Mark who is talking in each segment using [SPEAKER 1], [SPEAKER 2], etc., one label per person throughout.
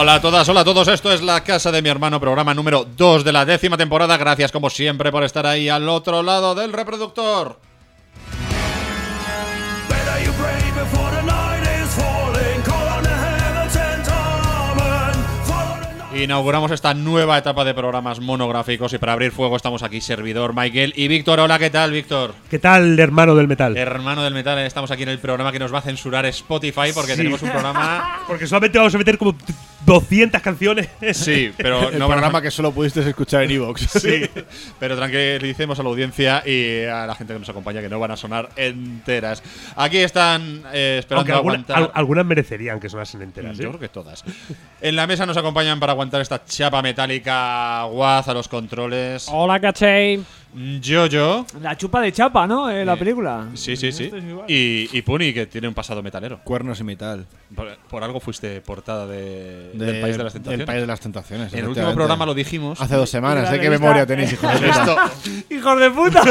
[SPEAKER 1] Hola a todas, hola a todos. Esto es La Casa de mi Hermano, programa número 2 de la décima temporada. Gracias, como siempre, por estar ahí al otro lado del reproductor. Inauguramos esta nueva etapa de programas monográficos y para abrir fuego estamos aquí, servidor Michael y Víctor. Hola, ¿qué tal, Víctor?
[SPEAKER 2] ¿Qué tal, hermano del metal?
[SPEAKER 1] Hermano del metal, estamos aquí en el programa que nos va a censurar Spotify porque
[SPEAKER 2] Sí.
[SPEAKER 1] tenemos un programa.
[SPEAKER 2] Porque solamente vamos a meter como t- 200 canciones.
[SPEAKER 1] Sí, pero
[SPEAKER 3] El
[SPEAKER 1] no
[SPEAKER 3] programa que solo pudiste escuchar en Evox.
[SPEAKER 1] Sí, pero tranquilicemos a la audiencia y a la gente que nos acompaña que no van a sonar enteras. Aquí están eh, esperando
[SPEAKER 2] alguna-
[SPEAKER 1] aguantar.
[SPEAKER 2] al- algunas merecerían que sonasen enteras.
[SPEAKER 1] Yo
[SPEAKER 2] ¿eh?
[SPEAKER 1] creo que todas. En la mesa nos acompañan para aguantar esta chapa metálica Guaz a los controles.
[SPEAKER 4] Hola, caché.
[SPEAKER 1] Jojo.
[SPEAKER 4] La chupa de chapa, ¿no? En la
[SPEAKER 1] Eh,
[SPEAKER 4] película.
[SPEAKER 1] Sí, sí, sí.
[SPEAKER 4] Esto es igual.
[SPEAKER 1] Y, y Puni, que tiene un pasado metalero.
[SPEAKER 3] Cuernos y metal.
[SPEAKER 1] Por, por algo fuiste portada de,
[SPEAKER 3] De-
[SPEAKER 1] del País de las Tentaciones.
[SPEAKER 3] Del País de las Tentaciones.
[SPEAKER 1] en el último programa lo dijimos.
[SPEAKER 3] Hace dos semanas, ¿eh? ¿Qué memoria tenéis, hijos de puta?
[SPEAKER 4] ¡Hijos de puta!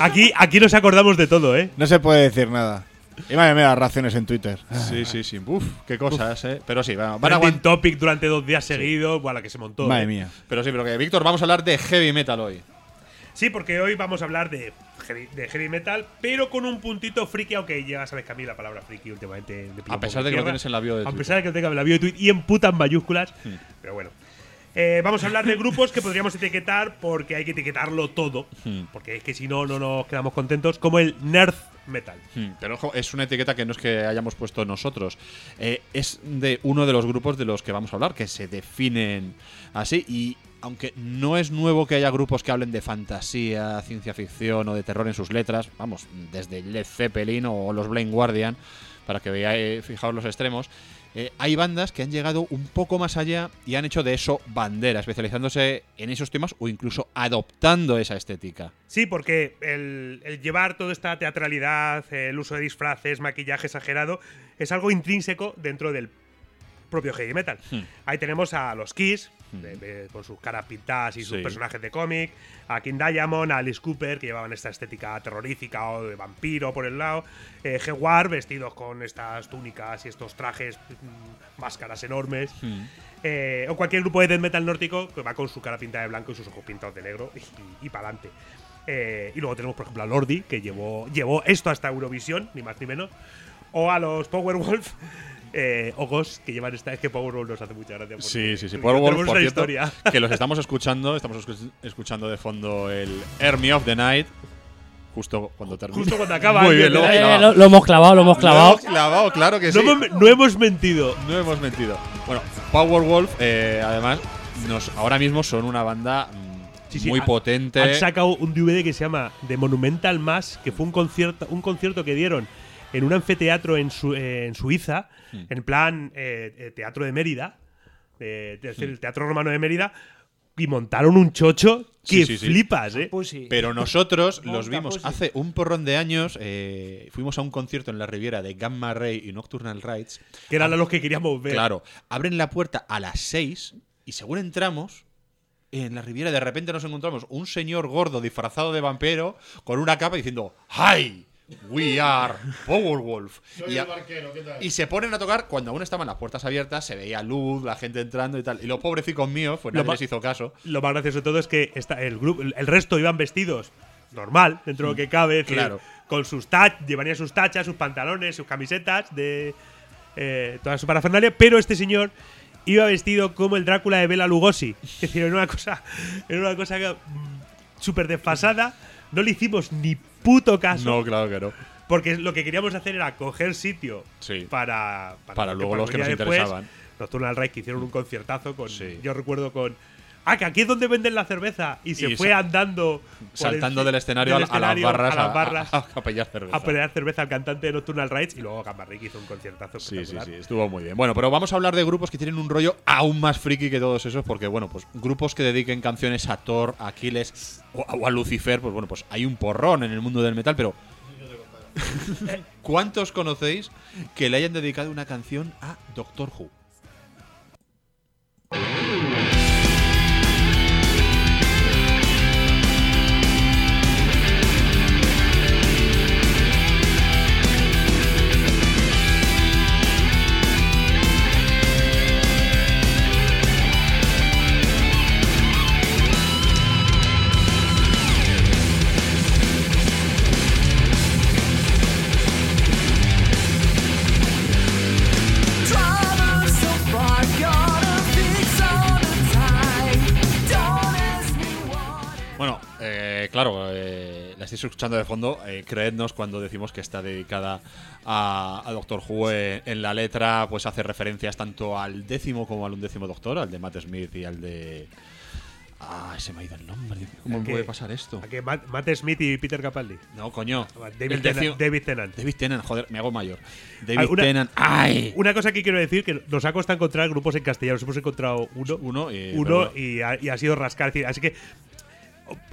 [SPEAKER 2] Aquí, aquí nos acordamos de todo, ¿eh?
[SPEAKER 3] No se puede decir nada. Y madre mía, las reacciones en Twitter.
[SPEAKER 1] Sí, sí, sí. Uf, qué cosas, eh. Pero sí, van, van a
[SPEAKER 2] topic durante dos días seguidos. Bueno, la que se montó.
[SPEAKER 3] Madre
[SPEAKER 2] ¿eh?
[SPEAKER 3] mía.
[SPEAKER 1] Pero sí, pero que Víctor, vamos a hablar de heavy metal hoy.
[SPEAKER 2] Sí, porque hoy vamos a hablar de heavy, de heavy metal, pero con un puntito friki, aunque ya sabes que a mí la palabra friki últimamente me
[SPEAKER 1] A pesar de que lo tienes en la bio de
[SPEAKER 2] A
[SPEAKER 1] Twitter.
[SPEAKER 2] pesar de que lo tenga en la bio de Twitter y en putas mayúsculas.
[SPEAKER 1] Hmm.
[SPEAKER 2] Pero bueno. Eh, vamos a hablar de grupos que podríamos etiquetar porque hay que etiquetarlo todo.
[SPEAKER 1] Hmm.
[SPEAKER 2] Porque es que si no, no nos quedamos contentos. Como el nerd metal.
[SPEAKER 1] Hmm, Pero ojo, es una etiqueta que no es que hayamos puesto nosotros. Eh, es de uno de los grupos de los que vamos a hablar, que se definen así. Y aunque no es nuevo que haya grupos que hablen de fantasía, ciencia ficción o de terror en sus letras, vamos, desde Led Zeppelin o los Blind Guardian, para que veáis, fijaos los extremos. Eh, hay bandas que han llegado un poco más allá y han hecho de eso bandera, especializándose en esos temas o incluso adoptando esa estética.
[SPEAKER 2] Sí, porque el, el llevar toda esta teatralidad, el uso de disfraces, maquillaje exagerado, es algo intrínseco dentro del propio heavy metal.
[SPEAKER 1] Hmm.
[SPEAKER 2] Ahí tenemos a los Kiss, de- de- con sus caras pintadas y sus
[SPEAKER 1] Sí.
[SPEAKER 2] personajes de cómic, a King Diamond, a Alice Cooper, que llevaban esta estética terrorífica o de vampiro por el lado, eh, Jaguar, vestidos con estas túnicas y estos trajes, mm, máscaras enormes, eh, o cualquier grupo de death metal nórdico que va con su cara pintada de blanco y sus ojos pintados de negro y, para adelante. y luego tenemos, por ejemplo, a Lordi, que llevó, llevó esto hasta Eurovisión, ni más ni menos. O a los Powerwolf, eh, o Ghost, que llevan esta. Es que Powerwolf nos hace mucha gracia.
[SPEAKER 1] Sí, sí, sí. Powerwolf, por
[SPEAKER 2] una
[SPEAKER 1] cierto,
[SPEAKER 2] historia.
[SPEAKER 1] que los estamos escuchando, estamos escu- escuchando de fondo el Army of the Night, justo cuando termina.
[SPEAKER 2] Justo cuando acaba.
[SPEAKER 1] Muy bien, lo hemos
[SPEAKER 2] ¿eh?
[SPEAKER 1] Clavado.
[SPEAKER 4] lo, lo hemos clavado, lo hemos
[SPEAKER 1] Lo
[SPEAKER 4] clavado.
[SPEAKER 1] hemos clavado, claro que sí.
[SPEAKER 2] no, hemos, no hemos mentido.
[SPEAKER 1] No hemos mentido. Bueno, Powerwolf, eh, además, nos, ahora mismo son una banda mm,
[SPEAKER 2] Sí, sí,
[SPEAKER 1] muy potente.
[SPEAKER 2] Han sacado un DVD que se llama The Monumental Mass, que fue un concierto, un concierto que dieron en un anfiteatro en, Su- eh, en Suiza,
[SPEAKER 1] Hmm.
[SPEAKER 2] en plan eh, eh, teatro de Mérida, eh, es
[SPEAKER 1] Hmm.
[SPEAKER 2] decir, el teatro romano de Mérida, y montaron un chocho que
[SPEAKER 1] Sí, sí, sí.
[SPEAKER 2] flipas, ¿eh?
[SPEAKER 1] Pero nosotros los vimos hace un porrón de años. eh, fuimos a un concierto en la Riviera de Gamma Ray y Nocturnal Rides.
[SPEAKER 2] Que eran los que queríamos ver.
[SPEAKER 1] Claro, abren la puerta a las 6 y según entramos, en la Riviera de repente nos encontramos un señor gordo disfrazado de vampiro con una capa diciendo ¡Hi! We are Powerwolf. Y, a- y se ponen a tocar cuando aún estaban las puertas abiertas, se veía luz, la gente entrando y tal. Y los pobrecicos míos, pues nadie les hizo caso.
[SPEAKER 2] Lo más gracioso de todo es que esta- el, grupo, el el resto iban vestidos normal, dentro de lo que cabe,
[SPEAKER 1] Claro.
[SPEAKER 2] con sus tach, llevarían sus tachas, sus pantalones, sus camisetas, de eh, toda su parafernalia, pero este señor iba vestido como el Drácula de Bela Lugosi. Es decir, era una cosa, era una cosa mm, súper desfasada. No le hicimos ni puto caso.
[SPEAKER 1] No, claro que no.
[SPEAKER 2] Porque lo que queríamos hacer era coger sitio
[SPEAKER 1] Sí.
[SPEAKER 2] para,
[SPEAKER 1] Para luego los que nos
[SPEAKER 2] después.
[SPEAKER 1] interesaban.
[SPEAKER 2] Nocturnal Rise que hicieron un conciertazo con.
[SPEAKER 1] Sí.
[SPEAKER 2] Yo recuerdo con. Ah, que aquí es donde venden la cerveza. Y se
[SPEAKER 1] Y
[SPEAKER 2] fue andando.
[SPEAKER 1] Saltando del escenario,
[SPEAKER 2] del
[SPEAKER 1] a, a las barras
[SPEAKER 2] a las barras
[SPEAKER 1] a, a, a pelear cerveza.
[SPEAKER 2] a pelear cerveza al cantante de Nocturnal Rides y luego que hizo un conciertazo
[SPEAKER 1] Sí, sí, sí, estuvo muy bien. Bueno, pero vamos a hablar de grupos que tienen un rollo aún más friki que todos esos, porque, bueno, pues grupos que dediquen canciones a Thor, a Aquiles o, o a Lucifer, pues bueno, pues hay un porrón en el mundo del metal, pero. ¿Cuántos conocéis que le hayan dedicado una canción a Doctor Who? Claro, eh, la estáis escuchando de fondo. eh, creednos cuando decimos que está dedicada a, a Doctor Who. eh, en la letra, pues hace referencias tanto al décimo como al undécimo Doctor, al de Matt Smith y al de. Ah, se me ha ido el nombre. ¿Cómo puede pasar esto?
[SPEAKER 2] ¿A qué? Matt, Matt Smith y Peter Capaldi.
[SPEAKER 1] No, coño.
[SPEAKER 2] David, Tennant, David Tennant.
[SPEAKER 1] David Tennant, joder, me hago mayor. David
[SPEAKER 2] Ah, una-
[SPEAKER 1] Tennant. ¡Ay!
[SPEAKER 2] Una cosa que quiero decir que nos ha costado encontrar grupos en castellano. Nos hemos encontrado uno,
[SPEAKER 1] Uno y-
[SPEAKER 2] uno
[SPEAKER 1] pero-
[SPEAKER 2] y, ha, y ha sido rascar. Así que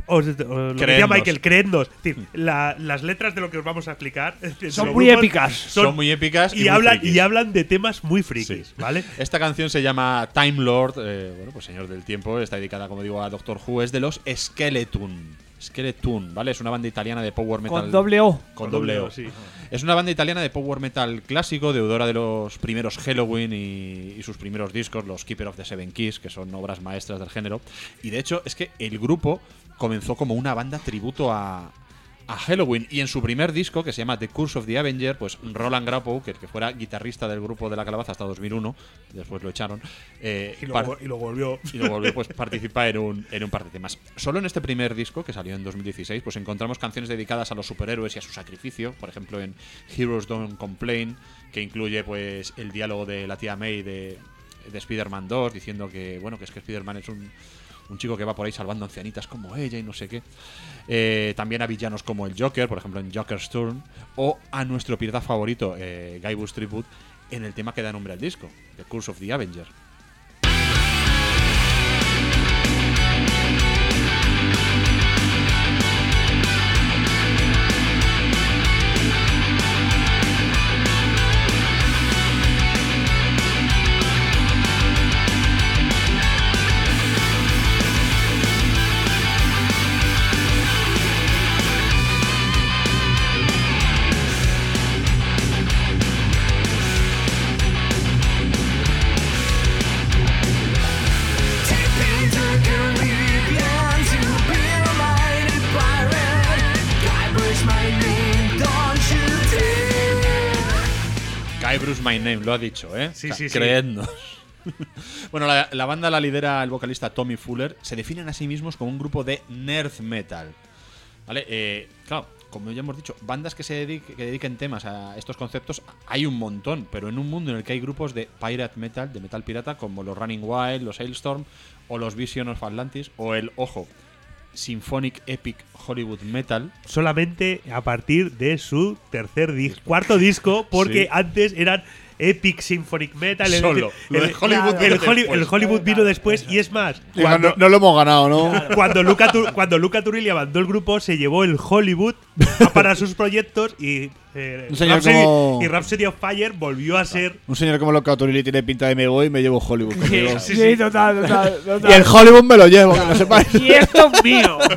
[SPEAKER 2] os, os- lo decía. Michael, creednos. Es decir, la- las letras de lo que os vamos a explicar
[SPEAKER 4] Son muy épicas.
[SPEAKER 1] Son, muy épicas y,
[SPEAKER 2] y,
[SPEAKER 1] muy
[SPEAKER 2] hablan,
[SPEAKER 1] frikis.
[SPEAKER 2] y hablan de temas muy frikis,
[SPEAKER 1] Sí.
[SPEAKER 2] ¿vale?
[SPEAKER 1] Esta canción se llama Time Lord, eh, bueno, pues Señor del Tiempo, está dedicada, como digo, a Doctor Who, es de los Skeleton. Skeleton, ¿vale? Es una banda italiana de power metal.
[SPEAKER 4] Con doble O.
[SPEAKER 1] Con doble O.
[SPEAKER 2] sí.
[SPEAKER 1] Es una banda italiana de power metal clásico, deudora de los primeros Halloween y, y sus primeros discos, los Keeper of the Seven Keys, que son obras maestras del género. Y de hecho, es que el grupo comenzó como una banda tributo a, a Halloween. Y en su primer disco, que se llama The Curse of the Avenger, pues Roland Grappow, que, que fuera guitarrista del grupo de la calabaza hasta 2001, después lo echaron. eh,
[SPEAKER 2] Y luego, y luego volvió.
[SPEAKER 1] y luego volvió pues participa en un, en un par de temas. Solo en este primer disco, que salió en 2016, pues encontramos canciones dedicadas a los superhéroes y a su sacrificio. Por ejemplo, en Heroes Don't Complain, que incluye pues el diálogo de la tía May de, de Spider-Man 2, diciendo que, bueno, que es que Spider-Man es un, un chico que va por ahí salvando ancianitas como ella y no sé qué. Eh, también a villanos como el Joker, por ejemplo en Joker's Turn, o a nuestro pirata favorito, eh, Guy Bush Tribute, en el tema que da nombre al disco, The Curse of the Avenger. My Name, lo ha dicho, ¿eh?
[SPEAKER 2] Sí,
[SPEAKER 1] O sea,
[SPEAKER 2] sí, sí.
[SPEAKER 1] creednos. bueno, la, la banda la lidera el vocalista Tommy Fuller. Se definen a sí mismos como un grupo de nerd metal. ¿Vale? Eh, claro, como ya hemos dicho, bandas que se dedique- que dediquen temas a estos conceptos hay un montón, pero en un mundo en el que hay grupos de pirate metal, de metal pirata, como los Running Wild, los Hailstorm, o los Vision of Atlantis, o el, ojo, Symphonic Epic Hollywood Metal.
[SPEAKER 2] solamente a partir de su tercer disco, cuarto disco, porque
[SPEAKER 1] Sí.
[SPEAKER 2] antes eran Epic Symphonic Metal. es
[SPEAKER 1] Solo. de
[SPEAKER 2] el,
[SPEAKER 1] Hollywood
[SPEAKER 2] el
[SPEAKER 1] vino
[SPEAKER 2] Holly-
[SPEAKER 1] después.
[SPEAKER 2] el Hollywood vino después y es más, cuando,
[SPEAKER 3] no, no lo hemos ganado, ¿no?
[SPEAKER 2] cuando Luca, Tu- cuando Luca Turilli abandonó el grupo, se llevó el Hollywood para sus proyectos y, eh,
[SPEAKER 3] Un señor
[SPEAKER 2] Rhapsody,
[SPEAKER 3] como-
[SPEAKER 2] y Rhapsody of Fire volvió a ser
[SPEAKER 3] Un señor como Loca Turili tiene pinta de me voy y me llevo Hollywood.
[SPEAKER 2] Sí,
[SPEAKER 4] Sí,
[SPEAKER 2] sí.
[SPEAKER 4] total, total, total.
[SPEAKER 3] Y el Hollywood me lo llevo, que lo sepáis.
[SPEAKER 4] Y esto es mío.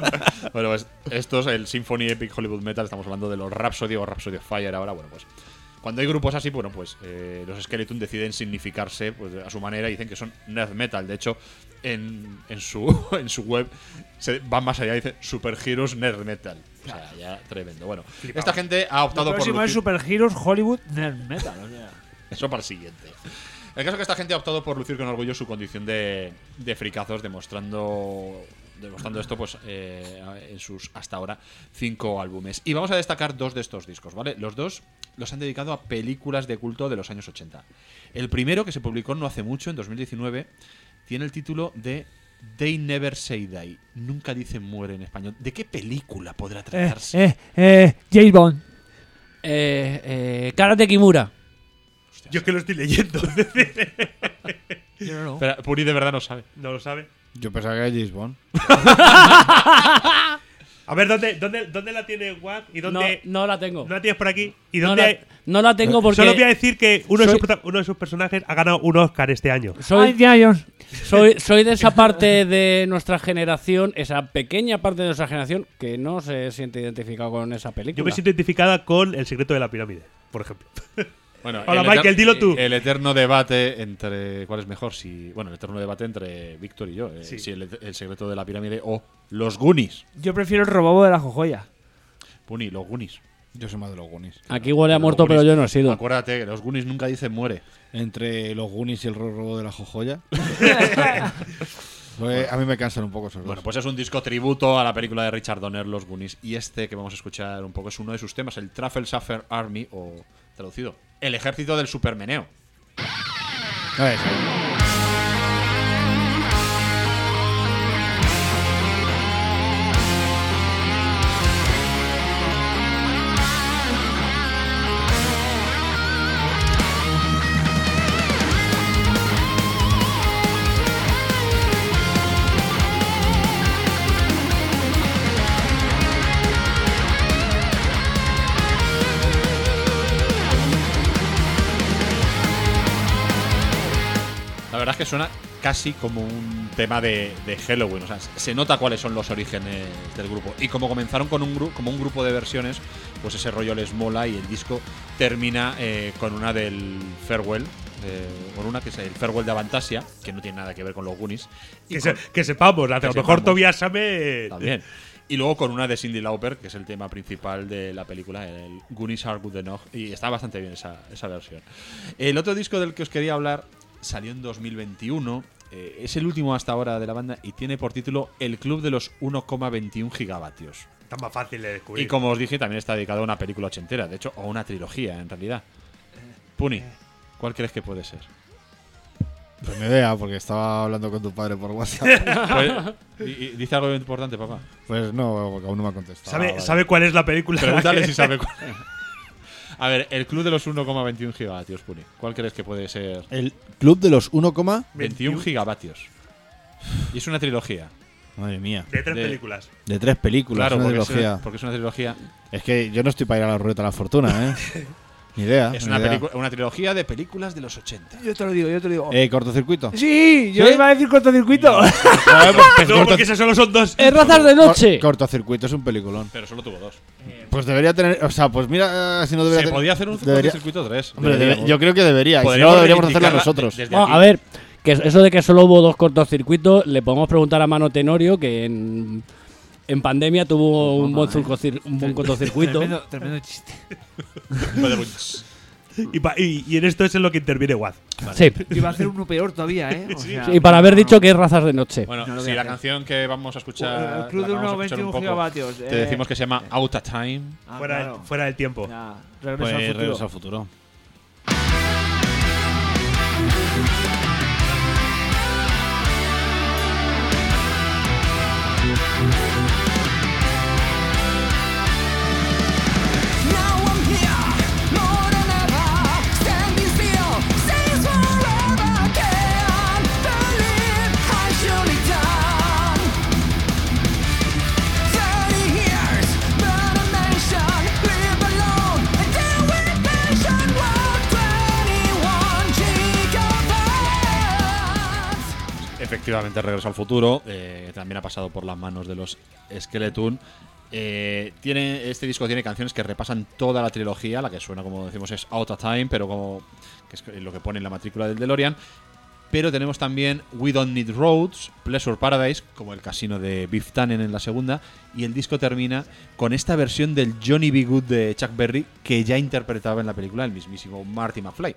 [SPEAKER 1] Bueno, pues estos, el Symphony Epic Hollywood Metal, estamos hablando de los Rhapsody o Rhapsody of Fire ahora, bueno, pues cuando hay grupos así, bueno, pues eh, los Skeleton deciden significarse pues, a su manera y dicen que son nerd metal. De hecho, en, en su, en su web se van más allá, dice Super Heroes Nerd Metal. O sea, ya tremendo. Bueno, esta gente ha optado por
[SPEAKER 4] próximo es
[SPEAKER 1] lucir-
[SPEAKER 4] Super Heroes Hollywood Nerd Metal. o sea.
[SPEAKER 1] eso para el siguiente. El caso es que esta gente ha optado por lucir con orgullo su condición de, de fricazos, demostrando, demostrando esto pues eh, en sus hasta ahora cinco álbumes. Y vamos a destacar dos de estos discos, ¿vale? Los dos los han dedicado a películas de culto de los años 80. El primero, que se publicó no hace mucho, en 2019, tiene el título de They Never Say Die. Nunca dicen muere en español. ¿De qué película podrá
[SPEAKER 4] Eh,
[SPEAKER 1] tratarse?
[SPEAKER 4] eh, eh, James Bond.
[SPEAKER 5] Eh, eh, Karate Kimura.
[SPEAKER 2] Yo que lo estoy leyendo.
[SPEAKER 4] Yo no, no.
[SPEAKER 1] Espera, Puri de verdad no sabe.
[SPEAKER 2] no lo sabe.
[SPEAKER 3] Yo pensaba que era James Bond.
[SPEAKER 2] A ver, ¿dónde, dónde, dónde la tiene Wack? ¿Y
[SPEAKER 5] No,
[SPEAKER 2] dónde
[SPEAKER 5] no la tengo.
[SPEAKER 2] no la tienes por aquí? ¿Y
[SPEAKER 5] No
[SPEAKER 2] dónde
[SPEAKER 5] la,
[SPEAKER 2] hay-
[SPEAKER 5] no la tengo porque
[SPEAKER 2] Solo voy a decir que uno, de sus, prota- uno de sus personajes ha ganado un Oscar este año.
[SPEAKER 5] Soy, soy, soy de esa parte de nuestra generación, esa pequeña parte de nuestra generación que no se siente identificado con esa película.
[SPEAKER 2] Yo me siento identificada con El secreto de la pirámide, por ejemplo.
[SPEAKER 1] Bueno,
[SPEAKER 2] Hola,
[SPEAKER 1] el
[SPEAKER 2] Michael, dilo tú.
[SPEAKER 1] El eterno debate entre cuál es mejor, si bueno, el eterno debate entre Víctor y yo, eh,
[SPEAKER 2] Sí.
[SPEAKER 1] si el, el secreto de la pirámide o los Goonies.
[SPEAKER 4] Yo prefiero el robobo de la jojoya.
[SPEAKER 1] Puni, los Goonies.
[SPEAKER 3] Yo soy más de los Goonies.
[SPEAKER 5] Aquí huele a muerto, pero yo no he sido.
[SPEAKER 1] Acuérdate que los Goonies nunca dicen muere.
[SPEAKER 3] Entre los Goonies y el robo de la jojoya. Pues a mí me cansan un poco esos
[SPEAKER 1] Bueno,
[SPEAKER 3] dos.
[SPEAKER 1] pues es un disco tributo a la película de Richard Donner, Los Goonies. Y este que vamos a escuchar un poco es uno de sus temas, el Truffle Suffer Army, o el ejército del supermeneo. Verdad es que suena casi como un tema de, de Halloween. O sea, se nota cuáles son los orígenes del grupo. Y como comenzaron con un grupo, como un grupo de versiones, pues ese rollo les mola y el disco termina eh, con una del Farewell. eh, con una que es el Farewell de Avantasia, que no tiene nada que ver con los Goonies. Y
[SPEAKER 2] Que,
[SPEAKER 1] con-
[SPEAKER 2] se- que sepamos, a lo mejor. Tobias Samet.
[SPEAKER 1] También. Y luego con una de Cindy Lauper, que es el tema principal de la película, el Goonies Are Good Enough. Y está bastante bien esa, esa versión. El otro disco del que os quería hablar salió en 2021. eh, es el último hasta ahora de la banda y tiene por título El Club de los 1,21 gigavatios.
[SPEAKER 2] Está más fácil de descubrir.
[SPEAKER 1] Y como os dije, también está dedicado a una película ochentera, de hecho, o una trilogía en realidad. Puni, ¿cuál crees que puede ser?
[SPEAKER 3] pues ni idea, porque estaba hablando con tu padre por WhatsApp.
[SPEAKER 1] Pues, y- y dice algo importante, papá.
[SPEAKER 3] pues no, porque aún no me ha contestado.
[SPEAKER 2] ¿Sabe,
[SPEAKER 3] Ah.
[SPEAKER 2] ¿Sabe cuál es la película?
[SPEAKER 1] Pregúntale si sabe cuál. A ver, el club de los 1,21 gigavatios, Puni. ¿Cuál crees que puede ser?
[SPEAKER 3] El club de los 1,
[SPEAKER 1] 21 gigavatios. Y es una trilogía.
[SPEAKER 3] madre mía.
[SPEAKER 2] De tres
[SPEAKER 1] de-
[SPEAKER 2] películas.
[SPEAKER 3] De tres películas,
[SPEAKER 1] Claro,
[SPEAKER 3] una
[SPEAKER 1] porque es,
[SPEAKER 3] trilogía.
[SPEAKER 1] una, porque es una trilogía.
[SPEAKER 3] Es que yo no estoy para ir a la ruleta de la fortuna, ¿eh? Ni idea.
[SPEAKER 1] Es
[SPEAKER 3] ni
[SPEAKER 1] una,
[SPEAKER 3] idea.
[SPEAKER 1] pelicu- una trilogía de películas de los 80.
[SPEAKER 4] Yo te lo digo, yo te lo digo.
[SPEAKER 3] Eh, cortocircuito.
[SPEAKER 4] sí, yo
[SPEAKER 3] ¿Sí?
[SPEAKER 4] iba a decir cortocircuito.
[SPEAKER 2] No, porque esos solo son dos.
[SPEAKER 5] ¡Es razas de noche!
[SPEAKER 3] Cor- cortocircuito es un peliculón.
[SPEAKER 1] Pero solo tuvo dos.
[SPEAKER 3] Pues debería tener. O sea, pues mira, eh, si no debería
[SPEAKER 1] Se
[SPEAKER 3] tener-
[SPEAKER 1] podía hacer un
[SPEAKER 3] debería-
[SPEAKER 1] circuito 3.
[SPEAKER 3] Hombre, debe- yo creo que debería. Y si no, deberíamos hacerla nosotros.
[SPEAKER 5] No, a ver, que eso de que solo hubo dos cortocircuitos, le podemos preguntar a Mano Tenorio, que en, en pandemia tuvo un buen, un buen cortocircuito.
[SPEAKER 4] tremendo, tremendo chiste.
[SPEAKER 2] Y, pa- y- y en esto es en lo que interviene Waz.
[SPEAKER 5] Sí.
[SPEAKER 4] Yo iba a hacer uno peor todavía, ¿eh? O sea,
[SPEAKER 5] Y para haber dicho que es razas de noche.
[SPEAKER 1] Bueno,
[SPEAKER 4] No
[SPEAKER 1] si la canción que vamos a escuchar.
[SPEAKER 4] el club de
[SPEAKER 1] que vamos a escuchar
[SPEAKER 4] 1,21
[SPEAKER 1] un poco,
[SPEAKER 4] gigavatios.
[SPEAKER 1] Te
[SPEAKER 4] eh,
[SPEAKER 1] decimos que se llama Out of Time.
[SPEAKER 4] ah,
[SPEAKER 2] fuera,
[SPEAKER 4] claro.
[SPEAKER 2] fuera del tiempo.
[SPEAKER 4] Ya, regreso
[SPEAKER 3] Pues
[SPEAKER 4] al futuro.
[SPEAKER 3] regreso al futuro.
[SPEAKER 1] Efectivamente, Regreso al Futuro. eh, también ha pasado por las manos de los Skeleton. Eh, tiene, este disco tiene canciones que repasan toda la trilogía. La que suena, como decimos, es Out of Time, pero como que es lo que pone en la matrícula del DeLorean. Pero tenemos también We Don't Need Roads, Pleasure Paradise, como el casino de Biff Tannen en la segunda. Y el disco termina con esta versión del Johnny B. Good de Chuck Berry que ya interpretaba en la película el mismísimo Marty McFly.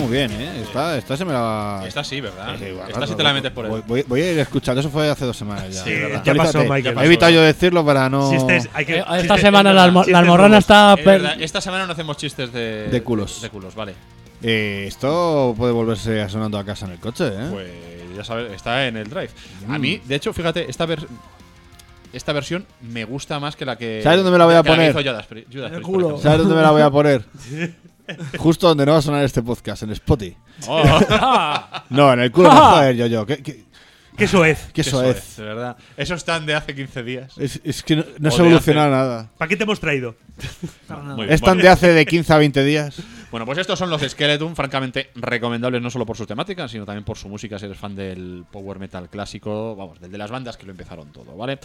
[SPEAKER 3] muy bien. ¿eh? Esta, esta se me la.
[SPEAKER 1] Esta sí, ¿verdad?
[SPEAKER 3] Sí, bueno,
[SPEAKER 1] Esta sí te la metes por el.
[SPEAKER 3] voy, voy- voy a ir escuchando. Eso fue hace dos semanas ya.
[SPEAKER 2] Sí,
[SPEAKER 3] de verdad.
[SPEAKER 2] ya pasó. Michael.
[SPEAKER 3] He evitado yo decirlo para no.
[SPEAKER 2] Chistes, hay que,
[SPEAKER 5] Eh,
[SPEAKER 2] chistes-
[SPEAKER 5] Esta semana la, almo- la almorrana está.
[SPEAKER 1] Es verdad, esta semana no hacemos chistes de,
[SPEAKER 3] De culos.
[SPEAKER 1] De culos, vale.
[SPEAKER 3] Eh, esto puede volverse a sonando a casa en el coche, ¿eh?
[SPEAKER 1] Pues ya sabes, está en el drive. A mí, de hecho, fíjate, esta, ver- esta versión me gusta más que la que.
[SPEAKER 3] ¿Sabes dónde me la voy a poner?
[SPEAKER 1] Judas
[SPEAKER 4] el culo.
[SPEAKER 3] ¿Sabes dónde me la voy a poner? Justo donde no va a sonar este podcast, en Spotify.
[SPEAKER 1] Oh,
[SPEAKER 3] No, en el culo no, joder, yo, yo. ¿Qué, qué,
[SPEAKER 2] Qué soez.
[SPEAKER 3] qué
[SPEAKER 1] qué
[SPEAKER 3] eso
[SPEAKER 1] soez,
[SPEAKER 3] es?
[SPEAKER 1] de verdad. Eso están de hace 15 días.
[SPEAKER 3] Es, es que no, se
[SPEAKER 1] de
[SPEAKER 3] evoluciona
[SPEAKER 1] hace-
[SPEAKER 3] nada.
[SPEAKER 2] ¿Para qué te hemos traído?
[SPEAKER 1] Muy bien,
[SPEAKER 3] Es tan
[SPEAKER 1] bueno.
[SPEAKER 3] de hace de 15 a 20 días.
[SPEAKER 1] Bueno, pues estos son los Skeleton, francamente recomendables no solo por sus temáticas, sino también por su música, si eres fan del power metal clásico, vamos, del de las bandas que lo empezaron todo, ¿vale?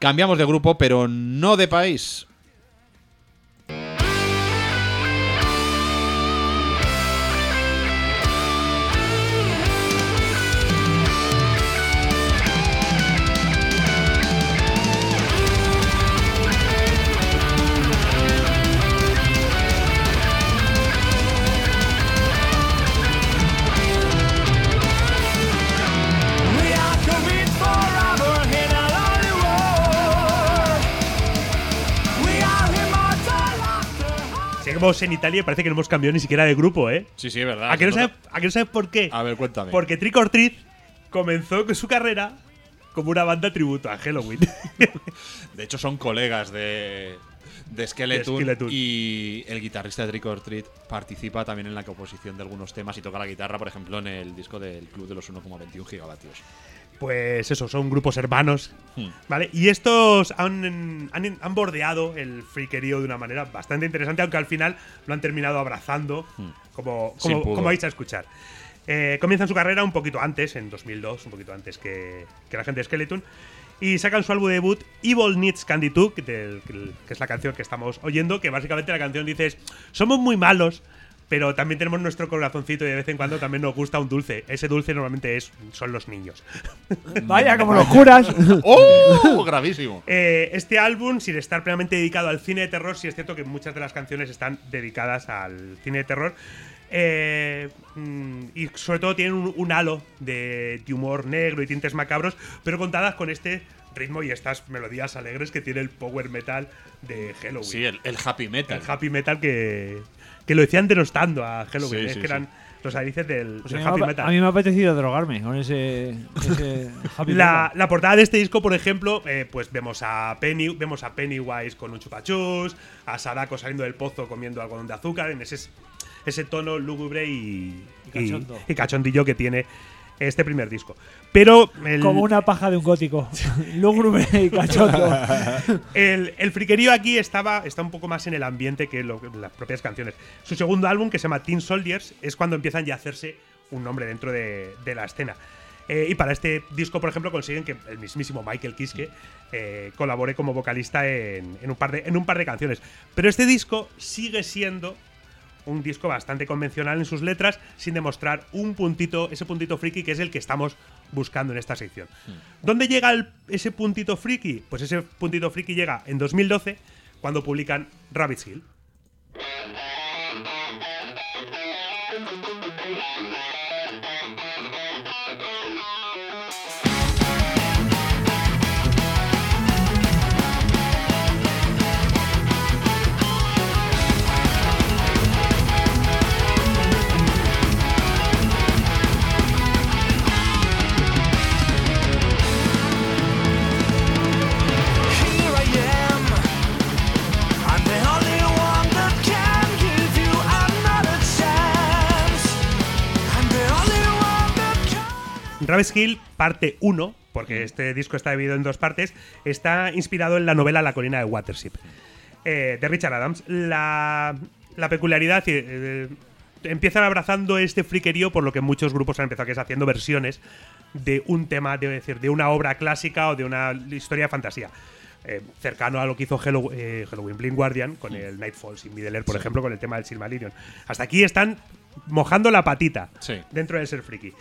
[SPEAKER 1] Cambiamos de grupo, pero no de país.
[SPEAKER 2] Estamos en Italia y parece que no hemos cambiado ni siquiera de grupo, ¿eh?
[SPEAKER 1] Sí, sí, es verdad.
[SPEAKER 2] ¿A que no sabes, ¿a que no sabes por qué?
[SPEAKER 1] A ver, cuéntame.
[SPEAKER 2] Porque Trick or Treat comenzó su carrera como una banda tributo a Halloween.
[SPEAKER 1] De hecho, son colegas de, de Skeleton,
[SPEAKER 2] De Skeleton.
[SPEAKER 1] y el guitarrista de Trick or Treat participa también en la composición de algunos temas y toca la guitarra, por ejemplo, en el disco del Club de los 1,21 gigavatios.
[SPEAKER 2] Pues eso, son grupos hermanos.
[SPEAKER 1] Hmm.
[SPEAKER 2] ¿Vale? Y estos han, han, han bordeado el friquerío de una manera bastante interesante, aunque al final lo han terminado abrazando, como,
[SPEAKER 1] Hmm.
[SPEAKER 2] Como,
[SPEAKER 1] pudor.
[SPEAKER 2] como vais a escuchar. Eh, comienzan su carrera un poquito antes, en 2002, un poquito antes que, que la gente de Skeleton. Y sacan su álbum debut, Evil Needs Candy 2, que, es la canción que estamos oyendo, que básicamente la canción dice es, somos muy malos, pero también tenemos nuestro corazoncito y de vez en cuando también nos gusta un dulce. Ese dulce normalmente es, son los niños.
[SPEAKER 4] Vaya, como los curas.
[SPEAKER 1] ¡Oh! Gravísimo.
[SPEAKER 2] Eh, este álbum, sin estar plenamente dedicado al cine de terror, sí es cierto que muchas de las canciones están dedicadas al cine de terror. Eh, mm, y sobre todo tienen un, un halo de, de humor negro y tintes macabros, pero contadas con este ritmo y estas melodías alegres que tiene el power metal de Halloween.
[SPEAKER 1] Sí, el, el happy metal.
[SPEAKER 2] el happy metal que, que lo decían denostando a Halloween.
[SPEAKER 1] Sí,
[SPEAKER 2] que
[SPEAKER 1] sí.
[SPEAKER 2] eran los narices del,
[SPEAKER 4] Pues
[SPEAKER 2] del
[SPEAKER 4] a, mí
[SPEAKER 2] happy
[SPEAKER 4] me ha,
[SPEAKER 2] metal.
[SPEAKER 4] a mí me ha apetecido drogarme con ese, ese happy
[SPEAKER 2] La,
[SPEAKER 4] metal.
[SPEAKER 2] la portada de este disco, por ejemplo, eh, pues vemos a Penny, vemos a Pennywise con un chupachus, a Sadako saliendo del pozo comiendo algodón de azúcar, en ese, ese tono lúgubre y,
[SPEAKER 4] Y cachondo.
[SPEAKER 2] y- y cachondillo que tiene este primer disco. Pero el,
[SPEAKER 4] Como una paja de un gótico. Lúgubre y cachondo.
[SPEAKER 2] el, el friquerío aquí estaba, está un poco más en el ambiente que lo- las propias canciones. Su segundo álbum, que se llama Teen Soldiers, es cuando empiezan ya a hacerse un nombre dentro de, de la escena. Eh, y para este disco, por ejemplo, consiguen que el mismísimo Michael Kiske eh, colabore como vocalista en, en un par de, en un par de canciones. Pero este disco sigue siendo un disco bastante convencional en sus letras, sin demostrar un puntito, ese puntito friki que es el que estamos buscando en esta sección. ¿Dónde llega el- ese puntito friki? Pues ese puntito friki llega en 2012, cuando publican Rabbit's Hill. Rabbit's Hill, parte 1, porque este disco está dividido en dos partes, está inspirado en la novela La colina de Watership, eh, de Richard Adams. La, la peculiaridad, eh, empiezan abrazando este friquerío por lo que muchos grupos han empezado, que es haciendo versiones de un tema, de, decir, de una obra clásica o de una historia de fantasía. Eh, cercano a lo que hizo Hello- eh, Halloween Blind Guardian con el Nightfall sin Middle Earth, por ejemplo, con el tema del Silmarillion. Hasta aquí están mojando la patita
[SPEAKER 1] Sí.
[SPEAKER 2] dentro del ser friki.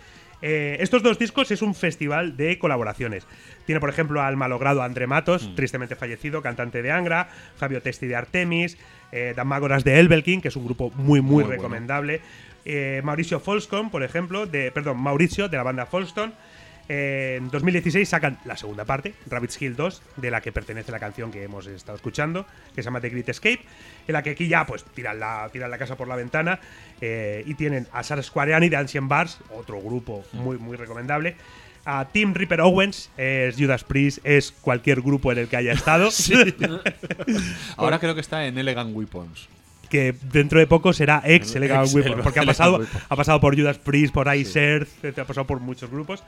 [SPEAKER 2] Eh, estos dos discos es un festival de colaboraciones. Tiene, por ejemplo, al malogrado André Matos, tristemente fallecido, cantante de Angra, Fabio Testi de Artemis, eh, Damagoras de Elbelkin, que es un grupo muy, muy,
[SPEAKER 1] Muy bueno.
[SPEAKER 2] recomendable. eh, Mauricio Folston, por ejemplo, de, perdón, Mauricio, de la banda Folston. Eh, en 2016 sacan la segunda parte, Rabbit's Hill 2, de la que pertenece la canción que hemos estado escuchando, que se llama The Great Escape, en la que aquí ya pues tiran la, tiran la casa por la ventana eh, y tienen a Sara Squareani de Ancient Bars, otro grupo muy, muy recomendable. A Tim Ripper Owens, es Judas Priest, es cualquier grupo en el que haya estado.
[SPEAKER 1] Ahora creo que está en Elegant Weapons.
[SPEAKER 2] que dentro de poco será ex Elegant
[SPEAKER 1] Ex
[SPEAKER 2] Weapon,
[SPEAKER 1] Elegant
[SPEAKER 2] porque ha pasado, ha pasado por Judas Priest, por Ice Earth, ha pasado por muchos grupos.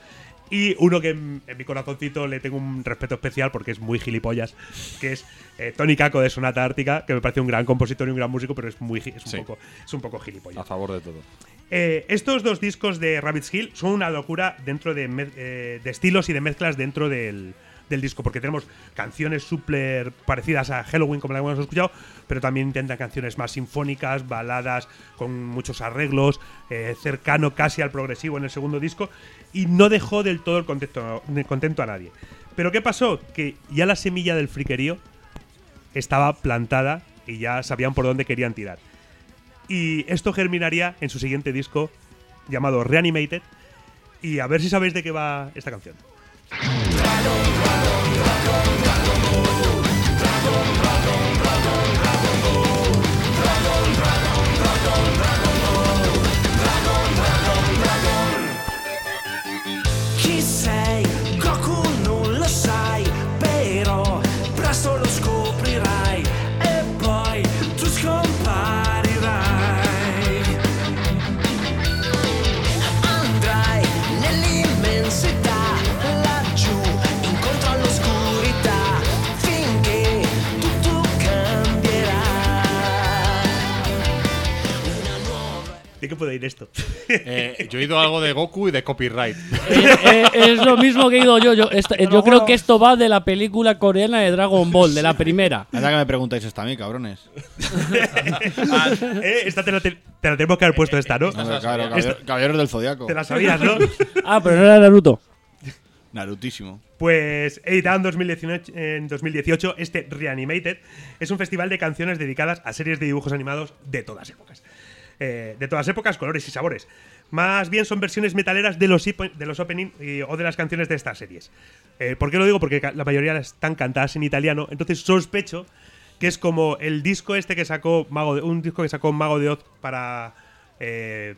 [SPEAKER 2] Y uno que en, en mi corazoncito le tengo un respeto especial porque es muy gilipollas, que es eh, Tony Kako de Sonata Ártica, que me parece un gran compositor y un gran músico, pero es muy es un
[SPEAKER 1] Sí.
[SPEAKER 2] poco es un poco gilipollas.
[SPEAKER 1] A favor de todo.
[SPEAKER 2] Eh, estos dos discos de Rabbit's Hill son una locura dentro de, eh, de estilos y de mezclas dentro del, del disco, porque tenemos canciones súper parecidas a Halloween, como la hemos escuchado, pero también intentan canciones más sinfónicas, baladas con muchos arreglos, eh, cercano casi al progresivo en el segundo disco, y no dejó del todo el contento, contento a nadie. Pero ¿qué pasó? Que ya la semilla del friquerío estaba plantada y ya sabían por dónde querían tirar. Y esto germinaría en su siguiente disco llamado Reanimated. Y a ver si sabéis de qué va esta canción.
[SPEAKER 6] Nuova
[SPEAKER 2] ¿De qué puede ir esto?
[SPEAKER 1] Eh, yo he oído algo de Goku y de copyright.
[SPEAKER 5] Eh, eh, es lo mismo que he ido yo. Yo, esta- yo
[SPEAKER 4] Pero
[SPEAKER 5] creo que esto va de la película coreana de Dragon Ball, de la primera.
[SPEAKER 3] Anda que me preguntáis esto a mí, cabrones.
[SPEAKER 2] Eh, esta te la, te- te la tenemos que haber puesto esta, ¿no?
[SPEAKER 3] Claro,
[SPEAKER 2] Esto-
[SPEAKER 3] caballero- caballeros del Zodiaco.
[SPEAKER 2] Te la sabías, ¿no?
[SPEAKER 5] Ah, pero no era Naruto.
[SPEAKER 3] Narutísimo.
[SPEAKER 2] Pues editado en 2018, en 2018, este Reanimated es un festival de canciones dedicadas a series de dibujos animados de todas épocas. Eh, de todas épocas, colores y sabores. Más bien son versiones metaleras de los, de los opening o de las canciones de estas series. Eh, ¿Por qué lo digo? Porque la mayoría están cantadas en italiano, entonces sospecho que es como el disco este que sacó Mago de, un disco que sacó Mago de Oz para eh,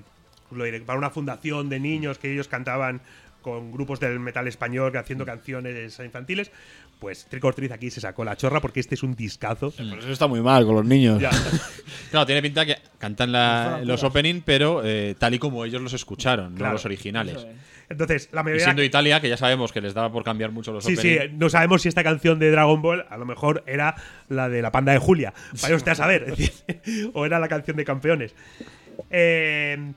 [SPEAKER 2] para una fundación de niños que ellos cantaban con grupos del metal español haciendo canciones infantiles. Pues Trick or Treat aquí se sacó la chorra porque este es un discazo.
[SPEAKER 3] Pero eso está muy mal con los niños.
[SPEAKER 2] Ya.
[SPEAKER 1] Claro, tiene pinta que cantan la- los opening, pero eh, tal y como ellos los escucharon,
[SPEAKER 2] Claro.
[SPEAKER 1] no los originales.
[SPEAKER 4] Es.
[SPEAKER 2] Entonces, la
[SPEAKER 1] Y
[SPEAKER 2] mayoría.
[SPEAKER 1] siendo Italia, que ya sabemos que les daba por cambiar mucho los
[SPEAKER 2] Sí, sí,
[SPEAKER 1] opening.
[SPEAKER 2] no sabemos si esta canción de Dragon Ball a lo mejor era la de la panda de Julia. Vaya usted a saber. es decir, o era la canción de campeones. Eh,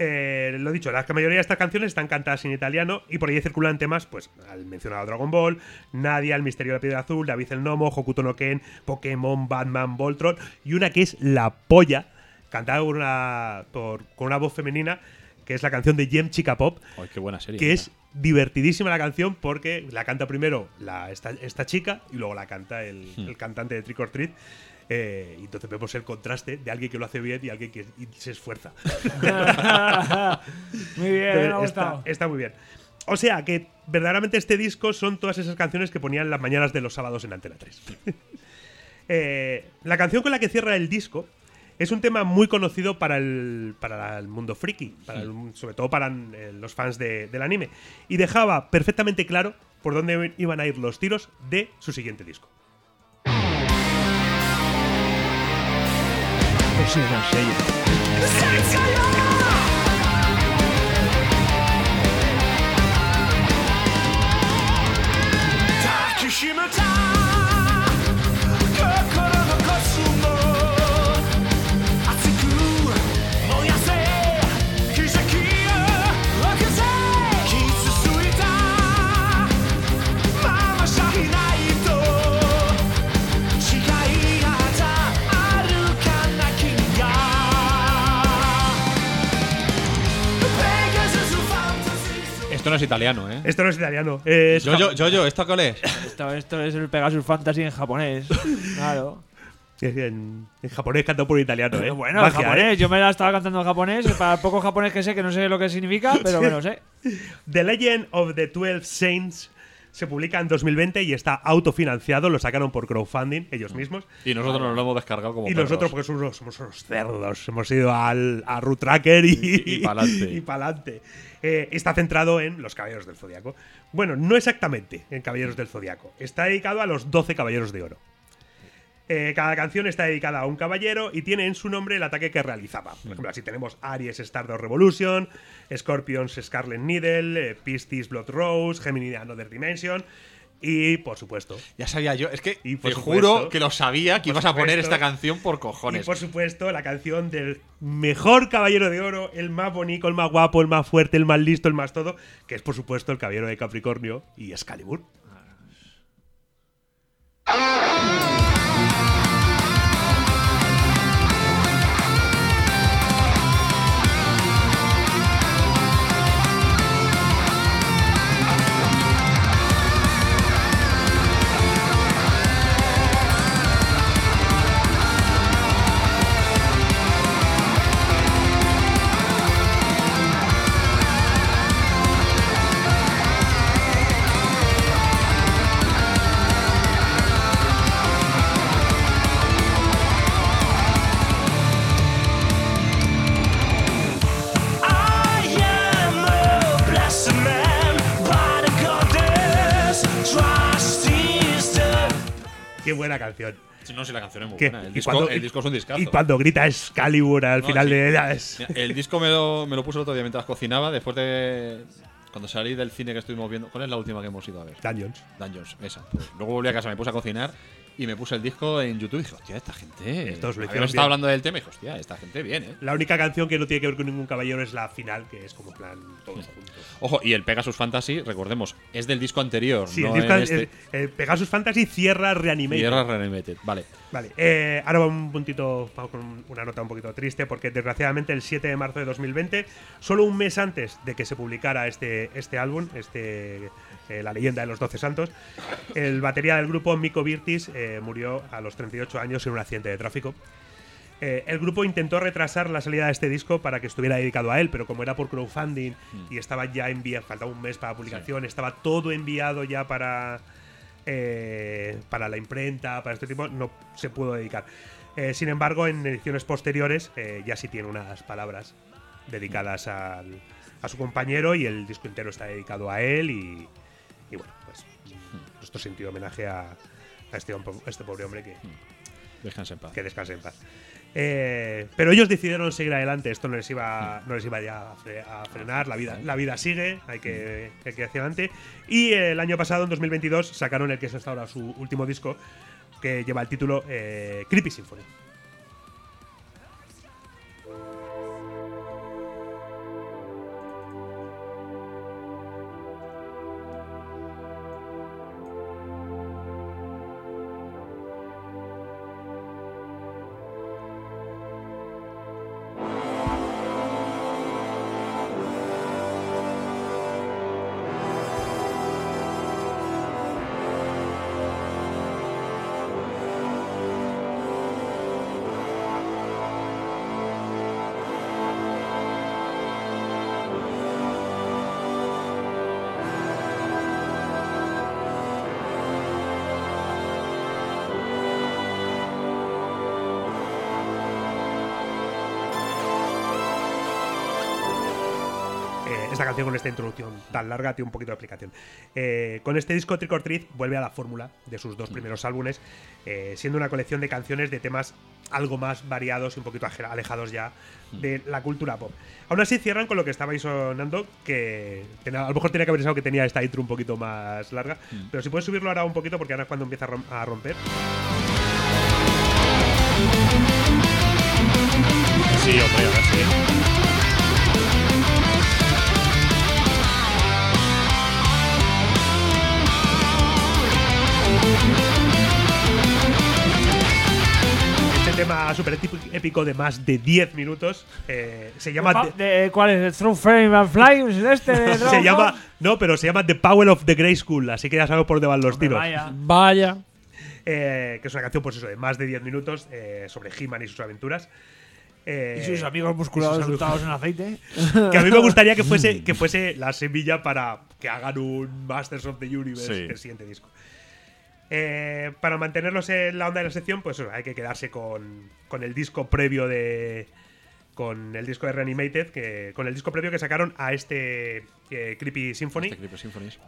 [SPEAKER 2] eh, lo dicho, la mayoría de estas canciones están cantadas en italiano y por ahí circulan temas, pues, al mencionado Dragon Ball, Nadia, El misterio de la piedra azul, David el gnomo, Hokuto no Ken, Pokémon, Batman, Voltron y una que es La Polla, cantada con una, por- con una voz femenina, que es la canción de Jem Chica Pop,
[SPEAKER 1] Ay, qué buena serie.
[SPEAKER 2] que es divertidísima la canción porque la canta primero la, esta, esta chica y luego la canta el, el cantante de Trick or Treat. Eh, y entonces vemos el contraste de alguien que lo hace bien y alguien que se esfuerza.
[SPEAKER 4] Muy bien, me ha
[SPEAKER 2] está,
[SPEAKER 4] gustado.
[SPEAKER 2] está muy bien. O sea que verdaderamente este disco son todas esas canciones que ponían las mañanas de los sábados en Antena 3. Eh, la canción con la que cierra el disco es un tema muy conocido para el, para el mundo friki, para el- sobre todo para eh, los fans de- del anime. Y dejaba perfectamente claro por dónde iban a ir los tiros de su siguiente disco.
[SPEAKER 4] Pues sí, es sello.
[SPEAKER 1] Esto no es italiano, ¿eh?
[SPEAKER 2] Esto no es italiano. Es
[SPEAKER 1] Yo, yo, yo, yo, ¿esto cuál es?
[SPEAKER 4] Esto, esto es el Pegasus Fantasy en japonés. Claro.
[SPEAKER 2] en, en japonés cantado por italiano, ¿eh?
[SPEAKER 4] Bueno, en
[SPEAKER 2] Magia,
[SPEAKER 4] japonés.
[SPEAKER 2] ¿eh?
[SPEAKER 4] Yo me la estaba cantando en japonés. Para el poco japonés que sé, que no sé lo que significa, pero lo sé.
[SPEAKER 2] The Legend of the Twelve Saints se publica en 2020 y está autofinanciado, lo sacaron por crowdfunding ellos mismos.
[SPEAKER 1] Y nosotros nos lo hemos descargado como
[SPEAKER 2] Y
[SPEAKER 1] perros.
[SPEAKER 2] nosotros, porque somos, somos unos cerdos, hemos ido al, a Root Tracker y,
[SPEAKER 1] Y- y pa'lante.
[SPEAKER 2] y pa'lante. Eh, está centrado en los Caballeros del Zodiaco. Bueno, no exactamente en Caballeros del Zodiaco. Está dedicado a los 12 Caballeros de Oro. Eh, cada canción está dedicada a un caballero y tiene en su nombre el ataque que realizaba. Por ejemplo, así tenemos Aries Stardust Revolution, Scorpions Scarlet Needle, eh, Blood Rose, Gemini Another Dimension y, por supuesto,
[SPEAKER 1] Ya sabía yo, es que
[SPEAKER 2] Y
[SPEAKER 1] te
[SPEAKER 2] supuesto-
[SPEAKER 1] juro que lo sabía que ibas a poner esta canción por
[SPEAKER 2] Y
[SPEAKER 1] cojones.
[SPEAKER 2] por supuesto, la canción del mejor caballero de oro, el más bonito, el más guapo, el más fuerte, el más listo, el más todo, que es por supuesto el caballero de Capricornio y Excalibur. Qué buena canción.
[SPEAKER 1] No, si la canción es muy buena. El disco,
[SPEAKER 2] cuando-
[SPEAKER 1] el disco es un discazo.
[SPEAKER 2] Y cuando grita Excalibur al
[SPEAKER 1] No,
[SPEAKER 2] final
[SPEAKER 1] sí.
[SPEAKER 2] de ella es.
[SPEAKER 1] El disco me lo, me lo puse el otro día mientras cocinaba, después de. Cuando salí del cine que estuvimos viendo. ¿Cuál es la última que hemos ido a ver?
[SPEAKER 2] Dungeons.
[SPEAKER 1] Dungeons, esa. Pues luego volví a casa, me puse a cocinar y me puse el disco en YouTube y dije, hostia, esta gente.
[SPEAKER 2] Estos lo
[SPEAKER 1] Habíamos estado hablando del tema y dije, hostia, esta gente bien, ¿eh?
[SPEAKER 2] La única canción que no tiene que ver con ningún caballero es la final, que es como plan todos juntos.
[SPEAKER 1] Ojo, y el Pegasus Fantasy, recordemos, es del disco anterior.
[SPEAKER 2] Sí,
[SPEAKER 1] no
[SPEAKER 2] el disco el-
[SPEAKER 1] este.
[SPEAKER 2] el Pegasus Fantasy cierra Reanimated.
[SPEAKER 1] Tierra Reanimated, vale.
[SPEAKER 2] Vale, eh, ahora un puntito, vamos con una nota un poquito triste, porque desgraciadamente el 7 de marzo de 2020, solo un mes antes de que se publicara este, este álbum, este, eh, La leyenda de los 12 santos, el batería del grupo, Miko Virtis, eh, murió a los 38 años en un accidente de tráfico. Eh, el grupo intentó retrasar la salida de este disco para que estuviera dedicado a él, pero como era por crowdfunding y estaba ya enviado, faltaba un mes para la publicación, estaba todo enviado ya para, eh, para la imprenta, para este tipo, no se pudo dedicar. Eh, sin embargo, en ediciones posteriores ya sí tiene unas palabras dedicadas al- a su compañero y el disco entero está dedicado a él y, y bueno, pues mm, nuestro sentido homenaje a, a este, a este pobre hombre que,
[SPEAKER 1] Descansa en paz.
[SPEAKER 2] que descanse en paz. Eh, pero ellos decidieron seguir adelante, esto no les iba, no les iba ya a, fre- a frenar, la vida, la vida sigue, hay que, hay que ir hacia adelante. Y el año pasado, en 2022, sacaron el que es hasta ahora su último disco, que lleva el título eh, Creepy Symphony. Canción con esta introducción tan larga tiene un poquito de explicación. Eh, con este disco Trick or Treat vuelve a la fórmula de sus dos primeros álbumes, eh, siendo una colección de canciones de temas algo más variados y un poquito alejados ya de la cultura pop. Aún así cierran con lo que estabais sonando, que a lo mejor tenía que haber pensado que tenía esta intro un poquito más larga, pero si puedes subirlo ahora un poquito porque ahora es cuando empieza a rom- a romper.
[SPEAKER 1] Sí, hombre, ahora sí.
[SPEAKER 2] Tema súper épico de más de 10 minutos eh, se llama...
[SPEAKER 4] De- ¿Cuál es? ¿El Frame and Fly? ¿Es este de
[SPEAKER 2] se llama no pero se llama The Power of the Grey School así que ya sabemos por dónde van los
[SPEAKER 4] Hombre,
[SPEAKER 2] tiros
[SPEAKER 4] vaya.
[SPEAKER 5] Vaya.
[SPEAKER 2] Eh, que es una canción pues eso de más de 10 minutos eh, sobre He-Man y sus aventuras Eh,
[SPEAKER 4] Y sus amigos musculados untados en aceite.
[SPEAKER 2] que a mí me gustaría que fuese que fuese la semilla para que hagan un Masters of the Universe
[SPEAKER 1] Sí.
[SPEAKER 2] el siguiente disco Eh, para mantenerlos en la onda de la sección pues hay que quedarse con, con el disco previo de con el disco de Reanimated que con el disco previo que sacaron a este eh, Creepy Symphony
[SPEAKER 1] Este Creepy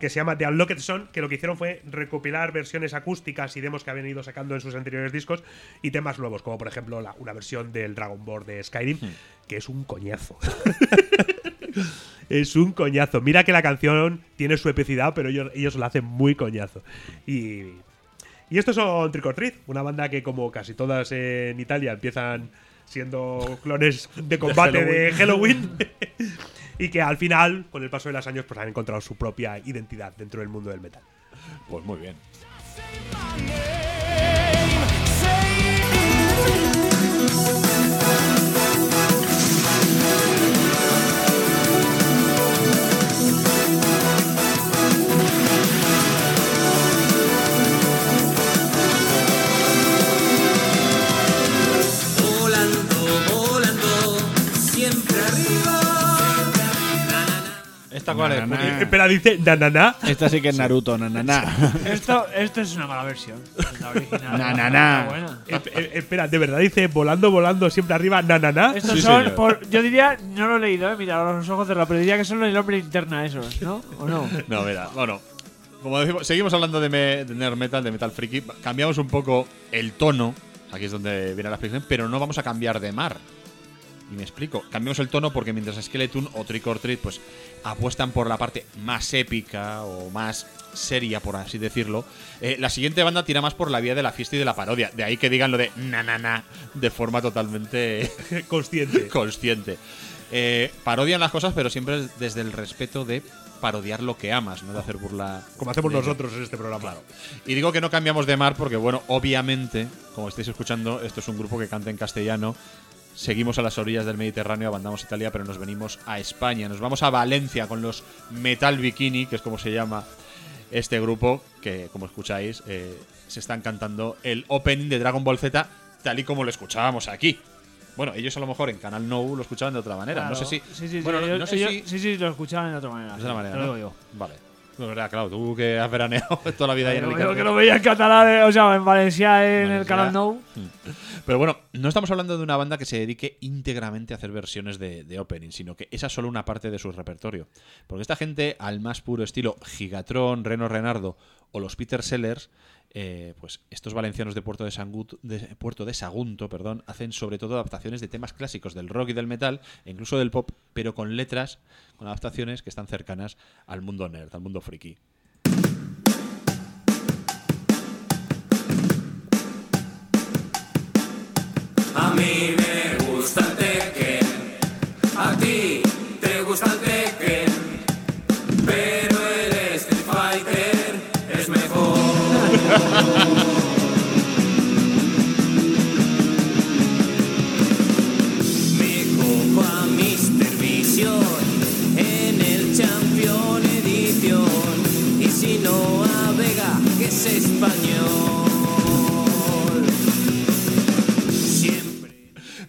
[SPEAKER 2] que se llama The Unlocked Son, que lo que hicieron fue recopilar versiones acústicas y demos que habían ido sacando en sus anteriores discos y temas nuevos, como por ejemplo la- una versión del Dragon Ball de Skyrim, que es un coñazo. es un coñazo. Mira que la canción tiene su epicidad, pero ellos, ellos la hacen muy coñazo. Y, y estos son Trick or Treat, una banda que como casi todas en Italia empiezan siendo clones de combate de Halloween. y que al final, con el paso de los años, pues han encontrado su propia identidad dentro del mundo del metal.
[SPEAKER 1] Pues muy bien. ¿Esta cuál es?
[SPEAKER 3] Na, na,
[SPEAKER 1] Puni?
[SPEAKER 3] na.
[SPEAKER 2] Espera, dice nanana.
[SPEAKER 3] Esta sí que es Naruto, na, na, na.
[SPEAKER 4] Esto, esto es una mala versión. La original.
[SPEAKER 3] Na, na, na.
[SPEAKER 4] Está buena.
[SPEAKER 2] Eh, eh, espera, de verdad dice volando, volando, siempre arriba, nanana.
[SPEAKER 4] Estos
[SPEAKER 1] Sí,
[SPEAKER 4] son,
[SPEAKER 1] señor.
[SPEAKER 4] por- yo diría, no lo he leído, eh, mira, los ojos cerrados, pero diría que son el hombre linterna esos, ¿no? ¿O no?
[SPEAKER 1] No, mira, bueno. como decimos, seguimos hablando de, me- de nerd metal, de metal friki. Cambiamos un poco el tono. Aquí es donde viene la explicación, pero no vamos a cambiar de mar. Y me explico. Cambiamos el tono porque mientras Skeleton o Trick or Treat pues apuestan por la parte más épica o más seria, por así decirlo, eh, la siguiente banda tira más por la vía de la fiesta y de la parodia. De ahí que digan lo de na na na de forma totalmente
[SPEAKER 2] Consciente.
[SPEAKER 1] consciente. Eh, parodian las cosas, pero siempre desde el respeto de parodiar lo que amas, no de hacer burla.
[SPEAKER 2] Como hacemos
[SPEAKER 1] de
[SPEAKER 2] nosotros en este programa.
[SPEAKER 1] Claro. Y digo que no cambiamos de mar porque, bueno, obviamente, como estáis escuchando, esto es un grupo que canta en castellano. Seguimos a las orillas del Mediterráneo, abandonamos Italia, pero nos venimos a España. Nos vamos a Valencia con los Metal Bikini, que es como se llama este grupo, que como escucháis, eh, se están cantando el opening de Dragon Ball Z tal y como lo escuchábamos aquí. Bueno, ellos a lo mejor en Canal No lo escuchaban de otra manera. No sé si.
[SPEAKER 4] Sí, sí, sí.
[SPEAKER 1] bueno, no-
[SPEAKER 4] ellos-
[SPEAKER 1] no sé
[SPEAKER 4] ellos-
[SPEAKER 1] si.
[SPEAKER 4] sí, sí, lo escuchaban de otra manera.
[SPEAKER 1] de otra manera,
[SPEAKER 4] te lo
[SPEAKER 1] ¿no?
[SPEAKER 4] digo
[SPEAKER 1] Vale. Pues verdad, claro, tú que has veraneado toda la vida ahí en
[SPEAKER 4] yo. Yo
[SPEAKER 1] Alicante.
[SPEAKER 4] que lo veía en catalán, eh, o sea, en Valencia, en el canal No.
[SPEAKER 1] Pero bueno, no estamos hablando de una banda que se dedique íntegramente a hacer versiones de, de opening, sino que esa es solo una parte de su repertorio. Porque esta gente, al más puro estilo Gigatron, Reno Renardo o los Peter Sellers, eh, pues estos valencianos de Puerto de, Sagunto perdón, hacen sobre todo adaptaciones de temas clásicos del rock y del metal, e incluso del pop, pero con letras, con adaptaciones que están cercanas al mundo nerd, al mundo friki.
[SPEAKER 7] Mí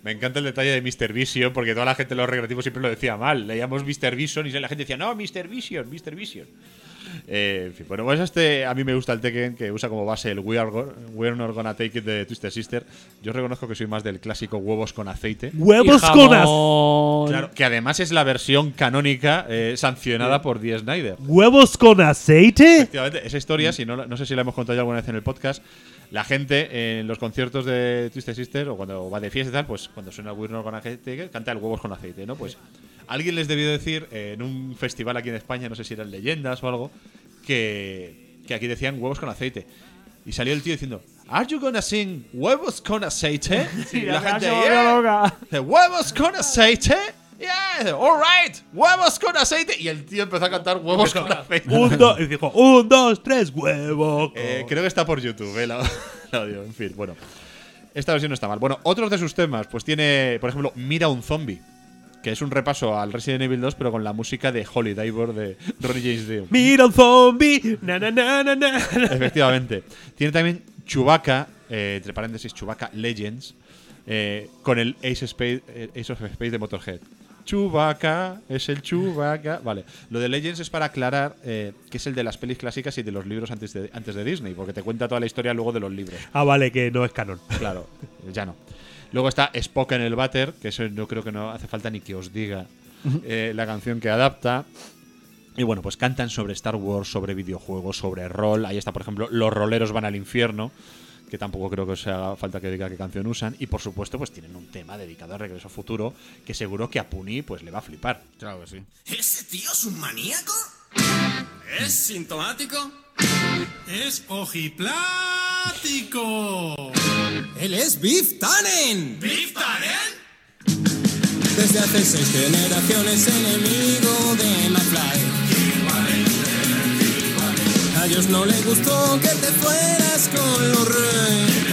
[SPEAKER 7] Me
[SPEAKER 1] encanta el detalle de Mr. Vision, porque toda la gente en los recreativos siempre lo decía mal. Leíamos Mr. Vision y la gente decía, no, Mr. Vision, Mr. Vision. Eh, en fin, bueno, pues este a mí me gusta el Tekken, que usa como base el We Are, Go- We're Not Gonna Take It de Twisted Sister. Yo reconozco que soy más del clásico huevos con aceite.
[SPEAKER 2] Huevos con, ac-
[SPEAKER 5] jamón.
[SPEAKER 1] Claro, que además es la versión canónica eh, sancionada por D. Snyder.
[SPEAKER 2] ¿Huevos con aceite?
[SPEAKER 1] Efectivamente, esa historia, si no, no sé si la hemos contado ya alguna vez en el podcast, la gente en los conciertos de Twisted Sister o cuando va de fiesta y tal, pues cuando suena el We're Take It, canta el huevos con aceite, ¿no? Pues alguien les debió decir eh, en un festival aquí en España, no sé si eran leyendas o algo, que, que aquí decían huevos con aceite. Y salió el tío diciendo, ¿Are you gonna sing huevos con aceite?
[SPEAKER 4] Sí,
[SPEAKER 1] y la
[SPEAKER 4] la
[SPEAKER 1] gente, "Yeah". ¿Huevos con aceite? Yeah, alright, huevos con aceite. Y el tío empezó a cantar huevos con aceite.
[SPEAKER 2] Un, dos, y dijo, un, dos, tres, huevo.
[SPEAKER 1] Eh, creo que está por YouTube, eh, la- el audio. En fin, bueno. Esta versión no está mal. Bueno, otros de sus temas, pues tiene, por ejemplo, Mira un zombie, que es un repaso al Resident Evil 2, pero con la música de Holy Diver de Ronnie James Dio.
[SPEAKER 2] Mira un zombie. Na, na, na, na, na.
[SPEAKER 1] Efectivamente. Tiene también Chewbacca, eh, entre paréntesis, Chewbacca Legends, eh, con el Ace, Space, eh, Ace of Space de Motorhead. Chewbacca, es el Chewbacca. Vale, lo de Legends es para aclarar eh, que es el de las pelis clásicas y de los libros antes de, antes de Disney, porque te cuenta toda la historia luego de los libros.
[SPEAKER 2] Ah, vale, que no es canon.
[SPEAKER 1] Claro, ya no. Luego está Spock en el Butter, que eso yo creo que no hace falta ni que os diga eh, la canción que adapta. Y bueno, pues cantan sobre Star Wars, sobre videojuegos, sobre rol. Ahí está, por ejemplo, Los roleros van al infierno, que tampoco creo que os haga falta que diga qué canción usan. Y por supuesto, pues tienen un tema dedicado a Regreso a Futuro, que seguro que a Puni pues le va a flipar.
[SPEAKER 3] Claro que sí.
[SPEAKER 8] ¿Ese tío es un maníaco? ¿Es sintomático?
[SPEAKER 6] Es ojiplático.
[SPEAKER 8] Él es Biff Tannen.
[SPEAKER 6] ¿Biff Tannen?
[SPEAKER 8] Desde hace seis generaciones enemigo de McFly. A ellos no les gustó que te fueras con los reyes.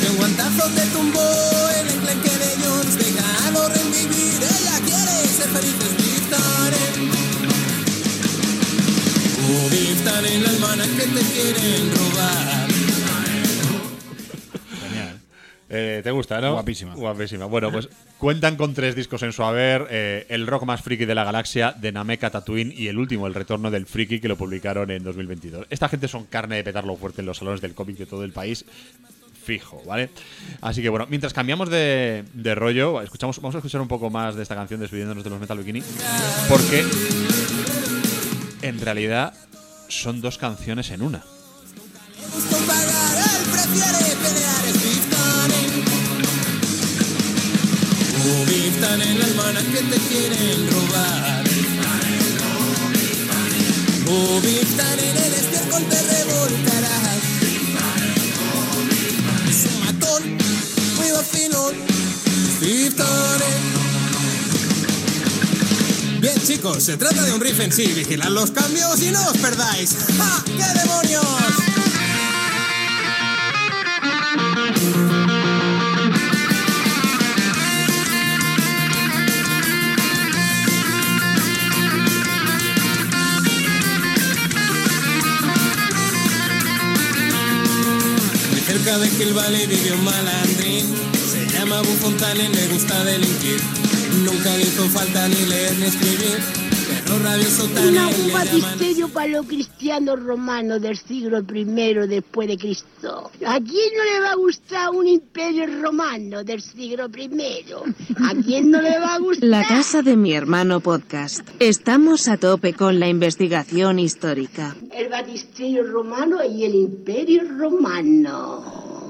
[SPEAKER 8] Que un guantazo te tumbó el enclenque de Jones. Déjalo revivir, ella quiere ser feliz, es Biff Tannen. Oh, Biff Tannen, la hermana que te quieren robar.
[SPEAKER 1] Eh, ¿Te gusta, no?
[SPEAKER 3] Guapísima.
[SPEAKER 1] Guapísima. Bueno, pues cuentan con tres discos en su haber: eh, el rock más friki de la galaxia, de Nameka Tatooine, y el último, El Retorno del Friki, que lo publicaron en 2022. Esta gente son carne de petarlo fuerte en los salones del cómic de todo el país. Fijo, ¿vale? Así que bueno, mientras cambiamos de, de rollo, escuchamos, vamos a escuchar un poco más de esta canción despidiéndonos de los Metal Bikini. Porque en realidad son dos canciones en una.
[SPEAKER 8] Oh, Biftanen, las manas que te quieren robar. Oh, Biftanen, el estiércol te revolcará. Es un matón, muy vacilón. Bien chicos, se trata de un riff en sí, vigilad los cambios y no os perdáis. ¡Ja! ¡Qué demonios! De Hill Valley vive un malandrín. Se llama Bufontane, le gusta delinquir. Nunca le hizo falta ni leer ni escribir.
[SPEAKER 9] Una- un batisterio para los cristianos romanos del siglo I después de Cristo. ¿A quién no le va a gustar un imperio romano del siglo I? ¿A quién no le va a gustar?
[SPEAKER 10] La casa de mi hermano podcast. Estamos a tope con la investigación histórica.
[SPEAKER 9] El batisterio romano y el imperio romano.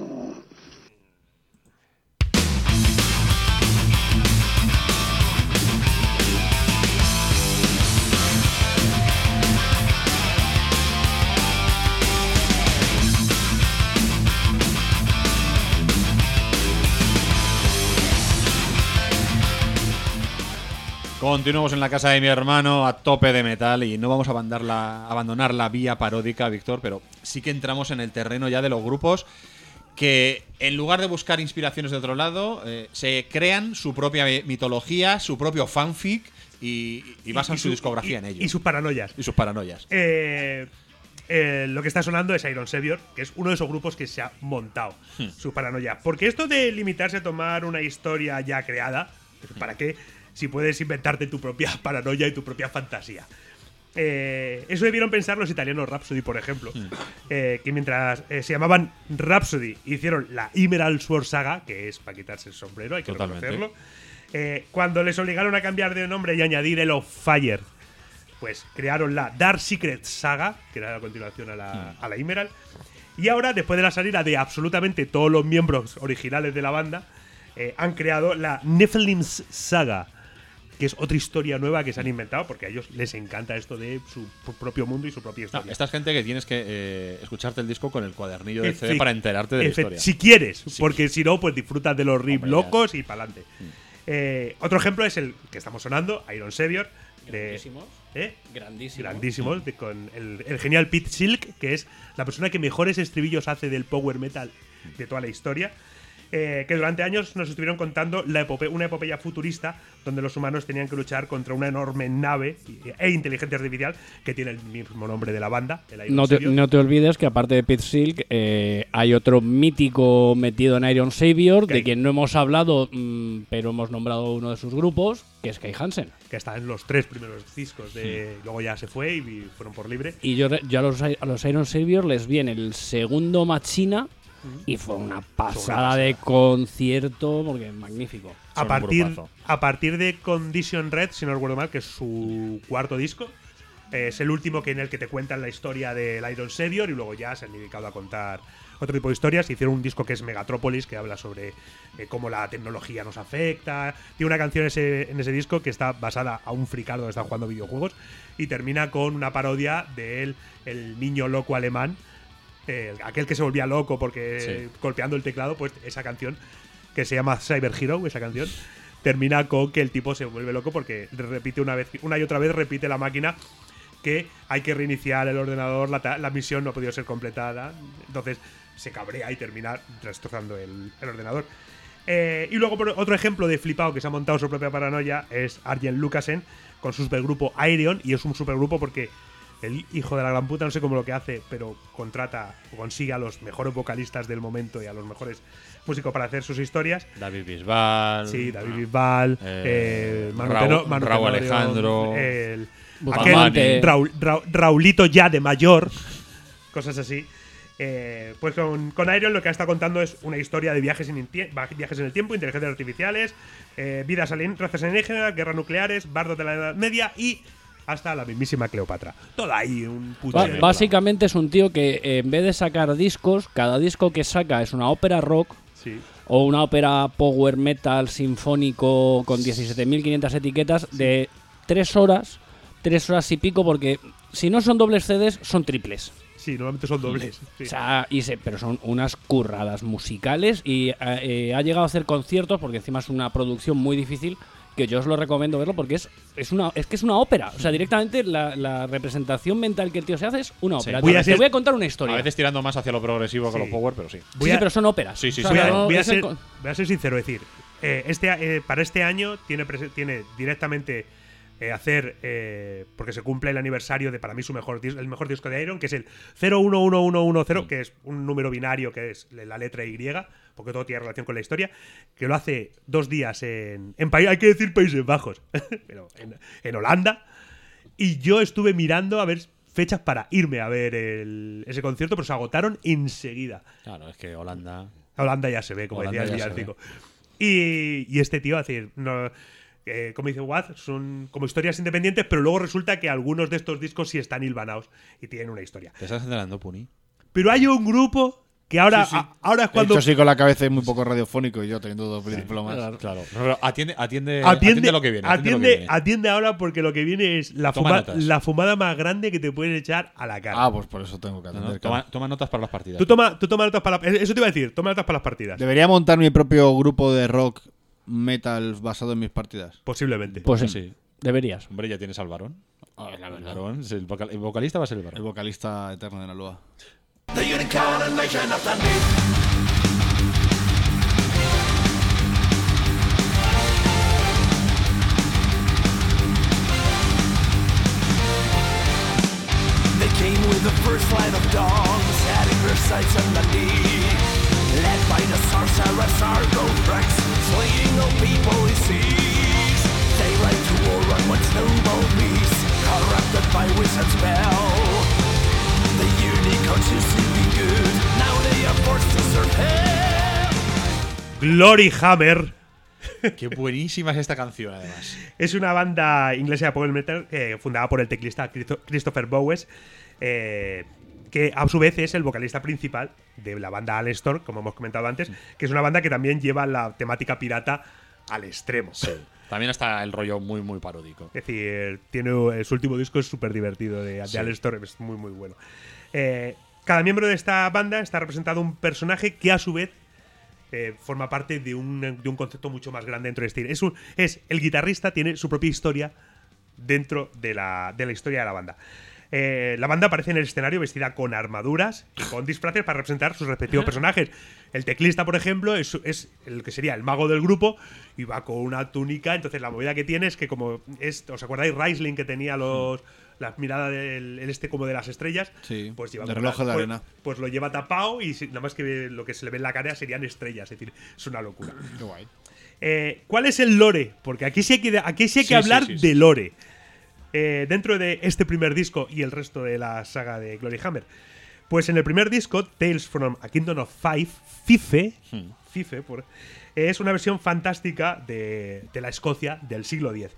[SPEAKER 1] Continuamos en la casa de mi hermano a tope de metal y no vamos a abandonar la, abandonar la vía paródica, Víctor, pero sí que entramos en el terreno ya de los grupos que en lugar de buscar inspiraciones de otro lado, eh, se crean su propia mitología, su propio fanfic y, y basan
[SPEAKER 2] y
[SPEAKER 1] su,
[SPEAKER 2] su-
[SPEAKER 1] discografía en ello.
[SPEAKER 2] y sus paranoias.
[SPEAKER 1] Y sus paranoias.
[SPEAKER 2] Eh, eh, lo que está sonando es Iron Savior, que es uno de esos grupos que se ha montado
[SPEAKER 1] Hmm.
[SPEAKER 2] su paranoia. Porque esto de limitarse a tomar una historia ya creada, ¿para qué? Si puedes inventarte tu propia paranoia y tu propia fantasía. Eh, eso debieron pensar los italianos Rhapsody, por ejemplo,
[SPEAKER 1] Hmm.
[SPEAKER 2] eh, que mientras eh, se llamaban Rhapsody hicieron la Emerald Sword Saga, que es para quitarse el sombrero, hay que
[SPEAKER 1] Totalmente.
[SPEAKER 2] reconocerlo. Cuando les obligaron a cambiar de nombre y añadir el of Fire, pues crearon la Dark Secret Saga, que era la continuación a la, a la Emerald. Y ahora, después de la salida de absolutamente todos los miembros originales de la banda, han creado la Nephilim's Saga, que es otra historia nueva que se han inventado, porque a ellos les encanta esto de su propio mundo y su propia
[SPEAKER 1] No,
[SPEAKER 2] historia.
[SPEAKER 1] esta es gente que tienes que eh, escucharte el disco con el cuadernillo de CD
[SPEAKER 2] Efe-
[SPEAKER 1] para enterarte de la historia.
[SPEAKER 2] Si quieres, porque si no, pues disfrutas de los riffs locos y para adelante. otro ejemplo es el que estamos sonando, Iron Savior. De,
[SPEAKER 5] Grandísimos.
[SPEAKER 2] ¿eh?
[SPEAKER 5] Grandísimo.
[SPEAKER 2] grandísimos, de- con el, el genial Pete Silk, que es la persona que mejores estribillos hace del power metal de toda la historia. Eh, que durante años nos estuvieron contando la epope- una epopeya futurista donde los humanos tenían que luchar contra una enorme nave e inteligencia artificial que tiene el mismo nombre de la banda, el Iron
[SPEAKER 5] No te, no te olvides que aparte de Pete Silk eh, hay otro mítico metido en Iron Savior, de quien no hemos hablado, mm, pero hemos nombrado uno de sus grupos, que es Kai Hansen.
[SPEAKER 2] que está en los tres primeros discos de luego ya se fue y fueron por libre.
[SPEAKER 5] Y yo, yo a, los, I- a los Iron Savior les vi en el segundo Machina y fue una pasada de concierto, porque magnífico.
[SPEAKER 2] a
[SPEAKER 1] un
[SPEAKER 2] partir,
[SPEAKER 1] grupazo.
[SPEAKER 2] a partir de Condition Red si no recuerdo mal que es su cuarto disco eh, es el último que en el que te cuentan la historia del Iron Savior y luego ya se han dedicado a contar otro tipo de historias hicieron un disco que es Megatrópolis que habla sobre eh, cómo la tecnología nos afecta tiene una canción ese- en ese disco que está basada a un fricardo que está jugando videojuegos y termina con una parodia de él el niño loco alemán eh, aquel que se volvía loco porque golpeando el teclado, pues esa canción que se llama Cyber Hero, esa canción, termina con que el tipo se vuelve loco porque repite una vez, una y otra vez repite la máquina que hay que reiniciar el ordenador, la, la misión no ha podido ser completada, entonces se cabrea y termina destrozando el, el ordenador. Eh, y luego, por otro ejemplo de flipado que se ha montado su propia paranoia es Arjen Lucasen con su supergrupo Aerion. Y es un supergrupo porque el hijo de la gran puta, no sé cómo lo que hace, pero contrata o consigue a los mejores vocalistas del momento y a los mejores músicos para hacer sus historias.
[SPEAKER 1] David Bisbal.
[SPEAKER 2] Sí, David Bisbal,
[SPEAKER 1] Eh,
[SPEAKER 2] eh, Manu
[SPEAKER 1] Raúl-
[SPEAKER 2] Teno- Manu
[SPEAKER 1] Raúl
[SPEAKER 2] Tenorio,
[SPEAKER 1] Alejandro,
[SPEAKER 2] el- aquel Raul- Ra- Raulito ya de mayor, cosas así. Eh, pues con, con Iron lo que ha estado contando es una historia de viajes en, viajes en el tiempo, inteligencias artificiales, eh, vidas alienígenas, guerras nucleares, bardos de la Edad Media y hasta la mismísima Cleopatra. Todo ahí, un
[SPEAKER 5] Ba-
[SPEAKER 2] puchero.
[SPEAKER 5] básicamente es un tío que eh, en vez de sacar discos, cada disco que saca es una ópera rock
[SPEAKER 2] Sí.
[SPEAKER 5] o una ópera power metal sinfónico con 17.500 etiquetas de tres horas, tres horas y pico, porque si no son dobles CDs, son triples.
[SPEAKER 2] Sí, normalmente son dobles. sí.
[SPEAKER 5] O sea, y se- pero son unas curradas musicales y eh, eh, ha llegado a hacer conciertos porque encima es una producción muy difícil que yo os lo recomiendo verlo porque es, es una es que es una ópera. O sea, directamente la, la representación mental que el tío se hace es una ópera.
[SPEAKER 2] Voy a
[SPEAKER 5] Te
[SPEAKER 2] ser-
[SPEAKER 5] voy a contar una historia.
[SPEAKER 1] A veces tirando más hacia lo progresivo que
[SPEAKER 2] Sí.
[SPEAKER 1] los power, pero sí.
[SPEAKER 5] Sí,
[SPEAKER 2] voy
[SPEAKER 5] sí,
[SPEAKER 2] a-
[SPEAKER 5] pero son óperas.
[SPEAKER 1] Sí, sí, sí.
[SPEAKER 2] Voy a,
[SPEAKER 5] no-
[SPEAKER 2] voy a
[SPEAKER 5] es el
[SPEAKER 2] ser,
[SPEAKER 5] con-
[SPEAKER 2] voy a ser sincero, decir, eh, este, a- eh, para este año tiene, prese- tiene directamente eh, hacer, eh, porque se cumple el aniversario de para mí su mejor dis- el mejor disco de Iron, que es el 011110, que es un número binario que es la letra Y, porque todo tiene relación con la historia, que lo hace dos días en, en paí- hay que decir Países Bajos, pero en, en Holanda. Y yo estuve mirando a ver fechas para irme a ver el- ese concierto, pero se agotaron enseguida.
[SPEAKER 1] Claro, es que Holanda.
[SPEAKER 2] Holanda ya se ve, como
[SPEAKER 1] Holanda
[SPEAKER 2] decía el villancico. Y, y este tío, es decir, no, eh, como dice Watt, son como historias independientes, pero luego resulta que algunos de estos discos sí están hilvanados y tienen una historia.
[SPEAKER 1] ¿Te estás enterando, Puni?
[SPEAKER 2] Pero hay un grupo que ahora, a- ahora es cuando
[SPEAKER 3] dicho sí con la cabeza es muy poco radiofónico y yo teniendo dos diplomas.
[SPEAKER 1] Claro. Pero atiende, atiende,
[SPEAKER 2] atiende,
[SPEAKER 1] atiende lo que viene. Atiende, lo que
[SPEAKER 2] atiende,
[SPEAKER 1] viene.
[SPEAKER 2] atiende ahora porque lo que viene es la, fuma- la fumada más grande que te puedes echar a la cara.
[SPEAKER 3] Ah, pues por eso tengo que atender.
[SPEAKER 1] no,
[SPEAKER 3] claro.
[SPEAKER 1] toma, toma notas para las partidas.
[SPEAKER 2] tú, toma, tú toma notas para la- Eso te iba a decir, toma notas para las partidas.
[SPEAKER 3] Debería montar mi propio grupo de rock metal basado en mis partidas.
[SPEAKER 2] Posiblemente.
[SPEAKER 5] Pues sí,
[SPEAKER 1] Sí.
[SPEAKER 5] deberías.
[SPEAKER 1] Hombre, ya tienes al varón. el varón, el, vocal- el vocalista va a ser el
[SPEAKER 3] El
[SPEAKER 1] varón.
[SPEAKER 3] vocalista eterno de Naloa.
[SPEAKER 6] They came with the first line of dogs, adding their sights on the knee. Led by the sorcerer Sargo Rex, slaying all people he sees. They ride to war on what noble beast, corrupted by wizard spell.
[SPEAKER 2] Glory Hammer.
[SPEAKER 1] Qué buenísima es esta canción, además.
[SPEAKER 2] Es una banda inglesa de power metal eh, fundada por el teclista Christo- Christopher Bowes, eh, que a su vez es el vocalista principal de la banda Alestor, como hemos comentado antes, que es una banda que también lleva la temática pirata al extremo.
[SPEAKER 1] También está el rollo muy, muy paródico.
[SPEAKER 2] Es decir, tiene, su último disco es súper divertido de, de
[SPEAKER 1] Sí.
[SPEAKER 2] Alestor, es muy, muy bueno. Eh, cada miembro de esta banda está representado un personaje que a su vez eh, forma parte de un, de un concepto mucho más grande dentro de este. Es, un, es el guitarrista tiene su propia historia dentro de la, de la historia de la banda. Eh, la banda aparece en el escenario vestida con armaduras y con disfraces para representar sus respectivos personajes. El teclista, por ejemplo, es, es el que sería el mago del grupo y va con una túnica. Entonces, la movida que tiene es que, como es, ¿os acordáis Raisling que tenía los las miradas del el este como de las estrellas?
[SPEAKER 3] Sí,
[SPEAKER 2] pues lleva
[SPEAKER 3] reloj de
[SPEAKER 2] pues-
[SPEAKER 3] arena.
[SPEAKER 2] Pues lo lleva tapado y nada más que lo que se le ve en la cara serían estrellas. Es decir, es una locura.
[SPEAKER 3] Guay.
[SPEAKER 2] Eh, ¿Cuál es el lore? Porque aquí sí hay que, aquí sí hay que
[SPEAKER 1] Sí,
[SPEAKER 2] hablar
[SPEAKER 1] sí.
[SPEAKER 2] de lore. Eh, dentro de este primer disco y el resto de la saga de Glory Hammer. Pues en el primer disco, Tales from a Kingdom of Five, Fife,
[SPEAKER 1] Hmm.
[SPEAKER 2] Fife por- es una versión fantástica de, de la Escocia del siglo X,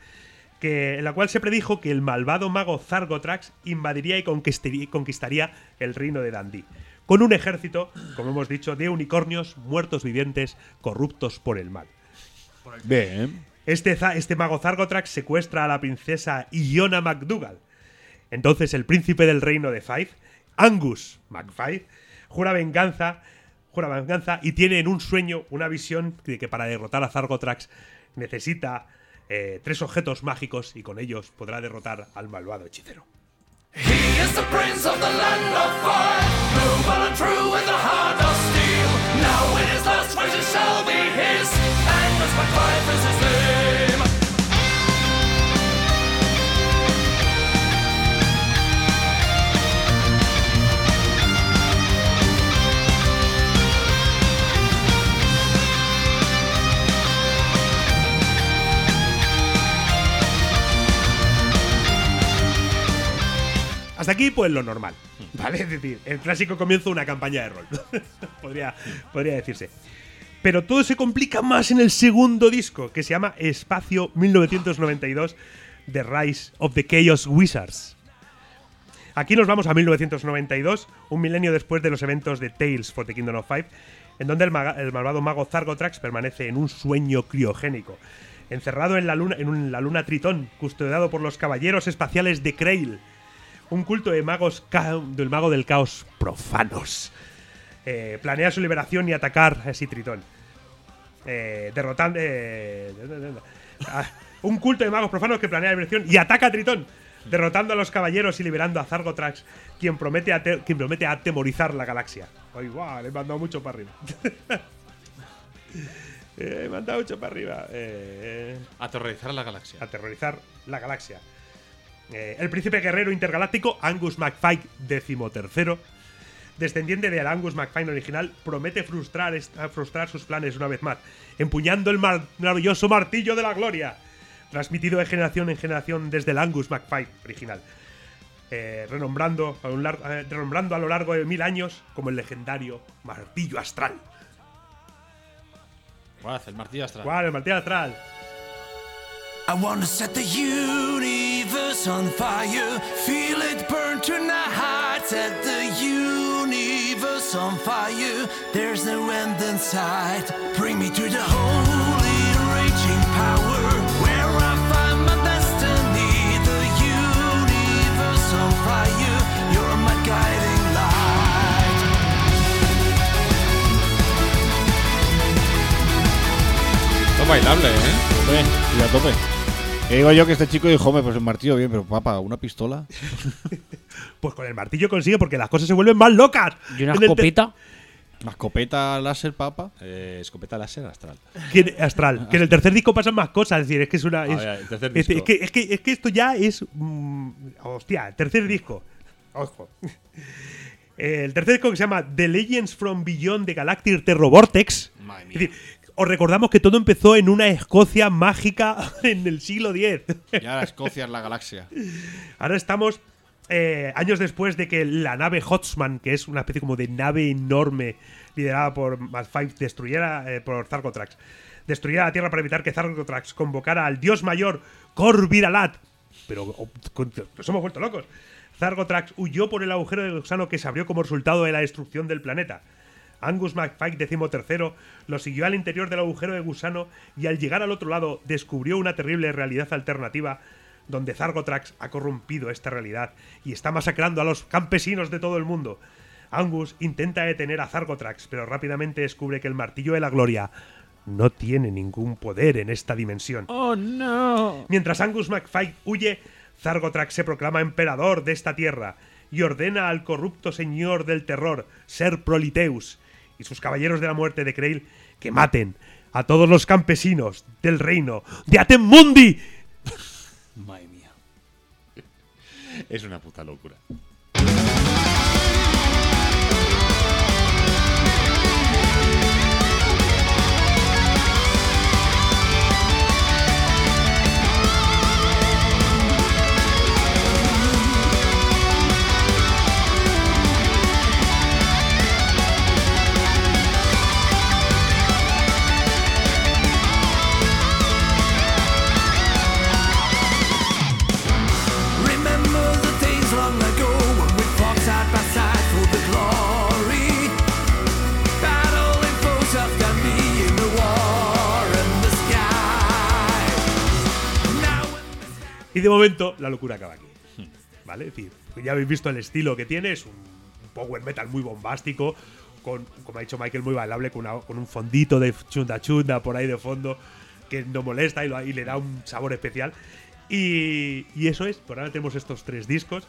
[SPEAKER 2] que, en la cual se predijo que el malvado mago Zargotrax invadiría y conquistaría, conquistaría el reino de Dundee, con un ejército, como hemos dicho, de unicornios muertos vivientes corruptos por el mal.
[SPEAKER 3] Bien.
[SPEAKER 2] Este, este mago Zargotrax secuestra a la princesa Iona MacDougall. Entonces el príncipe del reino de Fife, Angus MacFife, jura venganza, jura venganza y tiene en un sueño una visión de que para derrotar a Zargotrax necesita eh, tres objetos mágicos y con ellos podrá derrotar al malvado hechicero. Hasta aquí, pues lo normal. ¿Vale? Es decir, el clásico comienzo de una campaña de rol. podría, podría decirse. Pero todo se complica más en el segundo disco, que se llama Espacio 1992, The Rise of the Chaos Wizards. Aquí nos vamos a 1992, un milenio después de los eventos de Tales for the Kingdom of Five, en donde el, malvado mago Zargotrax permanece en un sueño criogénico, encerrado en la luna, en un- la luna Tritón, custodiado por los caballeros espaciales de Krail, un culto de magos del mago del caos profanos. Eh, planea su liberación y atacar a ese Tritón. Eh, derrotando. eh, un culto de magos profanos que planea la liberación y ataca a Tritón, derrotando a los caballeros y liberando a Zargotrax, quien promete, quien promete atemorizar la galaxia. Ay, guau, le he mandado mucho para arriba. Eh, he mandado mucho para arriba. Eh,
[SPEAKER 1] Aterrorizar la galaxia.
[SPEAKER 2] aterrorizar la galaxia. Eh, el príncipe guerrero intergaláctico Angus MacFine XIII, descendiente del Angus MacFine original, promete frustrar, est- a frustrar sus planes una vez más, empuñando el mar- maravilloso martillo de la gloria, transmitido de generación en generación desde el Angus MacFine original, eh, renombrando, a un lar- eh, renombrando a lo largo de mil años como el legendario martillo astral.
[SPEAKER 1] Guaz, el martillo astral.
[SPEAKER 2] ¿Cuál? El martillo astral.
[SPEAKER 6] I wanna set the universe on fire. Feel it burn tonight. Set the universe on fire. There's no end in sight. Bring me to the holy raging power. Where I find my destiny. The universe on fire. You're my guiding light.
[SPEAKER 1] Esto bailable, ¿eh?
[SPEAKER 3] Hombre, y a tope. Que digo yo que este chico dijo, hombre, pues el martillo bien, pero papá, una pistola.
[SPEAKER 2] Pues con el martillo consigue porque las cosas se vuelven más locas.
[SPEAKER 5] Y una escopeta.
[SPEAKER 3] Una escopeta láser, papa.
[SPEAKER 1] Eh, escopeta láser astral.
[SPEAKER 2] Que astral. Que en el tercer disco pasan más cosas. Es decir, es que es una. es-
[SPEAKER 1] ver, el tercer
[SPEAKER 2] es,
[SPEAKER 1] disco.
[SPEAKER 2] es que, es, que, es que esto ya es. mm, hostia, el tercer disco. Ojo. El tercer disco que se llama The Legends from Beyond the Galactic Terror Vortex.
[SPEAKER 3] Madre
[SPEAKER 2] Es decir, os recordamos que todo empezó en una Escocia mágica en el siglo X.
[SPEAKER 3] Ya la Escocia es la galaxia.
[SPEAKER 2] Ahora estamos eh, años después de que la nave Hotsman, que es una especie como de nave enorme liderada por Malphite, destruyera eh, por Zargotrax, destruyera la Tierra para evitar que Zargotrax convocara al dios mayor Corviralat. Pero oh, con- nos hemos vuelto locos. Zargotrax huyó por el agujero de gusano que se abrió como resultado de la destrucción del planeta. Angus MacFike XIII lo siguió al interior del agujero de gusano y al llegar al otro lado descubrió una terrible realidad alternativa donde Zargotrax ha corrompido esta realidad y está masacrando a los campesinos de todo el mundo. Angus intenta detener a Zargotrax, pero rápidamente descubre que el martillo de la gloria no tiene ningún poder en esta dimensión.
[SPEAKER 4] ¡Oh, no!
[SPEAKER 2] Mientras Angus MacFite huye, Zargotrax se proclama emperador de esta tierra y ordena al corrupto señor del terror, Ser Proliteus, y sus caballeros de la muerte de Creil que maten a todos los campesinos del reino de Atemmundi.
[SPEAKER 3] Madre mía.
[SPEAKER 1] Es una puta locura.
[SPEAKER 2] Y de momento, la locura acaba aquí. ¿Vale? Es decir, ya habéis visto el estilo que tiene, es un, power metal muy bombástico, con, como ha dicho Michael, muy bailable, con, una- con un fondito de chunda chunda por ahí de fondo, que no molesta y, lo- y le da un sabor especial. Y, y eso es, por ahora tenemos estos tres discos.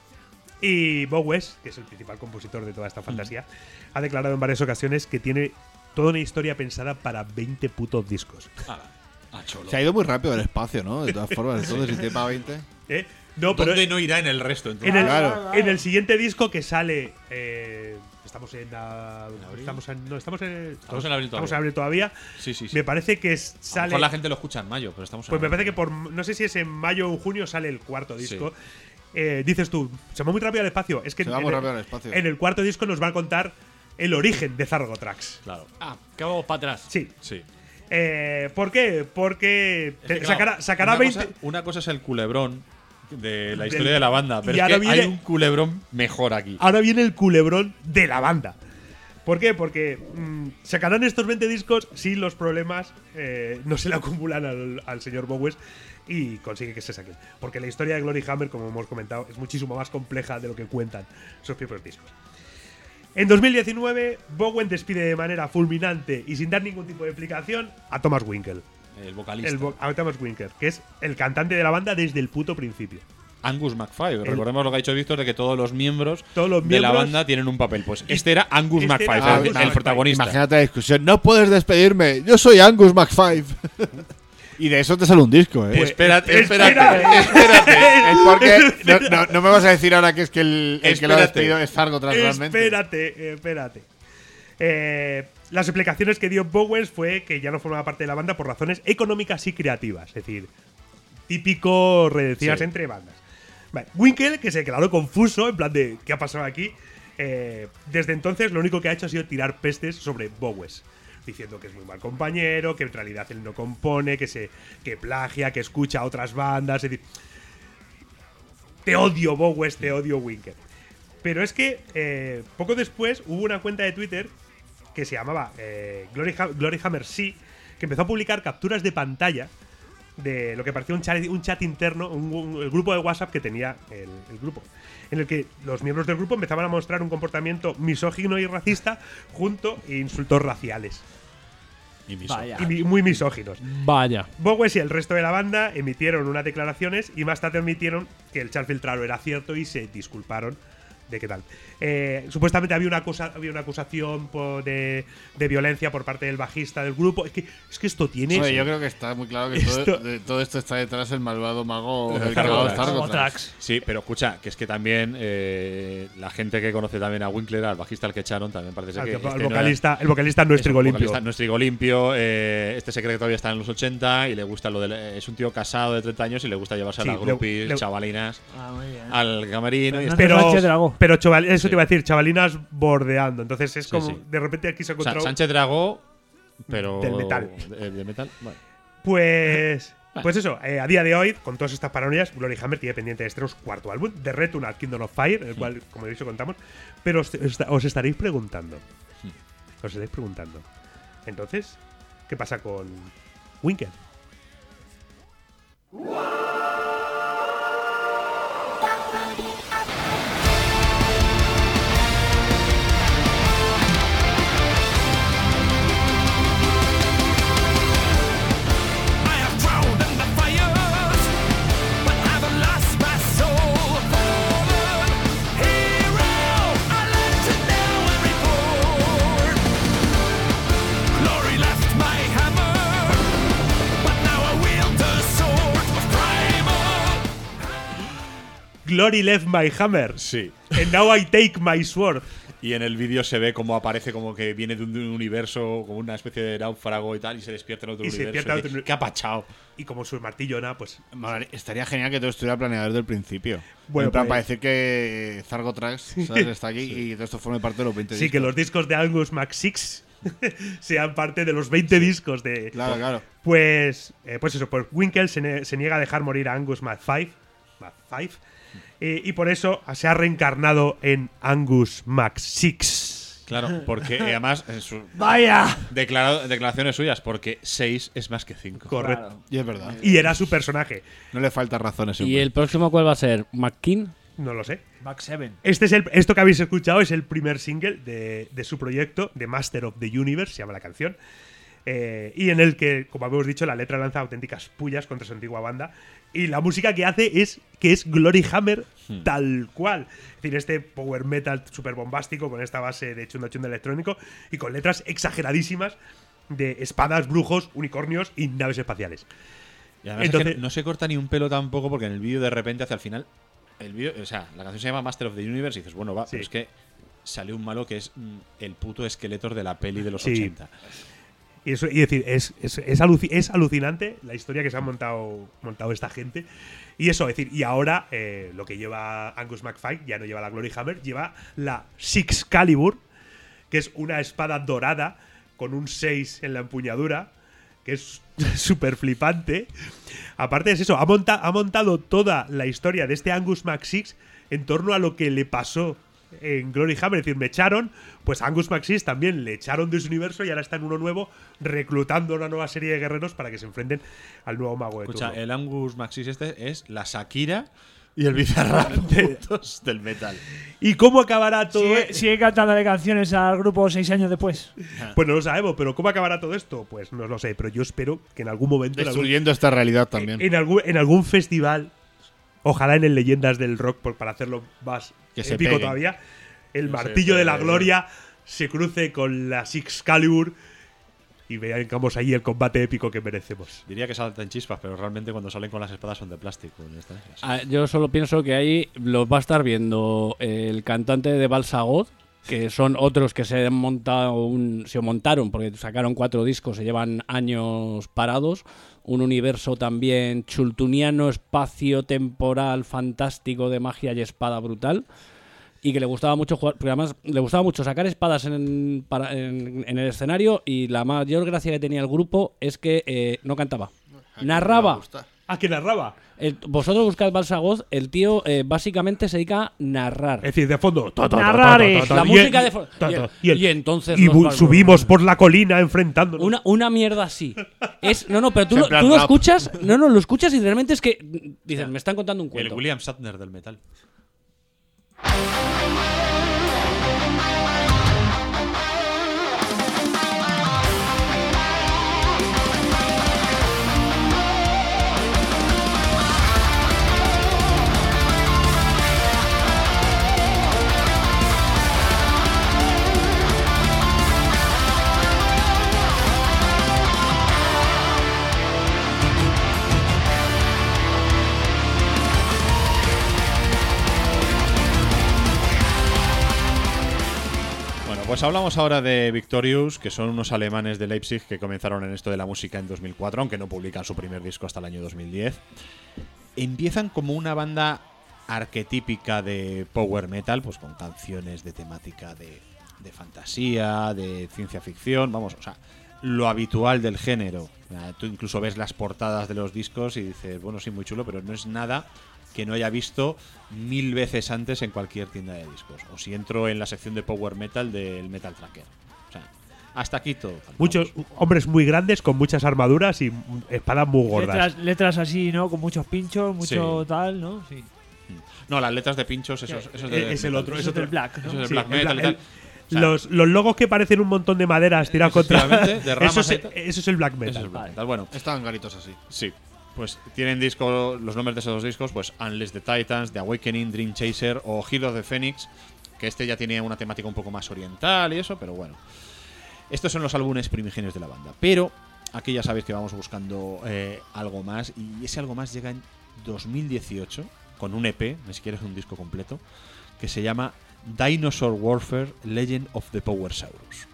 [SPEAKER 2] Y Bob West, que es el principal compositor de toda esta fantasía, ha declarado en varias ocasiones que tiene toda una historia pensada para 20 putos discos.
[SPEAKER 1] Ah, cholo.
[SPEAKER 3] Se ha ido muy rápido el espacio, ¿no? De todas formas, entonces, si te paga 20.
[SPEAKER 2] ¿Eh? No, pero
[SPEAKER 1] ¿Dónde no irá en el resto? entonces?
[SPEAKER 2] En el,
[SPEAKER 3] Claro.
[SPEAKER 2] en el siguiente disco que sale. eh, estamos en. ah, estamos en. No, estamos en.
[SPEAKER 1] Estamos en abril
[SPEAKER 2] Estamos
[SPEAKER 1] todavía.
[SPEAKER 2] en abril todavía.
[SPEAKER 1] Sí, sí, sí.
[SPEAKER 2] Me parece que
[SPEAKER 1] A lo
[SPEAKER 2] sale.
[SPEAKER 1] mejor la gente lo escucha en mayo, pero estamos en
[SPEAKER 2] Pues me parece que por. No sé si es en mayo o junio sale el cuarto disco. Eh, dices tú, se va muy rápido al espacio. Es que
[SPEAKER 3] Se va
[SPEAKER 2] en
[SPEAKER 3] muy
[SPEAKER 2] el-
[SPEAKER 3] rápido al espacio.
[SPEAKER 2] En el cuarto disco nos va a contar el origen de Zargotrax.
[SPEAKER 1] Claro.
[SPEAKER 4] Ah, que vamos para atrás.
[SPEAKER 2] Sí.
[SPEAKER 1] Sí.
[SPEAKER 2] Eh, ¿Por qué? Porque
[SPEAKER 1] Es que,
[SPEAKER 2] te-
[SPEAKER 1] claro,
[SPEAKER 2] sacará, sacará
[SPEAKER 1] una
[SPEAKER 2] 20.
[SPEAKER 1] Cosa, una cosa es el culebrón de la
[SPEAKER 2] Del-
[SPEAKER 1] historia de la banda,
[SPEAKER 2] y
[SPEAKER 1] pero es
[SPEAKER 2] ahora
[SPEAKER 1] que
[SPEAKER 2] viene-
[SPEAKER 1] hay un culebrón mejor aquí.
[SPEAKER 2] Ahora viene el culebrón de la banda. ¿Por qué? Porque mm, sacarán estos 20 discos si los problemas eh, no se le acumulan al, al señor Bowes y consigue que se saquen. Porque la historia de Glory Hammer, como hemos comentado, es muchísimo más compleja de lo que cuentan sus propios discos. En 2019, Bowen despide de manera fulminante y sin dar ningún tipo de explicación a Thomas Winkle.
[SPEAKER 1] El vocalista.
[SPEAKER 2] El vo- a Thomas Winkle, que es el cantante de la banda desde el puto principio.
[SPEAKER 1] Angus McFly. Recordemos lo que ha dicho Víctor de que todos los miembros,
[SPEAKER 2] Todos los
[SPEAKER 1] de la
[SPEAKER 2] miembros-
[SPEAKER 1] banda tienen un papel. Pues este era Angus
[SPEAKER 2] Este era
[SPEAKER 1] McFly,
[SPEAKER 2] Angus
[SPEAKER 1] el, el
[SPEAKER 2] McFly.
[SPEAKER 1] protagonista.
[SPEAKER 3] Imagínate la discusión. No puedes despedirme. Yo soy Angus McFive. y de eso te sale un disco, ¿eh?
[SPEAKER 2] Pues,
[SPEAKER 1] espérate,
[SPEAKER 2] espera.
[SPEAKER 1] espérate, espérate.
[SPEAKER 3] es porque no, no- no me vas a decir ahora que es que el, el que lo ha
[SPEAKER 1] Espérate.
[SPEAKER 3] despedido es Zargo tras realmente.
[SPEAKER 2] Espérate, espérate. Eh, las explicaciones que dio Bowens fue que ya no formaba parte de la banda por razones económicas y creativas. Es decir, típico redecidas
[SPEAKER 1] Sí.
[SPEAKER 2] entre bandas. Vale, Winkle, que se declaró confuso, en plan de ¿qué ha pasado aquí? Eh, desde entonces lo único que ha hecho ha sido tirar pestes sobre Bowes. Diciendo que es muy mal compañero, que en realidad él no compone, que se que plagia, que escucha a otras bandas. Es decir, te odio, Bowes, te odio, Winkle. Pero es que eh, poco después hubo una cuenta de Twitter que se llamaba eh, Glory, Glory Hammer Sí, que empezó a publicar capturas de pantalla de lo que parecía un chat, un chat interno, un, un- el grupo de WhatsApp que tenía el, el grupo, en el que los miembros del grupo empezaban a mostrar un comportamiento misógino y racista junto a insultos raciales
[SPEAKER 1] Y
[SPEAKER 2] y mi- muy misóginos.
[SPEAKER 5] Vaya.
[SPEAKER 2] Bowes y el resto de la banda emitieron unas declaraciones y más tarde admitieron que el chat filtrado era cierto y se disculparon de qué tal. Eh, supuestamente había una, acusa- había una acusación por- de, de violencia por parte del bajista del grupo. Es que, es que esto tiene.
[SPEAKER 3] Oye, yo creo que está muy claro que todo,
[SPEAKER 2] Esto-
[SPEAKER 3] de- todo esto está detrás del malvado mago del.
[SPEAKER 1] Sí, pero escucha, que es que también eh, la gente que conoce también a Winkler, al bajista al que echaron, también parece
[SPEAKER 2] al
[SPEAKER 1] que.
[SPEAKER 2] que-
[SPEAKER 1] este
[SPEAKER 2] el,
[SPEAKER 1] no era-
[SPEAKER 2] vocalista, el vocalista no es
[SPEAKER 1] es
[SPEAKER 2] trigo limpio.
[SPEAKER 1] vocalista, No es trigo limpio. eh, este se cree que todavía está en los 80 y le gusta lo de. Es un tío casado de 30 años y le gusta llevarse
[SPEAKER 2] Sí,
[SPEAKER 1] a las groupies,
[SPEAKER 2] le-
[SPEAKER 1] chavalinas,
[SPEAKER 4] Ah, muy bien.
[SPEAKER 1] al camerino. y
[SPEAKER 4] Pero
[SPEAKER 1] este-
[SPEAKER 4] no-
[SPEAKER 2] Pero, pero chaval- eso te iba a decir, chavalinas bordeando. Entonces es como de repente aquí se encontró.
[SPEAKER 1] Sánchez Dragó, pero.
[SPEAKER 2] Del metal.
[SPEAKER 1] De, de metal.
[SPEAKER 2] Pues, pues eso, eh, a día de hoy, con todas estas paranoias, Glory Hammer tiene pendiente de estrenos cuarto álbum, The Return al Kingdom of Fire, el cual, como he dicho, contamos. Pero os, os- estaréis preguntando. Os estaréis preguntando. Entonces, ¿qué pasa con Winkle?
[SPEAKER 6] Glory left my hammer,
[SPEAKER 1] Sí.
[SPEAKER 2] and now I take my sword.
[SPEAKER 1] Y en el vídeo se ve como aparece como que viene de un, universo, como una especie de náufrago y tal, y se despierta en otro
[SPEAKER 2] Y se
[SPEAKER 1] universo.
[SPEAKER 2] despierta en
[SPEAKER 1] y
[SPEAKER 2] otro
[SPEAKER 1] ¿Qué ha pachado?
[SPEAKER 2] Y como su martillona, pues.
[SPEAKER 3] Molaría- Estaría genial que todo estuviera planeado desde el principio.
[SPEAKER 2] Bueno,
[SPEAKER 3] en plan,
[SPEAKER 2] pues-
[SPEAKER 3] para decir que Zargo Trax ¿sabes? está aquí y todo esto forme parte de los 20
[SPEAKER 2] Sí, que los discos de Angus Max Six sean parte de los 20 discos de.
[SPEAKER 3] Claro, claro.
[SPEAKER 2] Pues, eh, pues eso, pues Winkle se, ne- se niega a dejar morir a Angus Mac 5. Eh, y por eso se ha reencarnado en Angus Max 6.
[SPEAKER 1] Claro, porque eh, además, en su-
[SPEAKER 4] ¡Vaya!
[SPEAKER 1] declarado- declaraciones suyas, porque 6 es más que 5.
[SPEAKER 2] Correcto.
[SPEAKER 3] Y es verdad.
[SPEAKER 2] Y era su personaje.
[SPEAKER 3] No le falta razones.
[SPEAKER 5] ¿Y el próximo cuál va a ser? ¿McKean?
[SPEAKER 2] No lo sé.
[SPEAKER 4] Max 7.
[SPEAKER 2] Este es el, esto que habéis escuchado es el primer single de, de su proyecto, The Master of the Universe, se llama la canción. Eh, y en el que, como habíamos dicho, la letra lanza auténticas pullas contra su antigua banda. Y la música que hace es que es Glory Hammer tal cual. Es decir, este power metal super bombástico con esta base de chunda chunda electrónico y con letras exageradísimas de espadas, brujos, unicornios y naves espaciales.
[SPEAKER 1] Y además es que
[SPEAKER 2] Entonces-
[SPEAKER 1] no se corta ni un pelo tampoco, porque en el vídeo de repente hacia el final. El vídeo, o sea, la canción se llama Master of the Universe y dices, bueno, va,
[SPEAKER 2] Sí.
[SPEAKER 1] pero es que sale un malo que es mm, el puto esqueleto de la peli de los
[SPEAKER 2] Sí.
[SPEAKER 1] 80.
[SPEAKER 2] Y, decir, es, es, es, es alucinante la historia que se ha montado, montado esta gente. Y eso, es decir, y ahora eh, lo que lleva Angus McFly ya no lleva la Glory Hammer, lleva la Six Calibur, que es una espada dorada con un 6 en la empuñadura, que es súper flipante. Aparte es eso, ha, monta- ha montado toda la historia de este Angus McSix en torno a lo que le pasó en Glory Hammer. Es decir, me echaron, pues a Angus McSix también le echaron de su universo y ahora está en uno nuevo, reclutando una nueva serie de guerreros para que se enfrenten al nuevo mago de
[SPEAKER 1] Escucha,
[SPEAKER 2] turno.
[SPEAKER 1] el Angus Maxis este es la Shakira y el Bizarrap juntos del metal.
[SPEAKER 2] ¿Y cómo acabará todo
[SPEAKER 4] Sigue, sigue cantándole canciones al grupo seis años después.
[SPEAKER 2] Pues no lo sabemos, pero ¿cómo acabará todo esto? Pues no lo sé, pero yo espero que en algún momento, en algún,
[SPEAKER 3] Destruyendo esta realidad también.
[SPEAKER 2] en algún, en algún festival, ojalá en el Leyendas del Rock, por- para hacerlo más
[SPEAKER 3] Que se
[SPEAKER 2] épico
[SPEAKER 3] peguen.
[SPEAKER 2] todavía, el martillo de la gloria se cruce con la Excalibur y veamos ahí el combate épico que merecemos.
[SPEAKER 1] Diría que saltan chispas, pero realmente cuando salen con las espadas son de plástico.
[SPEAKER 5] Ah, yo solo pienso que ahí los va a estar viendo el cantante de Balsagot, que son otros que se han montado un, se montaron porque sacaron cuatro discos, se llevan años parados. Un universo también chultuniano, espacio temporal, fantástico de magia y espada brutal. Y que le gustaba mucho jugar, porque además le gustaba mucho sacar espadas en, para- en- en el escenario. Y la mayor gracia que tenía el grupo es que eh, no cantaba, narraba.
[SPEAKER 2] ¿A que narraba?
[SPEAKER 5] El- vosotros buscad Balsagoz, el tío eh, básicamente se dedica a narrar.
[SPEAKER 2] Es decir, de fondo.
[SPEAKER 4] Narrar
[SPEAKER 5] la
[SPEAKER 2] y
[SPEAKER 5] música
[SPEAKER 2] el-
[SPEAKER 5] de fo-
[SPEAKER 2] ta,
[SPEAKER 5] y el-
[SPEAKER 2] ta, y el-
[SPEAKER 5] y entonces
[SPEAKER 2] y subimos por la colina enfrentándonos.
[SPEAKER 5] Una, una mierda así. Es, no, no, pero tú, lo, tú lo escuchas, no, no, lo escuchas y realmente es que dices, me están contando un
[SPEAKER 1] El
[SPEAKER 5] cuento.
[SPEAKER 1] William Shatner del metal. Pues hablamos ahora de Victorious, que son unos alemanes de Leipzig que comenzaron en esto de la música en 2004, aunque no publican su primer disco hasta el año 2010. Empiezan como una banda arquetípica de power metal, pues con canciones de temática de, de fantasía, de ciencia ficción, vamos, o sea, lo habitual del género. Tú incluso ves las portadas de los discos y dices, bueno, sí, muy chulo, pero no es nada que no haya visto mil veces antes en cualquier tienda de discos. O si entro en la sección de power metal del Metal Tracker. O sea, hasta aquí todo.
[SPEAKER 2] Muchos hombres muy grandes con muchas armaduras y mm, espadas muy gordas.
[SPEAKER 4] Letras, letras así, ¿no? Con muchos pinchos, mucho
[SPEAKER 1] Sí.
[SPEAKER 4] tal, ¿no? Sí.
[SPEAKER 1] No, las letras de pinchos, eso, es- eso es, de
[SPEAKER 2] es el otro,
[SPEAKER 4] Eso
[SPEAKER 2] es
[SPEAKER 4] es del
[SPEAKER 2] otro.
[SPEAKER 4] black, ¿no?
[SPEAKER 1] Eso es
[SPEAKER 2] Sí,
[SPEAKER 1] black
[SPEAKER 2] el
[SPEAKER 1] metal tal.
[SPEAKER 2] el-
[SPEAKER 1] O sea,
[SPEAKER 2] los, los logos que parecen un montón de maderas tiradas contra.
[SPEAKER 1] De ramas
[SPEAKER 2] eso, es,
[SPEAKER 1] tal.
[SPEAKER 2] eso es el black
[SPEAKER 1] eso
[SPEAKER 2] metal.
[SPEAKER 1] es el black metal. Bueno,
[SPEAKER 3] Estaban garitos así.
[SPEAKER 1] Sí, pues tienen discos, los nombres de esos discos, pues Unless the Titans, The Awakening, Dream Chaser o Hero of the Phoenix, que este ya tiene una temática un poco más oriental y eso, pero bueno. Estos son los álbumes primigenios de la banda. Pero aquí ya sabéis que vamos buscando eh, algo más y ese algo más llega en 2018 con un EP, ni siquiera es un disco completo, que se llama Dinosaur Warfare Legend of the Power Saurus.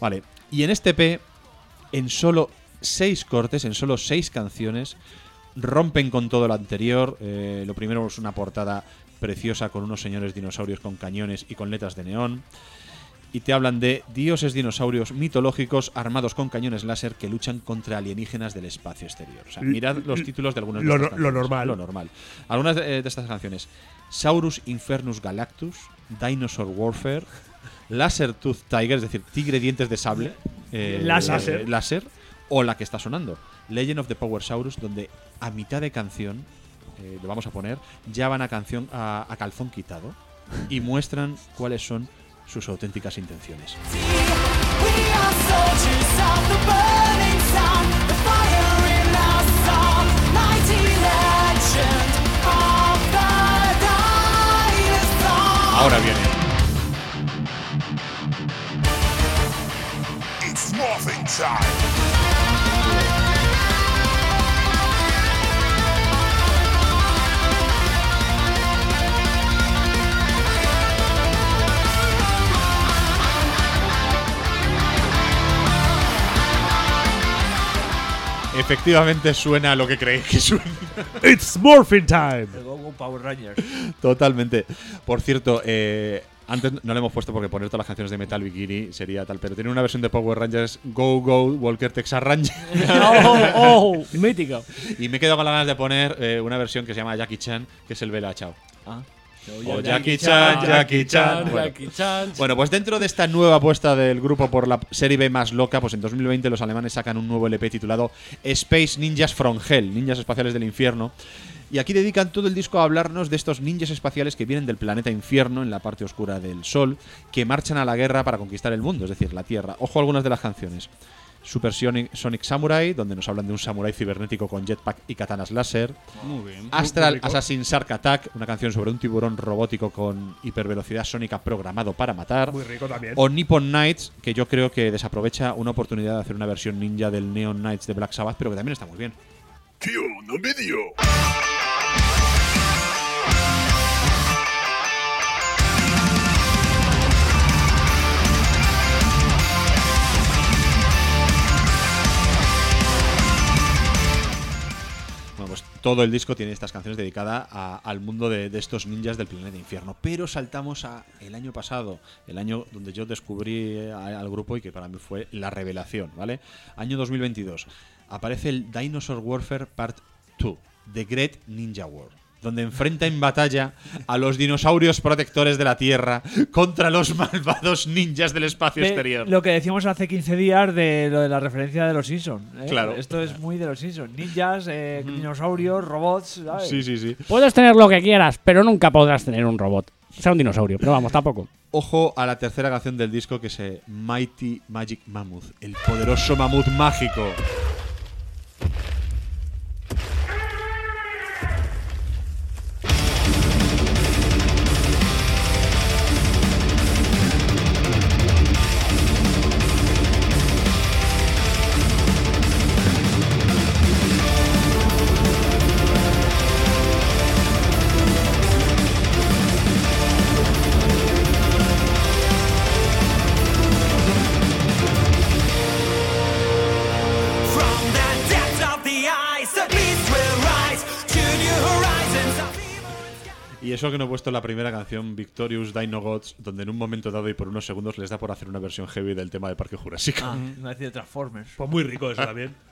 [SPEAKER 1] Vale, y en este EP, en solo seis cortes, en solo seis canciones, rompen con todo lo anterior. Eh, lo primero es una portada preciosa con unos señores dinosaurios con cañones y con letras de neón. Y te hablan de dioses dinosaurios mitológicos armados con cañones láser que luchan contra alienígenas del espacio exterior. O sea, mirad los títulos de algunas de
[SPEAKER 2] Lo
[SPEAKER 1] estas
[SPEAKER 2] lo normal.
[SPEAKER 1] Lo normal. Algunas de, de estas canciones. Saurus Infernus Galactus, Dinosaur Warfare, Laser Tooth Tiger, es decir, tigre dientes de sable. eh,
[SPEAKER 4] Láser.
[SPEAKER 1] eh, láser. O la que está sonando, Legend of the Power Saurus, donde a mitad de canción, eh, lo vamos a poner, ya van a, canción, a, a calzón quitado y muestran cuáles son sus auténticas intenciones. Ahora viene. Efectivamente suena lo que creéis que suena.
[SPEAKER 2] It's Morphin Time.
[SPEAKER 4] Goku Power Rangers.
[SPEAKER 1] Totalmente. Por cierto, eh, Antes no le hemos puesto porque poner todas las canciones de Metal Bikini sería tal, pero tiene una versión de Power Rangers Go Go Walker Texas Ranger.
[SPEAKER 5] oh, oh, mítico.
[SPEAKER 1] y me he quedado con las ganas de poner eh, una versión que se llama Jackie Chan, que es el Bella Chao.
[SPEAKER 4] Ah.
[SPEAKER 1] O Jackie Chan, Jackie Chan. Bueno.
[SPEAKER 5] Jackie Chan.
[SPEAKER 1] Bueno, pues dentro de esta nueva apuesta del grupo por la serie B más loca, pues en 2020 los alemanes sacan un nuevo LP titulado Space Ninjas from Hell, Ninjas Espaciales del Infierno. Y aquí dedican todo el disco a hablarnos de estos ninjas espaciales que vienen del planeta infierno, en la parte oscura del Sol, que marchan a la guerra para conquistar el mundo, es decir, la Tierra. Ojo a algunas de las canciones. Super Sonic, Sonic Samurai, donde nos hablan de un samurái cibernético con jetpack y katanas láser.
[SPEAKER 3] Muy bien.
[SPEAKER 1] Astral
[SPEAKER 2] rico.
[SPEAKER 1] Assassin Shark Attack, una canción sobre un tiburón robótico con hipervelocidad sónica programado para matar.
[SPEAKER 2] Muy rico también.
[SPEAKER 1] O Nippon Knights, que yo creo que desaprovecha una oportunidad de hacer una versión ninja del Neon Knights de Black Sabbath, pero que también está muy bien. Bueno, pues todo el disco tiene estas canciones dedicadas a- al mundo de, estos ninjas del planeta infierno. Pero saltamos a el año pasado, el año donde yo descubrí eh, al grupo y que para mí fue la revelación, ¿vale? Año 2022. Aparece el Dinosaur Warfare Part 2, The Great Ninja War. Donde enfrenta en batalla a los dinosaurios protectores de la Tierra contra los malvados ninjas del espacio exterior.
[SPEAKER 4] Lo que decíamos hace 15 días de lo de la referencia de los Simpsons. ¿eh?
[SPEAKER 1] Claro.
[SPEAKER 4] Esto es muy de los Simpsons. Ninjas, eh, dinosaurios, robots. ¿sabes?
[SPEAKER 1] Sí, sí, sí.
[SPEAKER 5] Puedes tener lo que quieras, pero nunca podrás tener un robot. Sea un dinosaurio, pero vamos, tampoco.
[SPEAKER 1] Ojo a la tercera canción del disco que es Mighty Magic Mammoth, el poderoso mamut mágico. Y eso que no he puesto en la primera canción, Victorious Dino Gods, donde en un momento dado y por unos segundos les da por hacer una versión heavy del tema de Parque Jurásico.
[SPEAKER 4] Ah, me ha de Transformers.
[SPEAKER 2] Pues muy rico eso también.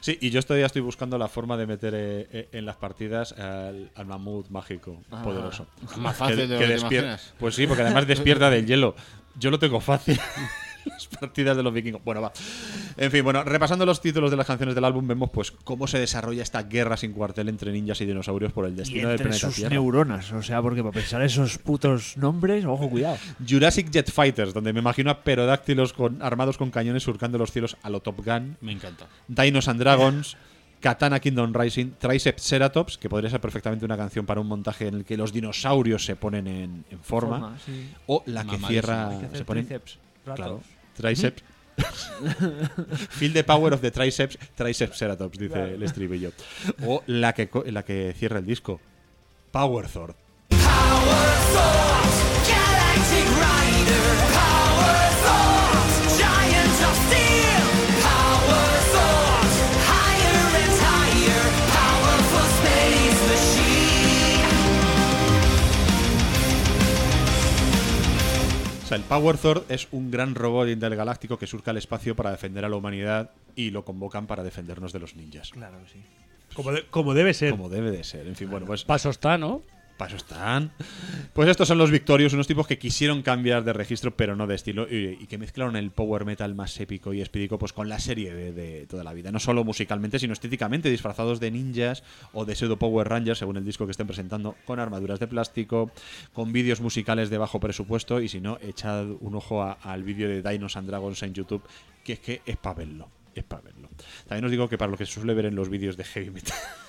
[SPEAKER 1] Sí, y yo todavía estoy buscando la forma de meter eh, eh, en las partidas al, al mamut mágico poderoso.
[SPEAKER 3] Más fácil
[SPEAKER 1] Que-
[SPEAKER 3] de
[SPEAKER 1] que
[SPEAKER 3] lo que te
[SPEAKER 1] despier-
[SPEAKER 3] imaginas.
[SPEAKER 1] Pues sí, porque además despierta del hielo. Yo lo tengo fácil. las partidas de los vikingos. Bueno, va. En fin, bueno, repasando los títulos de las canciones del álbum, vemos pues cómo se desarrolla esta guerra sin cuartel entre ninjas y dinosaurios por el
[SPEAKER 4] Y
[SPEAKER 1] destino del
[SPEAKER 4] entre
[SPEAKER 1] planeta
[SPEAKER 4] sus
[SPEAKER 1] Tierra.
[SPEAKER 4] neuronas. O sea, porque para pensar esos putos nombres, ojo, cuidado.
[SPEAKER 1] Jurassic Jet Fighters, donde me imagino a perodáctilos con, armados con cañones surcando los cielos a lo Top Gun.
[SPEAKER 3] Me encanta.
[SPEAKER 1] Dinos and Dragons, Katana Kingdom Rising, Triceps Ceratops, que podría ser perfectamente una canción para un montaje en el que los dinosaurios se ponen en, en forma.
[SPEAKER 4] Forma, sí.
[SPEAKER 1] O la que cierra. Se ponen,
[SPEAKER 4] tríceps, ratos.
[SPEAKER 1] claro, Triceps. Feel the power of the triceps, triceps ceratops, dice el estribillo. O la que, la que cierra el disco. Power Thord.
[SPEAKER 6] Power Thoughts, Galactic Rider, Power
[SPEAKER 1] el Power Thord es un gran robot intergaláctico que surca el espacio para defender a la humanidad y lo convocan para defendernos de los ninjas.
[SPEAKER 4] Claro que sí.
[SPEAKER 2] Como, de- como debe ser.
[SPEAKER 1] Como debe de ser. En fin, bueno, pues
[SPEAKER 5] Paso está, ¿no?
[SPEAKER 1] Paso están. Pues estos son los Victorious, unos tipos que quisieron cambiar de registro, pero no de estilo, y, que mezclaron el power metal más épico y espídico pues con la serie de, de toda la vida. No solo musicalmente, sino estéticamente, disfrazados de ninjas o de pseudo Power Rangers, según el disco que estén presentando, con armaduras de plástico, con vídeos musicales de bajo presupuesto, y si no, echad un ojo al vídeo de Dinos and Dragons en YouTube, que es que es para verlo. Es para verlo. También os digo que para lo que se suele ver en los vídeos de heavy metal.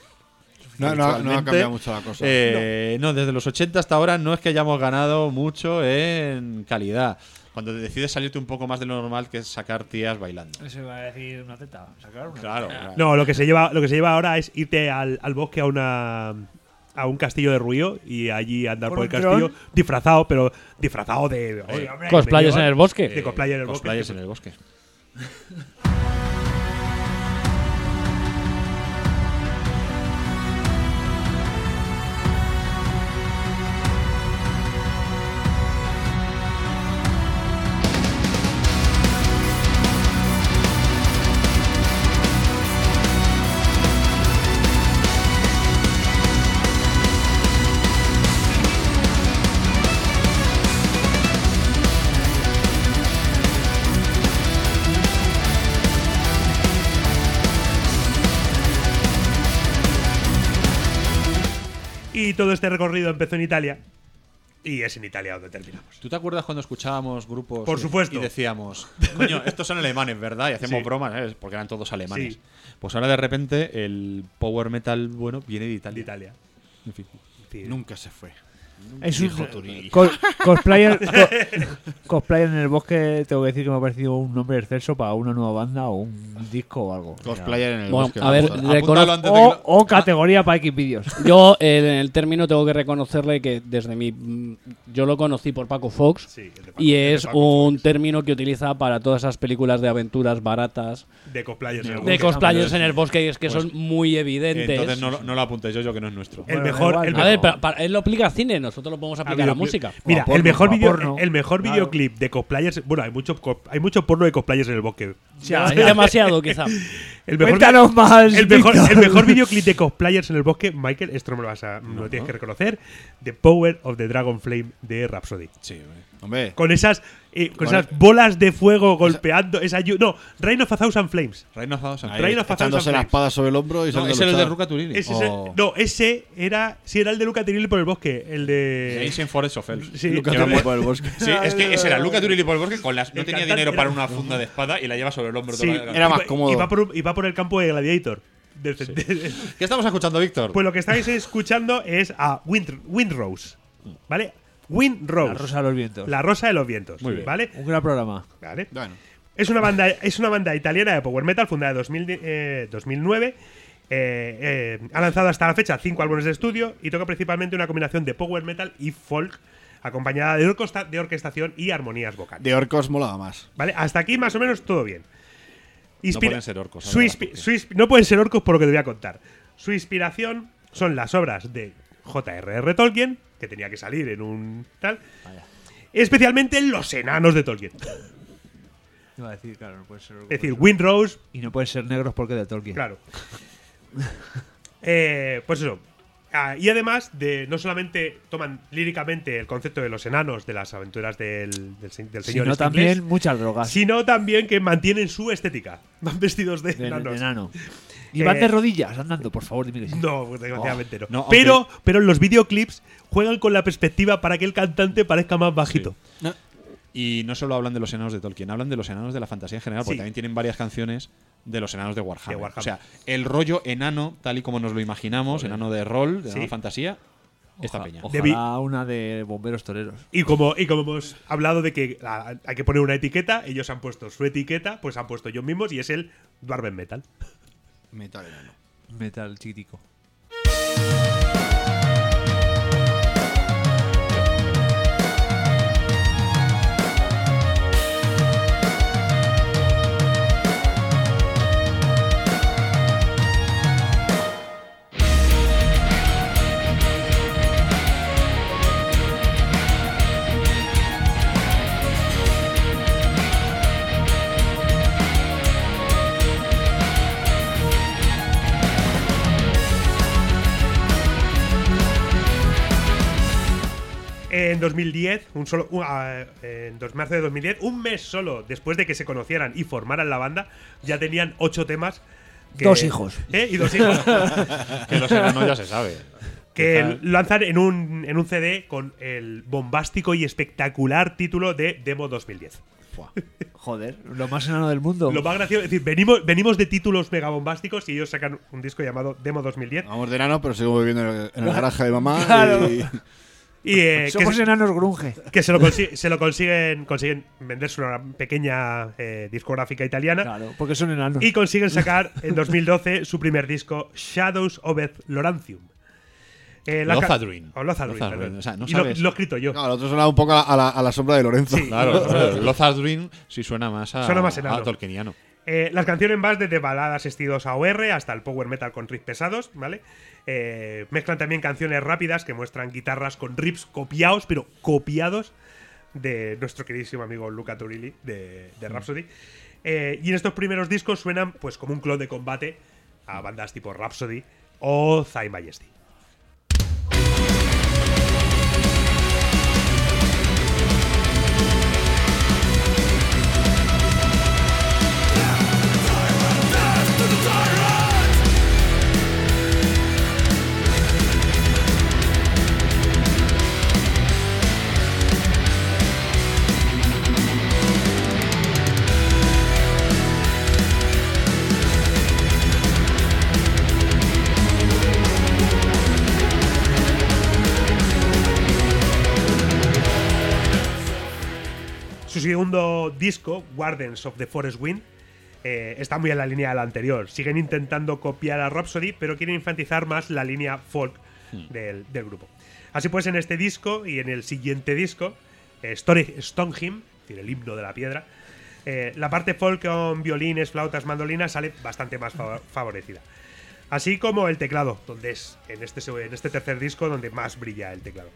[SPEAKER 3] No, no, no ha cambiado mucho la cosa.
[SPEAKER 1] eh, no. desde los 80 hasta ahora no es que hayamos ganado mucho en calidad. Cuando decides salirte un poco más de lo normal, que es sacar tías bailando.
[SPEAKER 4] Eso iba a decir una teta. Sacar una
[SPEAKER 1] Claro.
[SPEAKER 4] teta.
[SPEAKER 1] claro.
[SPEAKER 2] No, lo que se lleva, lo que se lleva ahora es irte al, al bosque a una a un castillo de ruido y allí andar
[SPEAKER 4] ¿Con
[SPEAKER 2] por el castillo
[SPEAKER 4] dron?
[SPEAKER 2] disfrazado, pero disfrazado de oye, hombre,
[SPEAKER 5] Cosplayers en el bosque.
[SPEAKER 2] De cosplayer en el bosque.
[SPEAKER 1] Cosplayers en el bosque.
[SPEAKER 2] Todo este recorrido empezó en Italia y es en Italia donde terminamos.
[SPEAKER 1] ¿Tú te acuerdas cuando escuchábamos grupos
[SPEAKER 2] Por
[SPEAKER 1] y-
[SPEAKER 2] supuesto.
[SPEAKER 1] y decíamos, coño, estos son alemanes, ¿verdad? Y hacemos
[SPEAKER 2] Sí.
[SPEAKER 1] bromas, ¿eh? porque eran todos alemanes.
[SPEAKER 2] Sí.
[SPEAKER 1] Pues ahora de repente el power metal bueno viene de Italia.
[SPEAKER 2] De Italia.
[SPEAKER 1] En fin.
[SPEAKER 2] Sí.
[SPEAKER 3] Nunca se fue.
[SPEAKER 4] Es un cosplayer, co- cosplayer en el bosque. Tengo que decir que me ha parecido un nombre excelso para una nueva banda o un disco o algo.
[SPEAKER 3] Cosplayer en el
[SPEAKER 5] Bueno,
[SPEAKER 3] bosque.
[SPEAKER 5] a ver,
[SPEAKER 1] antes de que
[SPEAKER 4] O, o categoría para X vídeos.
[SPEAKER 5] Yo, eh, en el término, tengo que reconocerle que desde mi. mm, Yo lo conocí por Paco Fox.
[SPEAKER 2] Sí, el de Paco-
[SPEAKER 5] Y
[SPEAKER 2] de
[SPEAKER 5] es
[SPEAKER 2] Paco
[SPEAKER 5] un
[SPEAKER 2] Fox.
[SPEAKER 5] término que utiliza para todas esas películas de aventuras baratas
[SPEAKER 2] de cosplayers. en el
[SPEAKER 5] de
[SPEAKER 2] bosque.
[SPEAKER 5] cosplayers en el bosque, y es que
[SPEAKER 1] Pues,
[SPEAKER 5] son muy evidentes.
[SPEAKER 1] Entonces no, lo- no lo apuntéis yo, yo que no es nuestro.
[SPEAKER 2] El
[SPEAKER 4] Bueno,
[SPEAKER 2] mejor,
[SPEAKER 4] igual,
[SPEAKER 2] el
[SPEAKER 4] ¿no?
[SPEAKER 5] a
[SPEAKER 2] mejor-
[SPEAKER 5] ver, para- para- él lo aplica al cine, nosotros lo podemos aplicar a la
[SPEAKER 2] videoclip.
[SPEAKER 5] música.
[SPEAKER 2] Mira,
[SPEAKER 4] a porno,
[SPEAKER 2] el mejor
[SPEAKER 4] a
[SPEAKER 2] video,
[SPEAKER 4] porno.
[SPEAKER 2] el mejor
[SPEAKER 4] Claro.
[SPEAKER 2] videoclip de cosplayers. Bueno, hay mucho, hay mucho porno de cosplayers en el bosque.
[SPEAKER 4] Ya,
[SPEAKER 5] Es demasiado, quizá.
[SPEAKER 2] El mejor,
[SPEAKER 4] Cuéntanos más.
[SPEAKER 2] el mejor, el mejor videoclip de cosplayers en el bosque, Michael, esto no me lo vas a, no lo tienes que reconocer. The Power of the Dragon Flame de Rhapsody.
[SPEAKER 1] Sí.
[SPEAKER 3] Hombre,
[SPEAKER 2] Con esas, eh, con esas bolas de fuego golpeando. Esa, no, Reign of a Thousand Flames.
[SPEAKER 1] Reino of Thousand
[SPEAKER 3] ahí,
[SPEAKER 2] Reino of a Thousand
[SPEAKER 3] la
[SPEAKER 2] Flames.
[SPEAKER 3] espada sobre el hombro y
[SPEAKER 1] No,
[SPEAKER 3] saliendo
[SPEAKER 1] es
[SPEAKER 3] a
[SPEAKER 1] el de
[SPEAKER 3] luchar.
[SPEAKER 1] Ruka Turini.
[SPEAKER 2] Ese es el-
[SPEAKER 1] O
[SPEAKER 2] no, ese era. Sí, era el de Luca Tirilli por el bosque. El de.
[SPEAKER 1] Ancient Forest of.
[SPEAKER 2] Sí,
[SPEAKER 3] Luca
[SPEAKER 1] va
[SPEAKER 3] Turini
[SPEAKER 1] por-
[SPEAKER 3] el bosque.
[SPEAKER 1] Sí, es que ese era Luca Turilli por el bosque con las, no
[SPEAKER 2] El
[SPEAKER 1] tenía
[SPEAKER 2] cantante
[SPEAKER 1] dinero para
[SPEAKER 2] era-
[SPEAKER 1] una funda de espada y la lleva sobre el hombro.
[SPEAKER 2] Sí,
[SPEAKER 1] toda la-
[SPEAKER 3] Era más cómodo.
[SPEAKER 2] Por, iba por el campo de Gladiator.
[SPEAKER 1] ¿Qué estamos escuchando, Víctor?
[SPEAKER 2] pues lo que estáis escuchando es a Wind, Windrose. ¿Vale? Windrose.
[SPEAKER 4] La Rosa de los Vientos.
[SPEAKER 2] La Rosa de los Vientos.
[SPEAKER 1] Muy bien.
[SPEAKER 2] ¿Vale?
[SPEAKER 4] Un gran programa.
[SPEAKER 2] ¿Vale?
[SPEAKER 3] Bueno,
[SPEAKER 2] Es una banda, es una banda italiana de power metal fundada en 2000 eh, 2009. Eh, eh, ha lanzado hasta la fecha cinco álbumes de estudio y toca principalmente una combinación de power metal y folk, acompañada de, orcosta- de orquestación y armonías vocales.
[SPEAKER 3] de Orcos molaba más.
[SPEAKER 2] ¿Vale? Hasta aquí más o menos todo bien.
[SPEAKER 1] No pueden ser orcos,
[SPEAKER 2] su no pueden ser orcos por lo que te voy a contar. Su inspiración son las obras de J.R.R. Tolkien, que tenía que salir en un tal. Especialmente los enanos de Tolkien.
[SPEAKER 4] Iba a decir, claro, no puede ser.
[SPEAKER 2] Es decir, Windrose,
[SPEAKER 4] y no pueden ser negros porque de Tolkien.
[SPEAKER 2] Claro. Eh, pues eso. Ah, y además, de no solamente toman líricamente el concepto de los enanos de las aventuras del, del, se- del señor
[SPEAKER 4] Sino
[SPEAKER 2] este
[SPEAKER 4] también muchas drogas.
[SPEAKER 2] sino también que mantienen su estética. Van vestidos de,
[SPEAKER 4] de, de
[SPEAKER 2] enanos.
[SPEAKER 4] enano. Y van
[SPEAKER 2] Eh,
[SPEAKER 4] de rodillas andando, por favor, dime que sí.
[SPEAKER 2] No, desgraciadamente no.
[SPEAKER 1] No,
[SPEAKER 2] pero, pero en los videoclips juegan con la perspectiva para que el cantante parezca más bajito.
[SPEAKER 1] Y no solo hablan de los enanos de Tolkien, hablan de los enanos de la fantasía en general, porque
[SPEAKER 2] Sí.
[SPEAKER 1] también tienen varias canciones de los enanos de Warhammer.
[SPEAKER 2] De Warhammer.
[SPEAKER 1] O sea, el rollo enano, tal y como nos lo imaginamos, enano de rol, de
[SPEAKER 2] Sí.
[SPEAKER 1] fantasía, esta
[SPEAKER 4] Oja-
[SPEAKER 1] peña.
[SPEAKER 4] Ojalá
[SPEAKER 2] Debi-
[SPEAKER 4] una de bomberos toreros.
[SPEAKER 2] Y como, y como hemos hablado de que ah, hay que poner una etiqueta, ellos han puesto su etiqueta, pues han puesto ellos mismos y es el Dwarven Metal.
[SPEAKER 3] Metal enano.
[SPEAKER 4] Metal chiquitico.
[SPEAKER 2] En 2010, un solo, un- ah, en dos- marzo de 2010, un mes solo después de que se conocieran y formaran la banda, ya tenían ocho temas. que-
[SPEAKER 4] Dos hijos.
[SPEAKER 2] ¿Eh? Y dos hijos.
[SPEAKER 1] Que los enanos ya se sabe.
[SPEAKER 2] que lanzan en un, en un CD con el bombástico y espectacular título de Demo 2010.
[SPEAKER 4] Joder, lo más enano del mundo.
[SPEAKER 2] Lo más gracioso, es decir, venimos, venimos de títulos mega bombásticos y ellos sacan un disco llamado Demo 2010.
[SPEAKER 3] Vamos de enano, pero seguimos viviendo en el, en el garaje de mamá.
[SPEAKER 4] Claro.
[SPEAKER 3] Y,
[SPEAKER 2] Y eh, que,
[SPEAKER 4] Somos
[SPEAKER 2] se,
[SPEAKER 4] enanos grunge.
[SPEAKER 2] que se lo, consi- se lo consiguen, consiguen venderse una pequeña eh, discográfica italiana.
[SPEAKER 4] Claro, porque son enanos.
[SPEAKER 2] Y consiguen sacar en 2012 su primer disco, Shadows of Lorancium. Eh, la. O Lothadruin,
[SPEAKER 1] Lothadruin,
[SPEAKER 2] perdón.
[SPEAKER 1] o sea, no
[SPEAKER 2] y lo, he escrito yo.
[SPEAKER 3] no, el otro sonaba un poco a la, a la- a la sombra de Lorenzo.
[SPEAKER 1] Claro, Lothar si suena más a,
[SPEAKER 2] Suena más
[SPEAKER 1] a Tolkieniano.
[SPEAKER 2] Eh, las canciones van desde baladas estilos AOR hasta el power metal con riffs pesados, ¿vale? Eh, mezclan también canciones rápidas que muestran guitarras con riffs copiados, pero copiados de nuestro queridísimo amigo Luca Turilli de, de Rhapsody. Eh, y en estos primeros discos suenan pues como un clon de combate a bandas tipo Rhapsody o Thy Majesty. Su segundo disco, Guardians of the Forest Wind, eh, está muy en la línea del anterior. Siguen intentando copiar a Rhapsody, pero quieren enfatizar más la línea folk del, del grupo. Así pues, en este disco y en el siguiente disco, eh, decir, el himno de la piedra, eh, la parte folk con violines, flautas, mandolinas sale bastante más fa- favorecida. Así como el teclado, donde es en este, en este tercer disco donde más brilla el teclado.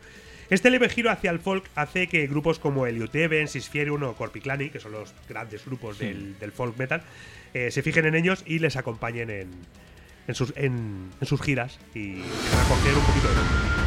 [SPEAKER 2] Este leve giro hacia el folk hace que grupos como Elliot Evans, Sisfierun o Corpiclani, que son los grandes grupos del, del folk metal, eh, se fijen en ellos y les acompañen en, en sus, en, en sus giras y a coger un poquito de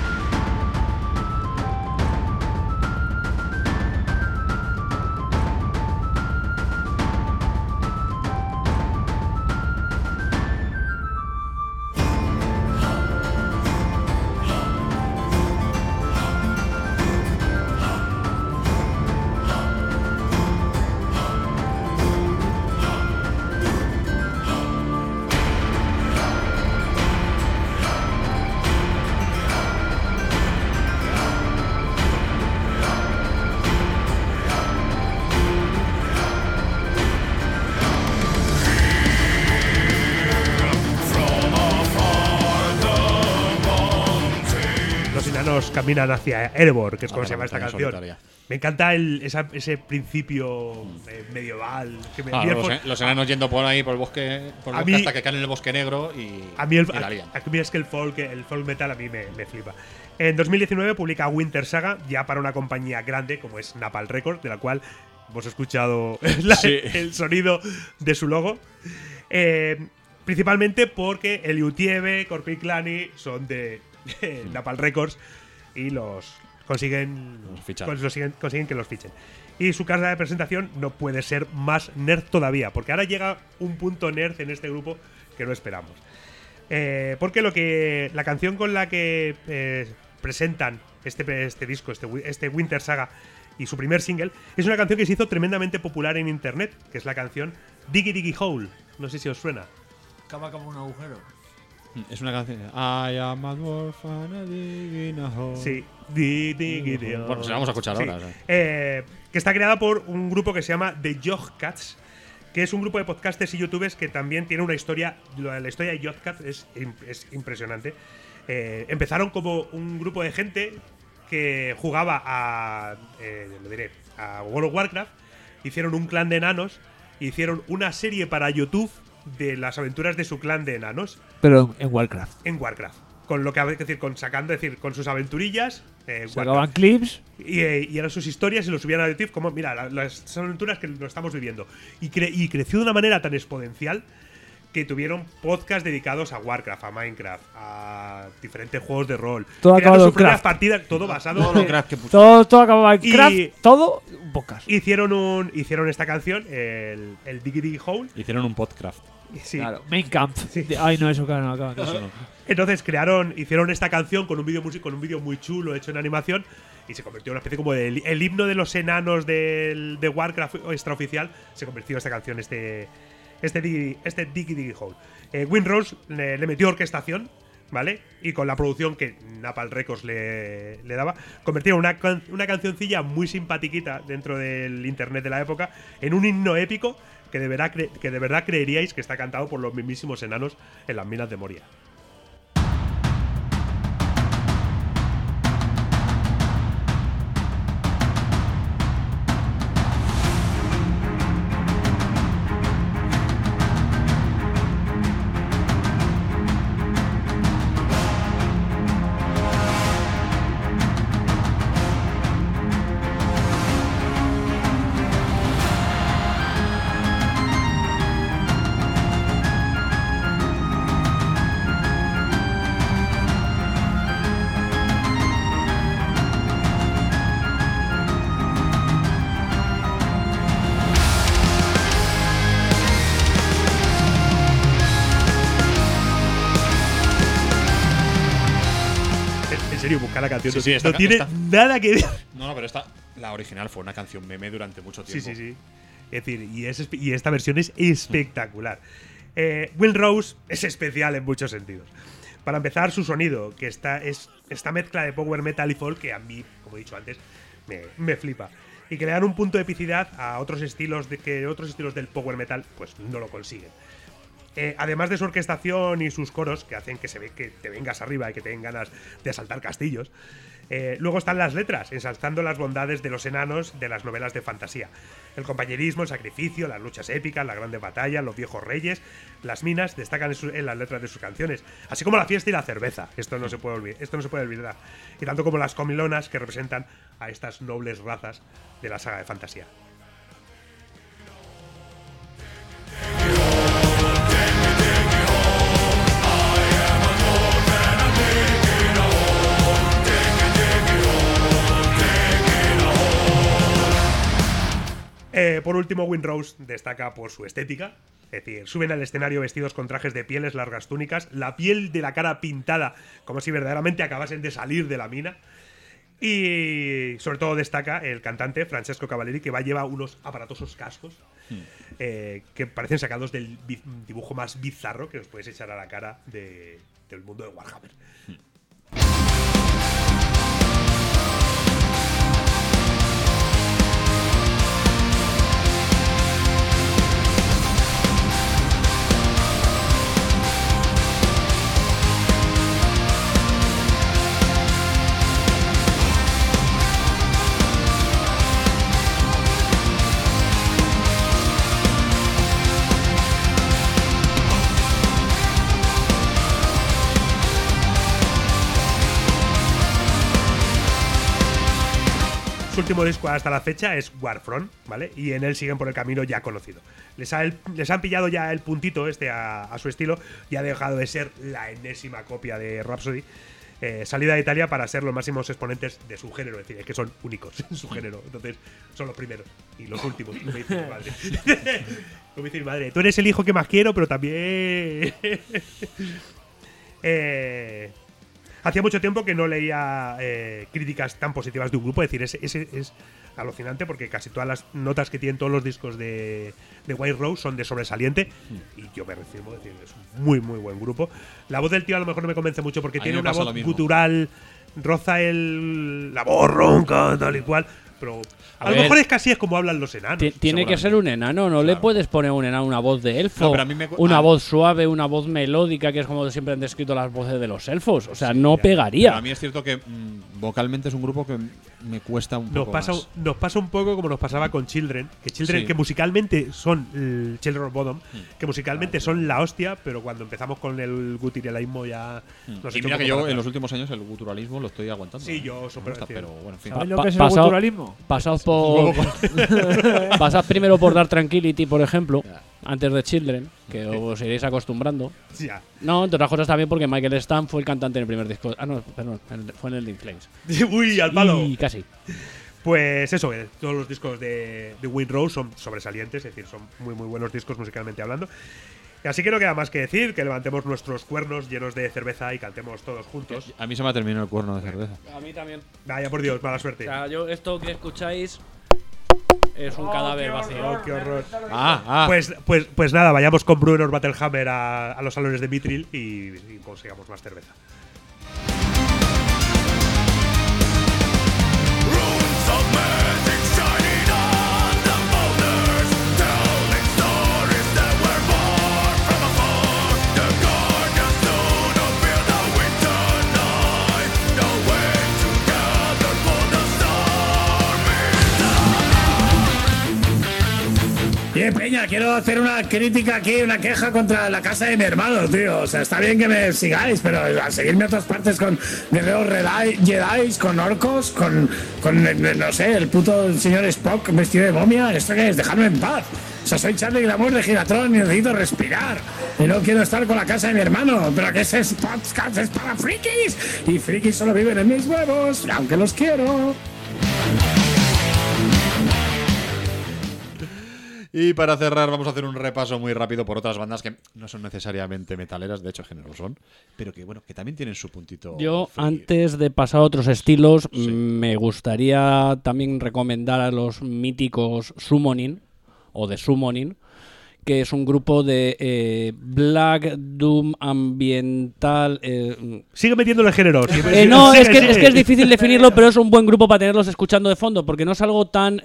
[SPEAKER 2] caminan hacia Erebor, que es como
[SPEAKER 1] Ah,
[SPEAKER 2] se llama esta canción.
[SPEAKER 1] solitaria.
[SPEAKER 2] Me encanta el- esa- ese principio eh, medieval. Que me, a mí
[SPEAKER 1] Claro,
[SPEAKER 2] el
[SPEAKER 1] los, los enanos yendo por ahí por el bosque, por el
[SPEAKER 2] A
[SPEAKER 1] bosque
[SPEAKER 2] mí-
[SPEAKER 1] hasta que caen en el bosque negro y,
[SPEAKER 2] A mí, el,
[SPEAKER 1] y la
[SPEAKER 2] a,
[SPEAKER 1] lían.
[SPEAKER 2] a mí es que el folk, el folk metal a mí me, me flipa. En 2019 publica Winter Saga, ya para una compañía grande como es Napal Records, de la cual hemos escuchado la-
[SPEAKER 1] Sí.
[SPEAKER 2] el sonido de su logo. Eh, principalmente porque el Utieve, Corpiclani son de de Napal Records y los consiguen,
[SPEAKER 1] Los
[SPEAKER 2] consiguen, consiguen que los fichen. Y su carta de presentación no puede ser más nerd todavía, porque ahora llega un punto nerd en este grupo que no esperamos. Eh, porque lo que la canción con la que eh, presentan este, este disco, este, este Winter Saga y su primer single, es una canción que se hizo tremendamente popular en internet, que es la canción Diggy Diggy Hole. No sé si os suena.
[SPEAKER 4] Cava como un agujero.
[SPEAKER 1] Es una canción. I am a dwarf and a digging a hole.
[SPEAKER 2] Sí.
[SPEAKER 1] Bueno, pues la vamos a escuchar
[SPEAKER 2] Sí.
[SPEAKER 1] ahora. o sea.
[SPEAKER 2] Eh, que está creada por un grupo que se llama The Cats que es un grupo de podcasters y youtubers que también tiene una historia. La historia de Cat es, im- es impresionante. Eh, empezaron como un grupo de gente que jugaba a. eh, lo diré, a World of Warcraft. Hicieron un clan de enanos. Hicieron una serie para YouTube de las aventuras de su clan de enanos
[SPEAKER 4] Pero en Warcraft.
[SPEAKER 2] en Warcraft. Con lo que es decir, con sacando, es decir, con sus aventurillas. eh,
[SPEAKER 4] Sacaban clips.
[SPEAKER 2] Y, eh, y eran sus historias y lo subían a YouTube como, mira, la- las aventuras que lo estamos viviendo. Y, cre- y creció de una manera tan exponencial que tuvieron podcasts dedicados a Warcraft, a Minecraft, a diferentes juegos de rol.
[SPEAKER 4] Todo acabado
[SPEAKER 2] sus
[SPEAKER 4] en
[SPEAKER 2] partidas, todo basado
[SPEAKER 1] Todo
[SPEAKER 2] en-
[SPEAKER 1] craft que puso.
[SPEAKER 4] Todo, todo acababa en
[SPEAKER 2] Y-
[SPEAKER 4] craft. Todo un podcast.
[SPEAKER 2] Hicieron, un, hicieron esta canción, el, el Diggy Diggy Hole.
[SPEAKER 1] Hicieron un podcast.
[SPEAKER 2] Sí.
[SPEAKER 4] Claro. Main camp. De- Ay, no, eso que no acaba.
[SPEAKER 2] Entonces crearon, hicieron esta canción con un vídeo con un vídeo muy chulo hecho en animación y se convirtió en una especie como del el himno de los enanos del, de Warcraft extraoficial. Se convirtió esta canción, este este Diggy, este Diggy Diggy Hole. Eh, Windrose le, le metió orquestación, ¿vale? Y con la producción que Napal Records le, le daba, convirtieron una, can- una cancioncilla muy simpatiquita dentro del internet de la época en un himno épico que de, verdad que de verdad creeríais que está cantado por los mismísimos enanos en las minas de Moria.
[SPEAKER 1] Sí,
[SPEAKER 2] no,
[SPEAKER 1] sí, esta
[SPEAKER 2] no
[SPEAKER 1] ca-
[SPEAKER 2] tiene
[SPEAKER 1] esta-
[SPEAKER 2] nada que ver.
[SPEAKER 1] No, no, pero esta, la original fue una canción meme durante mucho
[SPEAKER 2] Sí,
[SPEAKER 1] tiempo.
[SPEAKER 2] sí, sí. Es decir, y, es espe- y esta versión es espectacular. Eh, Will Rose es especial en muchos sentidos. Para empezar, su sonido, que está, es esta mezcla de power metal y folk que a mí, como he dicho antes, me, me flipa. y que le dan un punto de epicidad a otros estilos de que otros estilos del power metal pues no lo consiguen. Eh, además de su orquestación y sus coros, que hacen que se ve que te vengas arriba y que te den ganas de asaltar castillos, eh, luego están las letras, ensalzando las bondades de los enanos de las novelas de fantasía. El compañerismo, el sacrificio, las luchas épicas, las grandes batallas, los viejos reyes, las minas destacan en, las letras de sus canciones, así como la fiesta y la cerveza. Esto no se puede olvidar. Y tanto como las comilonas que representan a estas nobles razas de la saga de fantasía. Eh, por último, Windrose destaca por su estética. Es decir, suben al escenario vestidos con trajes de pieles, largas túnicas, la piel de la cara pintada como si verdaderamente acabasen de salir de la mina. Y sobre todo destaca el cantante Francesco Cavalleri, que va a llevar unos aparatosos cascos eh, que parecen sacados del dibujo más bizarro que os podéis echar a la cara de- del mundo de Warhammer. Su último disco hasta la fecha es Warfront, ¿vale? Y en él siguen por el camino ya conocido. Les, ha- les han pillado ya el puntito este a, a su estilo y ha dejado de ser la enésima copia de Rhapsody. eh, salida de Italia para ser los máximos exponentes de su género, es decir, es que son únicos en su género, entonces son los primeros y los últimos, como dice mi madre. Como dice mi madre, tú eres el hijo que más quiero, pero también... eh, Hacía mucho tiempo que no leía eh, críticas tan positivas de un grupo. Es decir, es, es, es alucinante porque casi todas las notas que tienen todos los discos de, de White Rose son de sobresaliente. Y yo me refiero a decir, es un muy, muy buen grupo. La voz del tío a lo mejor no me convence mucho porque
[SPEAKER 1] A
[SPEAKER 2] tiene una voz gutural, roza el, la voz ronca, tal y cual. Pero a,
[SPEAKER 5] A
[SPEAKER 2] lo
[SPEAKER 5] ver.
[SPEAKER 2] mejor es que así es como hablan los enanos.
[SPEAKER 5] Ti- Tiene que ser un enano, no le puedes poner a un enano una voz de elfo,
[SPEAKER 1] No, me
[SPEAKER 5] una
[SPEAKER 1] a-
[SPEAKER 5] voz suave, una voz melódica, que es como siempre han descrito las voces de los elfos. O sea, no pegaría.
[SPEAKER 1] Pero a mí es cierto que mm, vocalmente es un grupo que me cuesta un
[SPEAKER 2] Nos
[SPEAKER 1] poco
[SPEAKER 2] pasa,
[SPEAKER 1] más.
[SPEAKER 2] nos pasa un poco como nos pasaba con Children, que Children,
[SPEAKER 1] Sí.
[SPEAKER 2] que musicalmente son el Children of Bodom,
[SPEAKER 1] Hmm.
[SPEAKER 2] que musicalmente son la hostia, pero cuando empezamos con el guturalismo ya nos.
[SPEAKER 1] Y mira que yo en los últimos años el guturalismo lo estoy aguantando.
[SPEAKER 2] Sí,
[SPEAKER 1] ¿eh?
[SPEAKER 2] yo decir.
[SPEAKER 1] pero bueno, en fin.
[SPEAKER 4] ¿Sabéis lo que es el
[SPEAKER 5] pasado-
[SPEAKER 4] culturalismo?
[SPEAKER 5] Pasad por. pasad primero por Dark Tranquility, por ejemplo, antes de Children, que os iréis acostumbrando. No, entre otras cosas también porque Michael Stan fue el cantante en el primer disco. Ah, no, perdón, fue en el In Flames.
[SPEAKER 2] Uy, al palo.
[SPEAKER 5] Y casi.
[SPEAKER 2] Pues eso, eh, todos los discos de, de son sobresalientes, es decir, son muy muy buenos discos musicalmente hablando. Y así que no queda más que decir, que levantemos nuestros cuernos llenos de cerveza y cantemos todos juntos.
[SPEAKER 1] A mí se me ha terminado el cuerno de cerveza.
[SPEAKER 5] A mí también.
[SPEAKER 2] Vaya por Dios, mala
[SPEAKER 5] O
[SPEAKER 2] suerte.
[SPEAKER 5] sea, yo esto que escucháis es un cadáver vacío.
[SPEAKER 2] Oh, qué horror.
[SPEAKER 1] Ah, ah.
[SPEAKER 2] Pues, pues, pues nada, vayamos con Bruenor Battlehammer a, a los salones de Mitril y, y consigamos más cerveza.
[SPEAKER 11] Bien, Peña, quiero hacer una crítica aquí, una queja contra la casa de mi hermano, tío. O sea, está bien que me sigáis, pero a seguirme a otras partes con guerreros Jedi, con orcos, con, con, eh, no sé, el puto señor Spock vestido de momia. ¿Esto qué es? Dejadme en paz. O sea, soy Charlie Glamour de Giratron y necesito respirar. Y no quiero estar con la casa de mi hermano. Pero que ese podcast es para frikis. Y frikis solo viven en mis huevos, aunque los quiero.
[SPEAKER 1] Y para cerrar, vamos a hacer un repaso muy rápido por otras bandas que no son necesariamente metaleras, de hecho, lo son, pero que bueno, que también tienen su puntito.
[SPEAKER 5] Yo, antes de pasar a otros estilos, mm, me gustaría también recomendar a los míticos Summoning o de Summoning, que es un grupo de eh, Black Doom ambiental. eh,
[SPEAKER 2] Sigue metiéndole género. sigue-
[SPEAKER 5] eh, no,
[SPEAKER 2] sigue,
[SPEAKER 5] es que, es que es difícil definirlo, pero es un buen grupo para tenerlos escuchando de fondo, porque no es algo tan.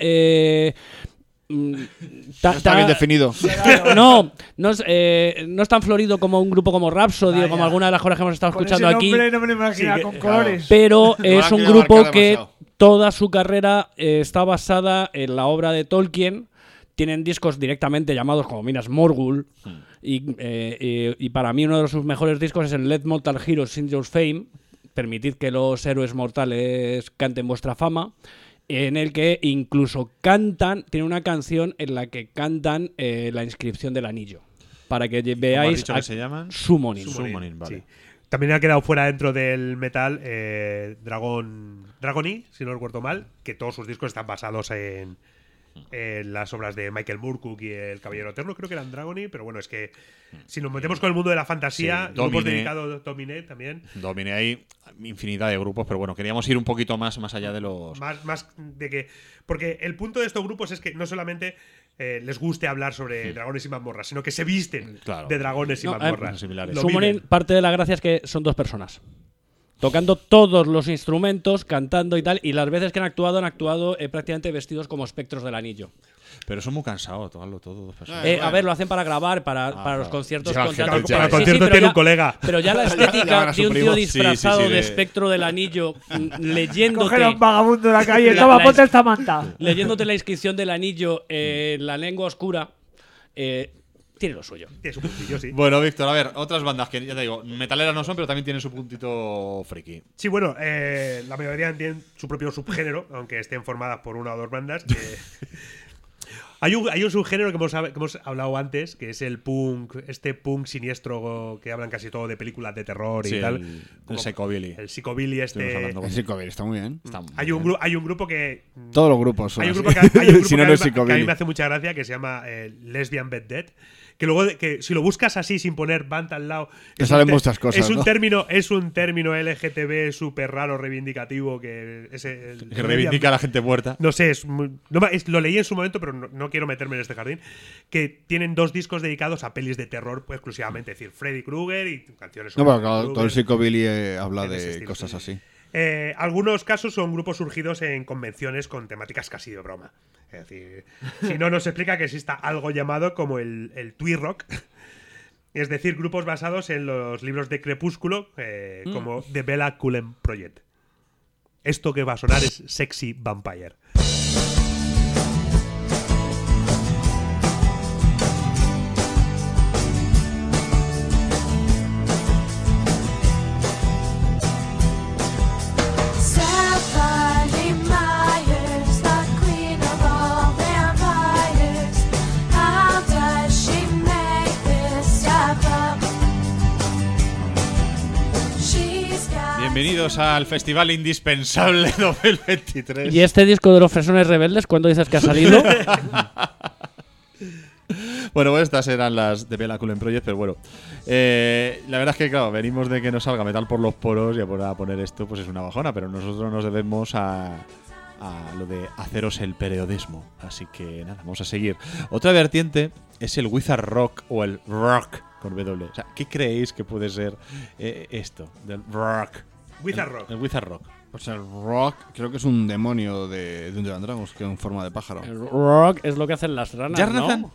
[SPEAKER 5] Ta-
[SPEAKER 3] No está bien definido.
[SPEAKER 5] No, no es, eh, no es tan florido como un grupo como Rhapsody o como alguna de las cosas que hemos estado
[SPEAKER 4] Con
[SPEAKER 5] escuchando
[SPEAKER 4] ese
[SPEAKER 5] aquí.
[SPEAKER 4] no me lo imaginaba
[SPEAKER 2] Sí,
[SPEAKER 4] con
[SPEAKER 2] claro.
[SPEAKER 4] colores.
[SPEAKER 5] Pero
[SPEAKER 3] No
[SPEAKER 5] es un grupo que
[SPEAKER 3] demasiado.
[SPEAKER 5] toda su carrera eh, está basada en la obra de Tolkien. Tienen discos directamente llamados como Minas Morgul. Y, eh, eh, y para mí uno de sus mejores discos es el Let Mortal Heroes Sing Your Fame. Permitid que los héroes mortales canten vuestra fama. En el que incluso cantan, tiene una canción en la que cantan eh, la inscripción del anillo. Para que
[SPEAKER 1] ¿Cómo has
[SPEAKER 5] veáis
[SPEAKER 1] dicho
[SPEAKER 5] a-
[SPEAKER 1] que se llaman?
[SPEAKER 5] Summoning.
[SPEAKER 1] Summoning, vale.
[SPEAKER 2] Sí. También ha quedado fuera dentro del metal eh, Dragon Dragony, si no recuerdo mal, que todos sus discos están basados en, en las obras de Michael Moorcook y El Caballero Eterno, creo que eran Dragony, pero bueno, es que si nos metemos con el mundo de la fantasía,
[SPEAKER 1] Sí,
[SPEAKER 2] grupos
[SPEAKER 1] Domine.
[SPEAKER 2] dedicados a Dominé también,
[SPEAKER 1] Domine ahí infinidad de grupos, pero bueno, queríamos ir un poquito más, más allá de los.
[SPEAKER 2] más, más de que... Porque el punto de estos grupos es que no solamente eh, les guste hablar sobre dragones y mazmorras, sino que se visten
[SPEAKER 1] Claro.
[SPEAKER 2] de dragones y
[SPEAKER 5] No, eh,
[SPEAKER 2] mazmorras.
[SPEAKER 1] similares.
[SPEAKER 2] Lo
[SPEAKER 5] parte de la gracia es que son dos personas. Tocando todos los instrumentos, cantando y tal, y las veces que han actuado, han actuado eh, prácticamente vestidos como espectros del anillo.
[SPEAKER 1] Pero es muy cansado, tocarlo todo dos personas.
[SPEAKER 5] Eh, a ver, lo hacen para grabar, para, para los conciertos
[SPEAKER 1] Ya,
[SPEAKER 5] con.
[SPEAKER 2] Para el
[SPEAKER 1] Sí, sí,
[SPEAKER 2] concierto
[SPEAKER 5] pero
[SPEAKER 2] tiene
[SPEAKER 5] ya-
[SPEAKER 2] un colega.
[SPEAKER 5] Pero ya la estética de un tío
[SPEAKER 3] primo.
[SPEAKER 1] Sí, sí,
[SPEAKER 5] disfrazado
[SPEAKER 1] sí,
[SPEAKER 5] de
[SPEAKER 1] de-
[SPEAKER 5] espectro del anillo, mm,
[SPEAKER 4] Coge
[SPEAKER 5] leyéndote,
[SPEAKER 4] a un vagabundo de la calle.
[SPEAKER 5] La-
[SPEAKER 4] Toma,
[SPEAKER 5] la-
[SPEAKER 4] ponte esta manta.
[SPEAKER 5] leyéndote la inscripción del anillo eh, en la lengua oscura, eh, tiene lo suyo.
[SPEAKER 2] Tiene su puntillo, sí.
[SPEAKER 1] Bueno, Víctor, a ver, otras bandas que ya te digo, metaleras no son, pero también tienen su puntito friki.
[SPEAKER 2] Sí, bueno, eh, la mayoría tienen su propio subgénero, aunque estén formadas por una o dos bandas. que- hay, un, hay un subgénero que hemos, hab- que hemos hablado antes, que es el punk, este punk siniestro que hablan casi todo de películas de terror
[SPEAKER 1] Sí,
[SPEAKER 2] y tal.
[SPEAKER 1] el, el psychobilly.
[SPEAKER 2] El psicobilly este.
[SPEAKER 3] El psicobilly está muy bien.
[SPEAKER 1] Está muy
[SPEAKER 2] Hay un,
[SPEAKER 1] bien.
[SPEAKER 2] hay un grupo que.
[SPEAKER 3] Todos los grupos son
[SPEAKER 2] Hay un
[SPEAKER 3] así.
[SPEAKER 2] grupo que, hay un grupo
[SPEAKER 3] si no,
[SPEAKER 2] que
[SPEAKER 3] no
[SPEAKER 2] a
[SPEAKER 3] es
[SPEAKER 2] mí que a mí
[SPEAKER 3] psicobilly.
[SPEAKER 2] me hace mucha gracia que se llama eh, Lesbian Bed Dead. Que luego, de- que si lo buscas así sin poner band al lado.
[SPEAKER 3] Te
[SPEAKER 2] es
[SPEAKER 3] salen muchas cosas,
[SPEAKER 2] Es un
[SPEAKER 3] ¿no?
[SPEAKER 2] término, es un término LGTB súper raro, reivindicativo. Que, ese, el-
[SPEAKER 1] Que reivindica a la gente muerta.
[SPEAKER 2] no sé, es muy- no es- lo leí en su momento, pero no, no quiero meterme en este jardín. Que tienen dos discos dedicados a pelis de terror pues, exclusivamente. Es decir, Freddy Krueger y canciones
[SPEAKER 3] No,
[SPEAKER 2] sobre
[SPEAKER 3] pero claro, todo el psicobilly habla de
[SPEAKER 2] estilo,
[SPEAKER 3] cosas
[SPEAKER 2] sí.
[SPEAKER 3] así.
[SPEAKER 2] Eh, algunos casos son grupos surgidos en convenciones con temáticas casi de broma. Es decir, si no, nos explica que exista algo llamado como el, el twee rock. Es decir, grupos basados en los libros de Crepúsculo, eh, como The Bella Cullen Project. Esto que va a sonar es Sexy Vampire.
[SPEAKER 1] Bienvenidos al Festival Indispensable 2023.
[SPEAKER 5] ¿Y este disco de los Fresones Rebeldes, cuándo dices que ha salido?
[SPEAKER 1] Bueno, pues estas eran las de Bella Cullen Project, pero bueno. Eh, la verdad es que, claro, venimos de que nos salga metal por los poros y a poner esto, pues es una bajona, pero nosotros nos debemos a, a lo de haceros el periodismo. Así que nada, vamos a seguir. Otra vertiente es el Wizard Rock o el Rock con W. O sea, ¿qué creéis que puede ser eh, esto? Del Rock.
[SPEAKER 2] Wizard
[SPEAKER 1] El-
[SPEAKER 2] Rock.
[SPEAKER 1] El Wizard Rock.
[SPEAKER 3] Pues el rock creo que es un demonio de Dungeons and Dragons que en forma de pájaro.
[SPEAKER 5] El rock es lo que hacen las ranas,
[SPEAKER 1] Jarnathan.
[SPEAKER 5] ¿no?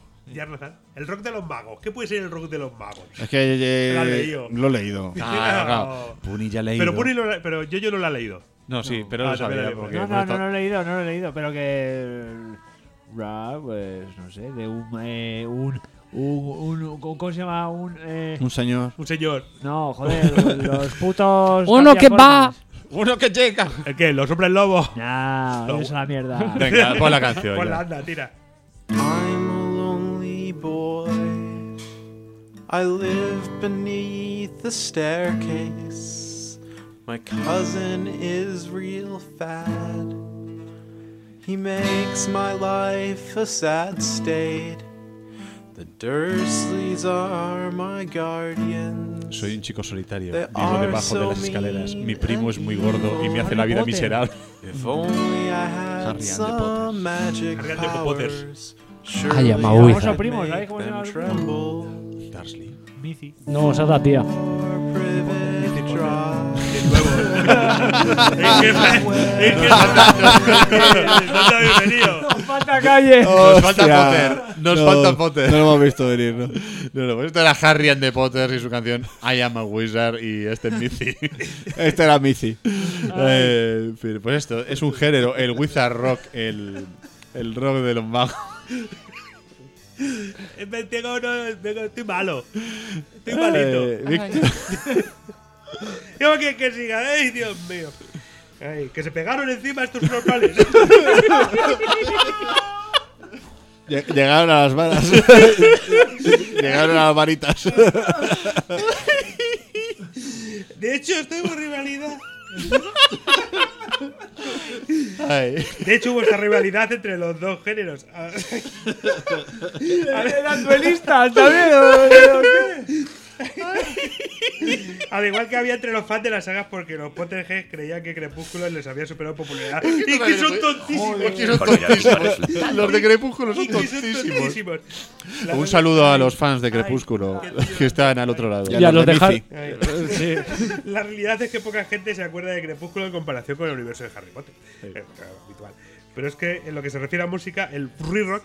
[SPEAKER 2] El rock de los magos. ¿Qué puede ser el rock de los magos?
[SPEAKER 3] Es que eh,
[SPEAKER 2] Lo leído.
[SPEAKER 3] lo he leído.
[SPEAKER 1] Ah, claro. Puni ya leído.
[SPEAKER 2] Pero, Puni lo pero yo, yo no lo he leído.
[SPEAKER 1] No, sí, pero
[SPEAKER 2] Ah,
[SPEAKER 1] lo sabía. porque
[SPEAKER 4] No, no, no, lo he leído, no lo he leído, pero que. Ra, pues no sé, de un. Eh, un, un, un- ¿Cómo se llama? Un. Eh,
[SPEAKER 3] Un señor.
[SPEAKER 2] Un señor.
[SPEAKER 4] no, joder, los putos.
[SPEAKER 5] Uno que va.
[SPEAKER 1] Uno que llega.
[SPEAKER 2] ¿El qué? ¿Los hombres lobo?
[SPEAKER 4] No,
[SPEAKER 2] No.
[SPEAKER 4] es la mierda.
[SPEAKER 1] Venga, pon la canción.
[SPEAKER 2] Ponla, anda, tira.
[SPEAKER 12] I'm a lonely boy. I live beneath the staircase. My cousin is real fat. He makes my life a sad state.
[SPEAKER 1] Soy un chico solitario.
[SPEAKER 12] They
[SPEAKER 1] Vivo
[SPEAKER 12] are
[SPEAKER 1] debajo de
[SPEAKER 12] so
[SPEAKER 1] las escaleras.
[SPEAKER 12] mean
[SPEAKER 1] Mi primo es muy gordo y me hace la vida miserable.
[SPEAKER 12] If only I had
[SPEAKER 3] Harry
[SPEAKER 5] Ay, ama
[SPEAKER 4] Famoso
[SPEAKER 5] Wizard.
[SPEAKER 4] primo, ¿sabes cómo se llama?
[SPEAKER 1] Darsley.
[SPEAKER 5] No, esa es la tía.
[SPEAKER 4] ¡Nos falta calle!
[SPEAKER 1] Nos falta. Potter. Nos
[SPEAKER 3] No,
[SPEAKER 1] falta Potter.
[SPEAKER 3] No lo hemos visto venir, ¿no?
[SPEAKER 1] No, no, pues esto era Harry and the Potters y su canción I Am a Wizard y este es Missy.
[SPEAKER 3] Este era Mici.
[SPEAKER 1] Eh, pues esto es un género, el Wizard Rock, el, el rock de los magos.
[SPEAKER 2] Tengo, no, tengo- estoy malo. Estoy malito.
[SPEAKER 1] Eh,
[SPEAKER 2] Yo que, que siga. ¡Ay, Dios mío! Ay, que se pegaron encima estos normales.
[SPEAKER 3] Lle- Llegaron a las varas. Llegaron a las varitas.
[SPEAKER 2] De hecho, estoy en rivalidad.
[SPEAKER 1] Ay.
[SPEAKER 2] De hecho, hubo esta rivalidad entre los dos géneros. Ah,
[SPEAKER 4] ¿Eran duelistas también?
[SPEAKER 2] Al igual que había entre los fans de las sagas porque los Potterheads creían que Crepúsculo les había superado popularidad. y que son tontísimos.
[SPEAKER 1] Es que son tontísimos. Los de Crepúsculo son tontísimos. Un saludo a los fans de Crepúsculo que están al otro lado.
[SPEAKER 5] Y a los de.
[SPEAKER 2] La realidad es que poca gente se acuerda de Crepúsculo en comparación con el universo de Harry Potter. Habitual. Pero es que en lo que se refiere a música, el Free Rock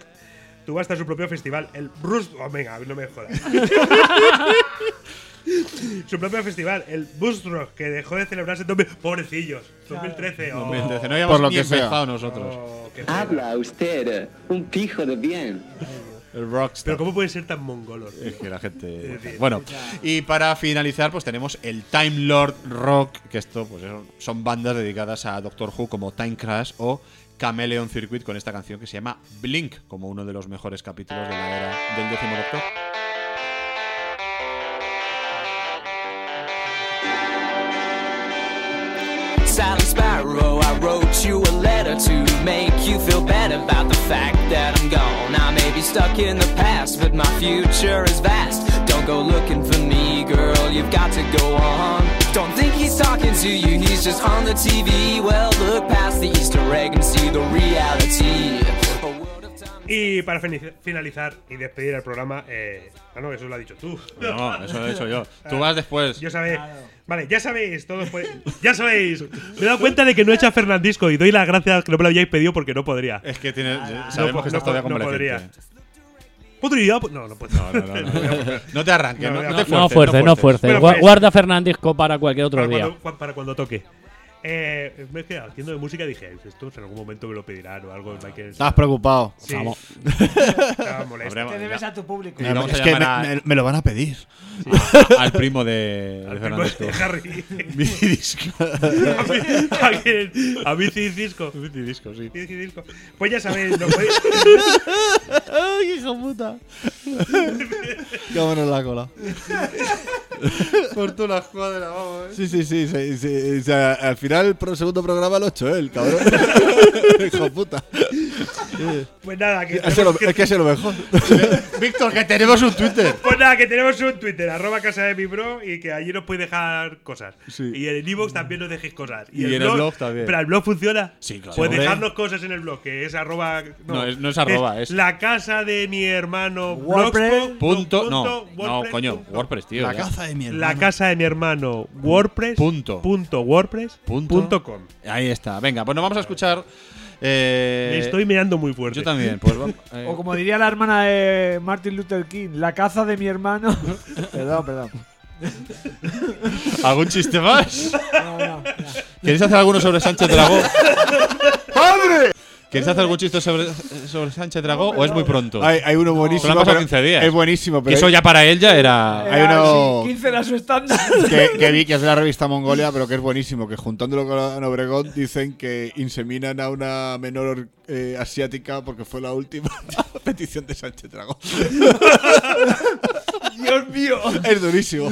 [SPEAKER 2] tuvo hasta su propio festival, el Bruce. Oh, venga, no me jodas. su propio festival, el Boost Rock, que dejó de celebrarse en 2000. Pobrecillos, 2013. oh.
[SPEAKER 1] 2013, no habíamos
[SPEAKER 3] Por lo
[SPEAKER 1] ni
[SPEAKER 3] que sea.
[SPEAKER 1] empezado nosotros.
[SPEAKER 2] Oh.
[SPEAKER 13] Habla usted, un pijo de bien.
[SPEAKER 1] El Rockstar.
[SPEAKER 2] Pero ¿cómo puede ser tan mongolo? tío?
[SPEAKER 1] Es que la gente. Bueno, y para finalizar, pues tenemos el Time Lord Rock, que esto pues son- son bandas dedicadas a Doctor Who como Time Crash o Chameleon Circuit con esta canción que se llama Blink, como uno de los mejores capítulos de la era del décimo Doctor.
[SPEAKER 7] Sally Sparrow, I wrote you a letter to make you feel better about the fact that I'm gone. I may be stuck in the past, but my future is vast. Don't go looking for me, girl, you've got to go on. Don't think he's talking to you, he's just on the TV. Well, look past the Easter egg and see the reality.
[SPEAKER 2] Y para finalizar y despedir el programa, eh, ah, no, eso lo has dicho tú.
[SPEAKER 1] No, eso lo he hecho yo. Tú vas después.
[SPEAKER 2] Yo sabéis. Vale, ya sabéis, todos pues, Ya sabéis. Me he dado cuenta de que no he hecho a Fernandisco y doy las gracias que no me lo habíais pedido porque no podría.
[SPEAKER 1] Es que tiene,
[SPEAKER 2] No
[SPEAKER 1] sabemos
[SPEAKER 2] po-
[SPEAKER 1] que
[SPEAKER 2] no
[SPEAKER 1] estás todavía
[SPEAKER 2] po- no
[SPEAKER 1] convaleciente.
[SPEAKER 2] ¿Podría? No, no puedo.
[SPEAKER 1] No, no, no, no. No te arranques, no,
[SPEAKER 2] No,
[SPEAKER 1] no
[SPEAKER 2] no,
[SPEAKER 1] te
[SPEAKER 5] No
[SPEAKER 1] fuerces,
[SPEAKER 5] fuerces, no fuerces.
[SPEAKER 2] Bueno,
[SPEAKER 5] Gua-
[SPEAKER 2] pues-
[SPEAKER 5] Guarda Fernandisco para cualquier otro
[SPEAKER 2] para,
[SPEAKER 5] día.
[SPEAKER 2] cuando, para cuando toque. Eh, me he quedado haciendo de música y dije, esto en algún momento me lo pedirán o algo. que-
[SPEAKER 3] Estás preocupado.
[SPEAKER 2] Sí.
[SPEAKER 5] Vamos.
[SPEAKER 2] Estaba molesto.
[SPEAKER 1] Habremos-
[SPEAKER 4] Te debes a tu público.
[SPEAKER 3] Es
[SPEAKER 1] a
[SPEAKER 3] que me,
[SPEAKER 1] a-
[SPEAKER 3] me- me lo van a pedir.
[SPEAKER 1] al primo de,
[SPEAKER 2] Al
[SPEAKER 1] de
[SPEAKER 2] primo de Harry. A, a Bici Disco.
[SPEAKER 1] Minidisco, sí.
[SPEAKER 2] Bici Disco. Pues ya sabéis, nos podéis,
[SPEAKER 3] ¡Ay, hijo puta! Cámonos la cola.
[SPEAKER 1] Por tu la cuadra, vamos, eh.
[SPEAKER 3] Sí, sí, sí. sí, sí, sea, al final, el pro- segundo programa lo he hecho él, cabrón. hijo puta.
[SPEAKER 2] pues nada, que,
[SPEAKER 3] Es, lo, es que es lo mejor.
[SPEAKER 1] Víctor, que tenemos un Twitter.
[SPEAKER 2] Pues nada, que tenemos un Twitter, arroba casa de mi bro, y que allí nos podéis dejar cosas.
[SPEAKER 3] Sí.
[SPEAKER 2] Y en el Evox también nos dejéis cosas.
[SPEAKER 1] Y en el blog también.
[SPEAKER 2] Pero el blog funciona.
[SPEAKER 1] Sí, claro.
[SPEAKER 2] Puedes
[SPEAKER 1] Hombre.
[SPEAKER 2] dejarnos cosas en el blog, que es arroba.
[SPEAKER 1] No, es- no es arroba, es-
[SPEAKER 2] La casa de mi hermano.
[SPEAKER 4] WordPress.
[SPEAKER 1] Punto. No,
[SPEAKER 2] punto,
[SPEAKER 1] no,
[SPEAKER 2] WordPress,
[SPEAKER 1] coño.
[SPEAKER 2] punto.
[SPEAKER 1] WordPress, tío.
[SPEAKER 3] La
[SPEAKER 1] ya.
[SPEAKER 3] caza de mi hermano.
[SPEAKER 2] La casa de mi hermano. WordPress.
[SPEAKER 1] Punto.
[SPEAKER 2] punto WordPress.
[SPEAKER 1] Punto.
[SPEAKER 2] Punto com.
[SPEAKER 1] Ahí está. Venga, pues nos vamos a escuchar. eh,
[SPEAKER 2] Me estoy mirando muy fuerte.
[SPEAKER 1] Yo también. Pues vamos. eh,
[SPEAKER 4] O como diría la hermana de Martin Luther King, la caza de mi hermano. perdón, perdón.
[SPEAKER 1] ¿Algún chiste más?
[SPEAKER 4] No, no, no.
[SPEAKER 1] ¿Queréis hacer alguno sobre Sánchez Dragó? ¡Padre! ¿Queréis hacer algún chiste sobre, sobre Sánchez Dragó o es muy pronto?
[SPEAKER 3] Hay, hay uno buenísimo.
[SPEAKER 1] Solo han pasado
[SPEAKER 3] pero
[SPEAKER 1] 15 días.
[SPEAKER 3] Es buenísimo,
[SPEAKER 1] Que
[SPEAKER 3] pero
[SPEAKER 1] eso ya para él ya era.
[SPEAKER 3] Hay
[SPEAKER 4] Era
[SPEAKER 3] uno-
[SPEAKER 4] así, 15 era su estándar.
[SPEAKER 3] que, que vi que es de la revista Mongolia, pero que es buenísimo. Que juntándolo con Obregón dicen que inseminan a una menor eh, asiática porque fue la última petición de Sánchez Dragón.
[SPEAKER 4] Dios mío.
[SPEAKER 3] es durísimo.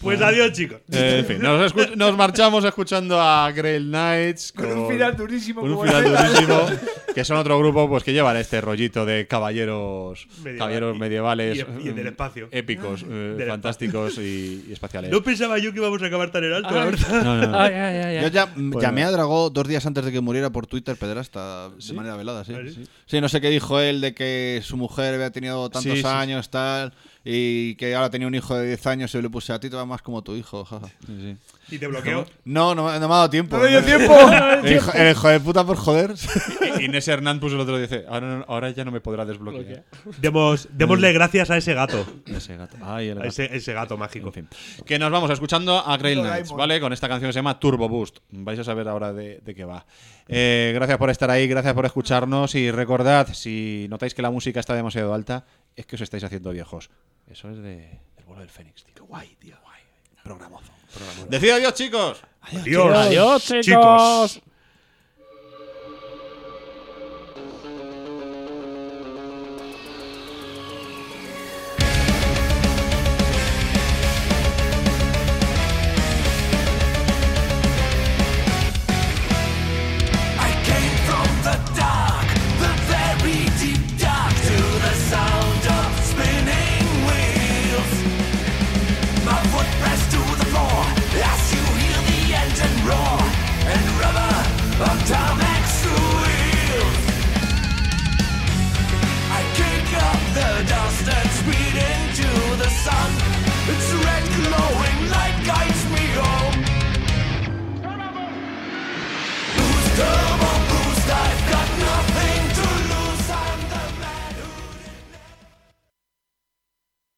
[SPEAKER 2] Pues adiós, chicos.
[SPEAKER 1] Eh, en fin, nos, nos marchamos escuchando a Grail Knights
[SPEAKER 4] Con un final durísimo
[SPEAKER 1] con un final durísimo. que son otro grupo pues que llevan este rollito de caballeros
[SPEAKER 2] Medieval.
[SPEAKER 1] caballeros
[SPEAKER 2] Y-
[SPEAKER 1] medievales
[SPEAKER 2] y- y del
[SPEAKER 1] mm,
[SPEAKER 2] espacio.
[SPEAKER 1] épicos, eh,
[SPEAKER 2] Del
[SPEAKER 1] fantásticos y, y espaciales.
[SPEAKER 2] No pensaba yo que íbamos a acabar tan en alto, la
[SPEAKER 5] Ay.
[SPEAKER 1] No, no, no.
[SPEAKER 5] Ay, ay, ay, ay.
[SPEAKER 3] Yo ya
[SPEAKER 1] Pues
[SPEAKER 3] llamé a Dragó dos días antes de que muriera por Twitter pederasta de manera velada, sí.
[SPEAKER 2] ¿Ah, sí?
[SPEAKER 3] Sí, no sé qué dijo él de que su mujer había tenido tantos
[SPEAKER 1] Sí, sí, sí.
[SPEAKER 3] años, tal, y que ahora tenía un hijo de 10 años y le puse a ti te va más como tu hijo, jaja.
[SPEAKER 1] Sí, sí.
[SPEAKER 2] Y te bloqueó.
[SPEAKER 3] No, no, me- no me ha dado tiempo.
[SPEAKER 1] No me dio tiempo.
[SPEAKER 3] el, hijo, el hijo de puta por joder.
[SPEAKER 1] Y- Inés Hernán puso el otro día dice, ahora, no- ahora ya no me podrá desbloquear.
[SPEAKER 2] Demos, démosle gracias a ese gato.
[SPEAKER 1] Ese gato. Ay, el
[SPEAKER 2] A
[SPEAKER 1] gato.
[SPEAKER 2] ese, ese gato mágico.
[SPEAKER 1] En fin. Que nos vamos escuchando a Grail
[SPEAKER 3] Doraemon.
[SPEAKER 1] Knights, ¿vale? Con esta canción que se llama Turbo Boost. Vais a saber ahora de, de qué va. Eh, gracias por estar ahí, gracias por escucharnos y recordad, si notáis que la música está demasiado alta, es que os estáis haciendo viejos. Eso es de, del vuelo del Fénix, tío. Qué guay, tío. Guay. Programazo. Decid adiós, chicos.
[SPEAKER 2] Adiós,
[SPEAKER 5] Adiós, chicos.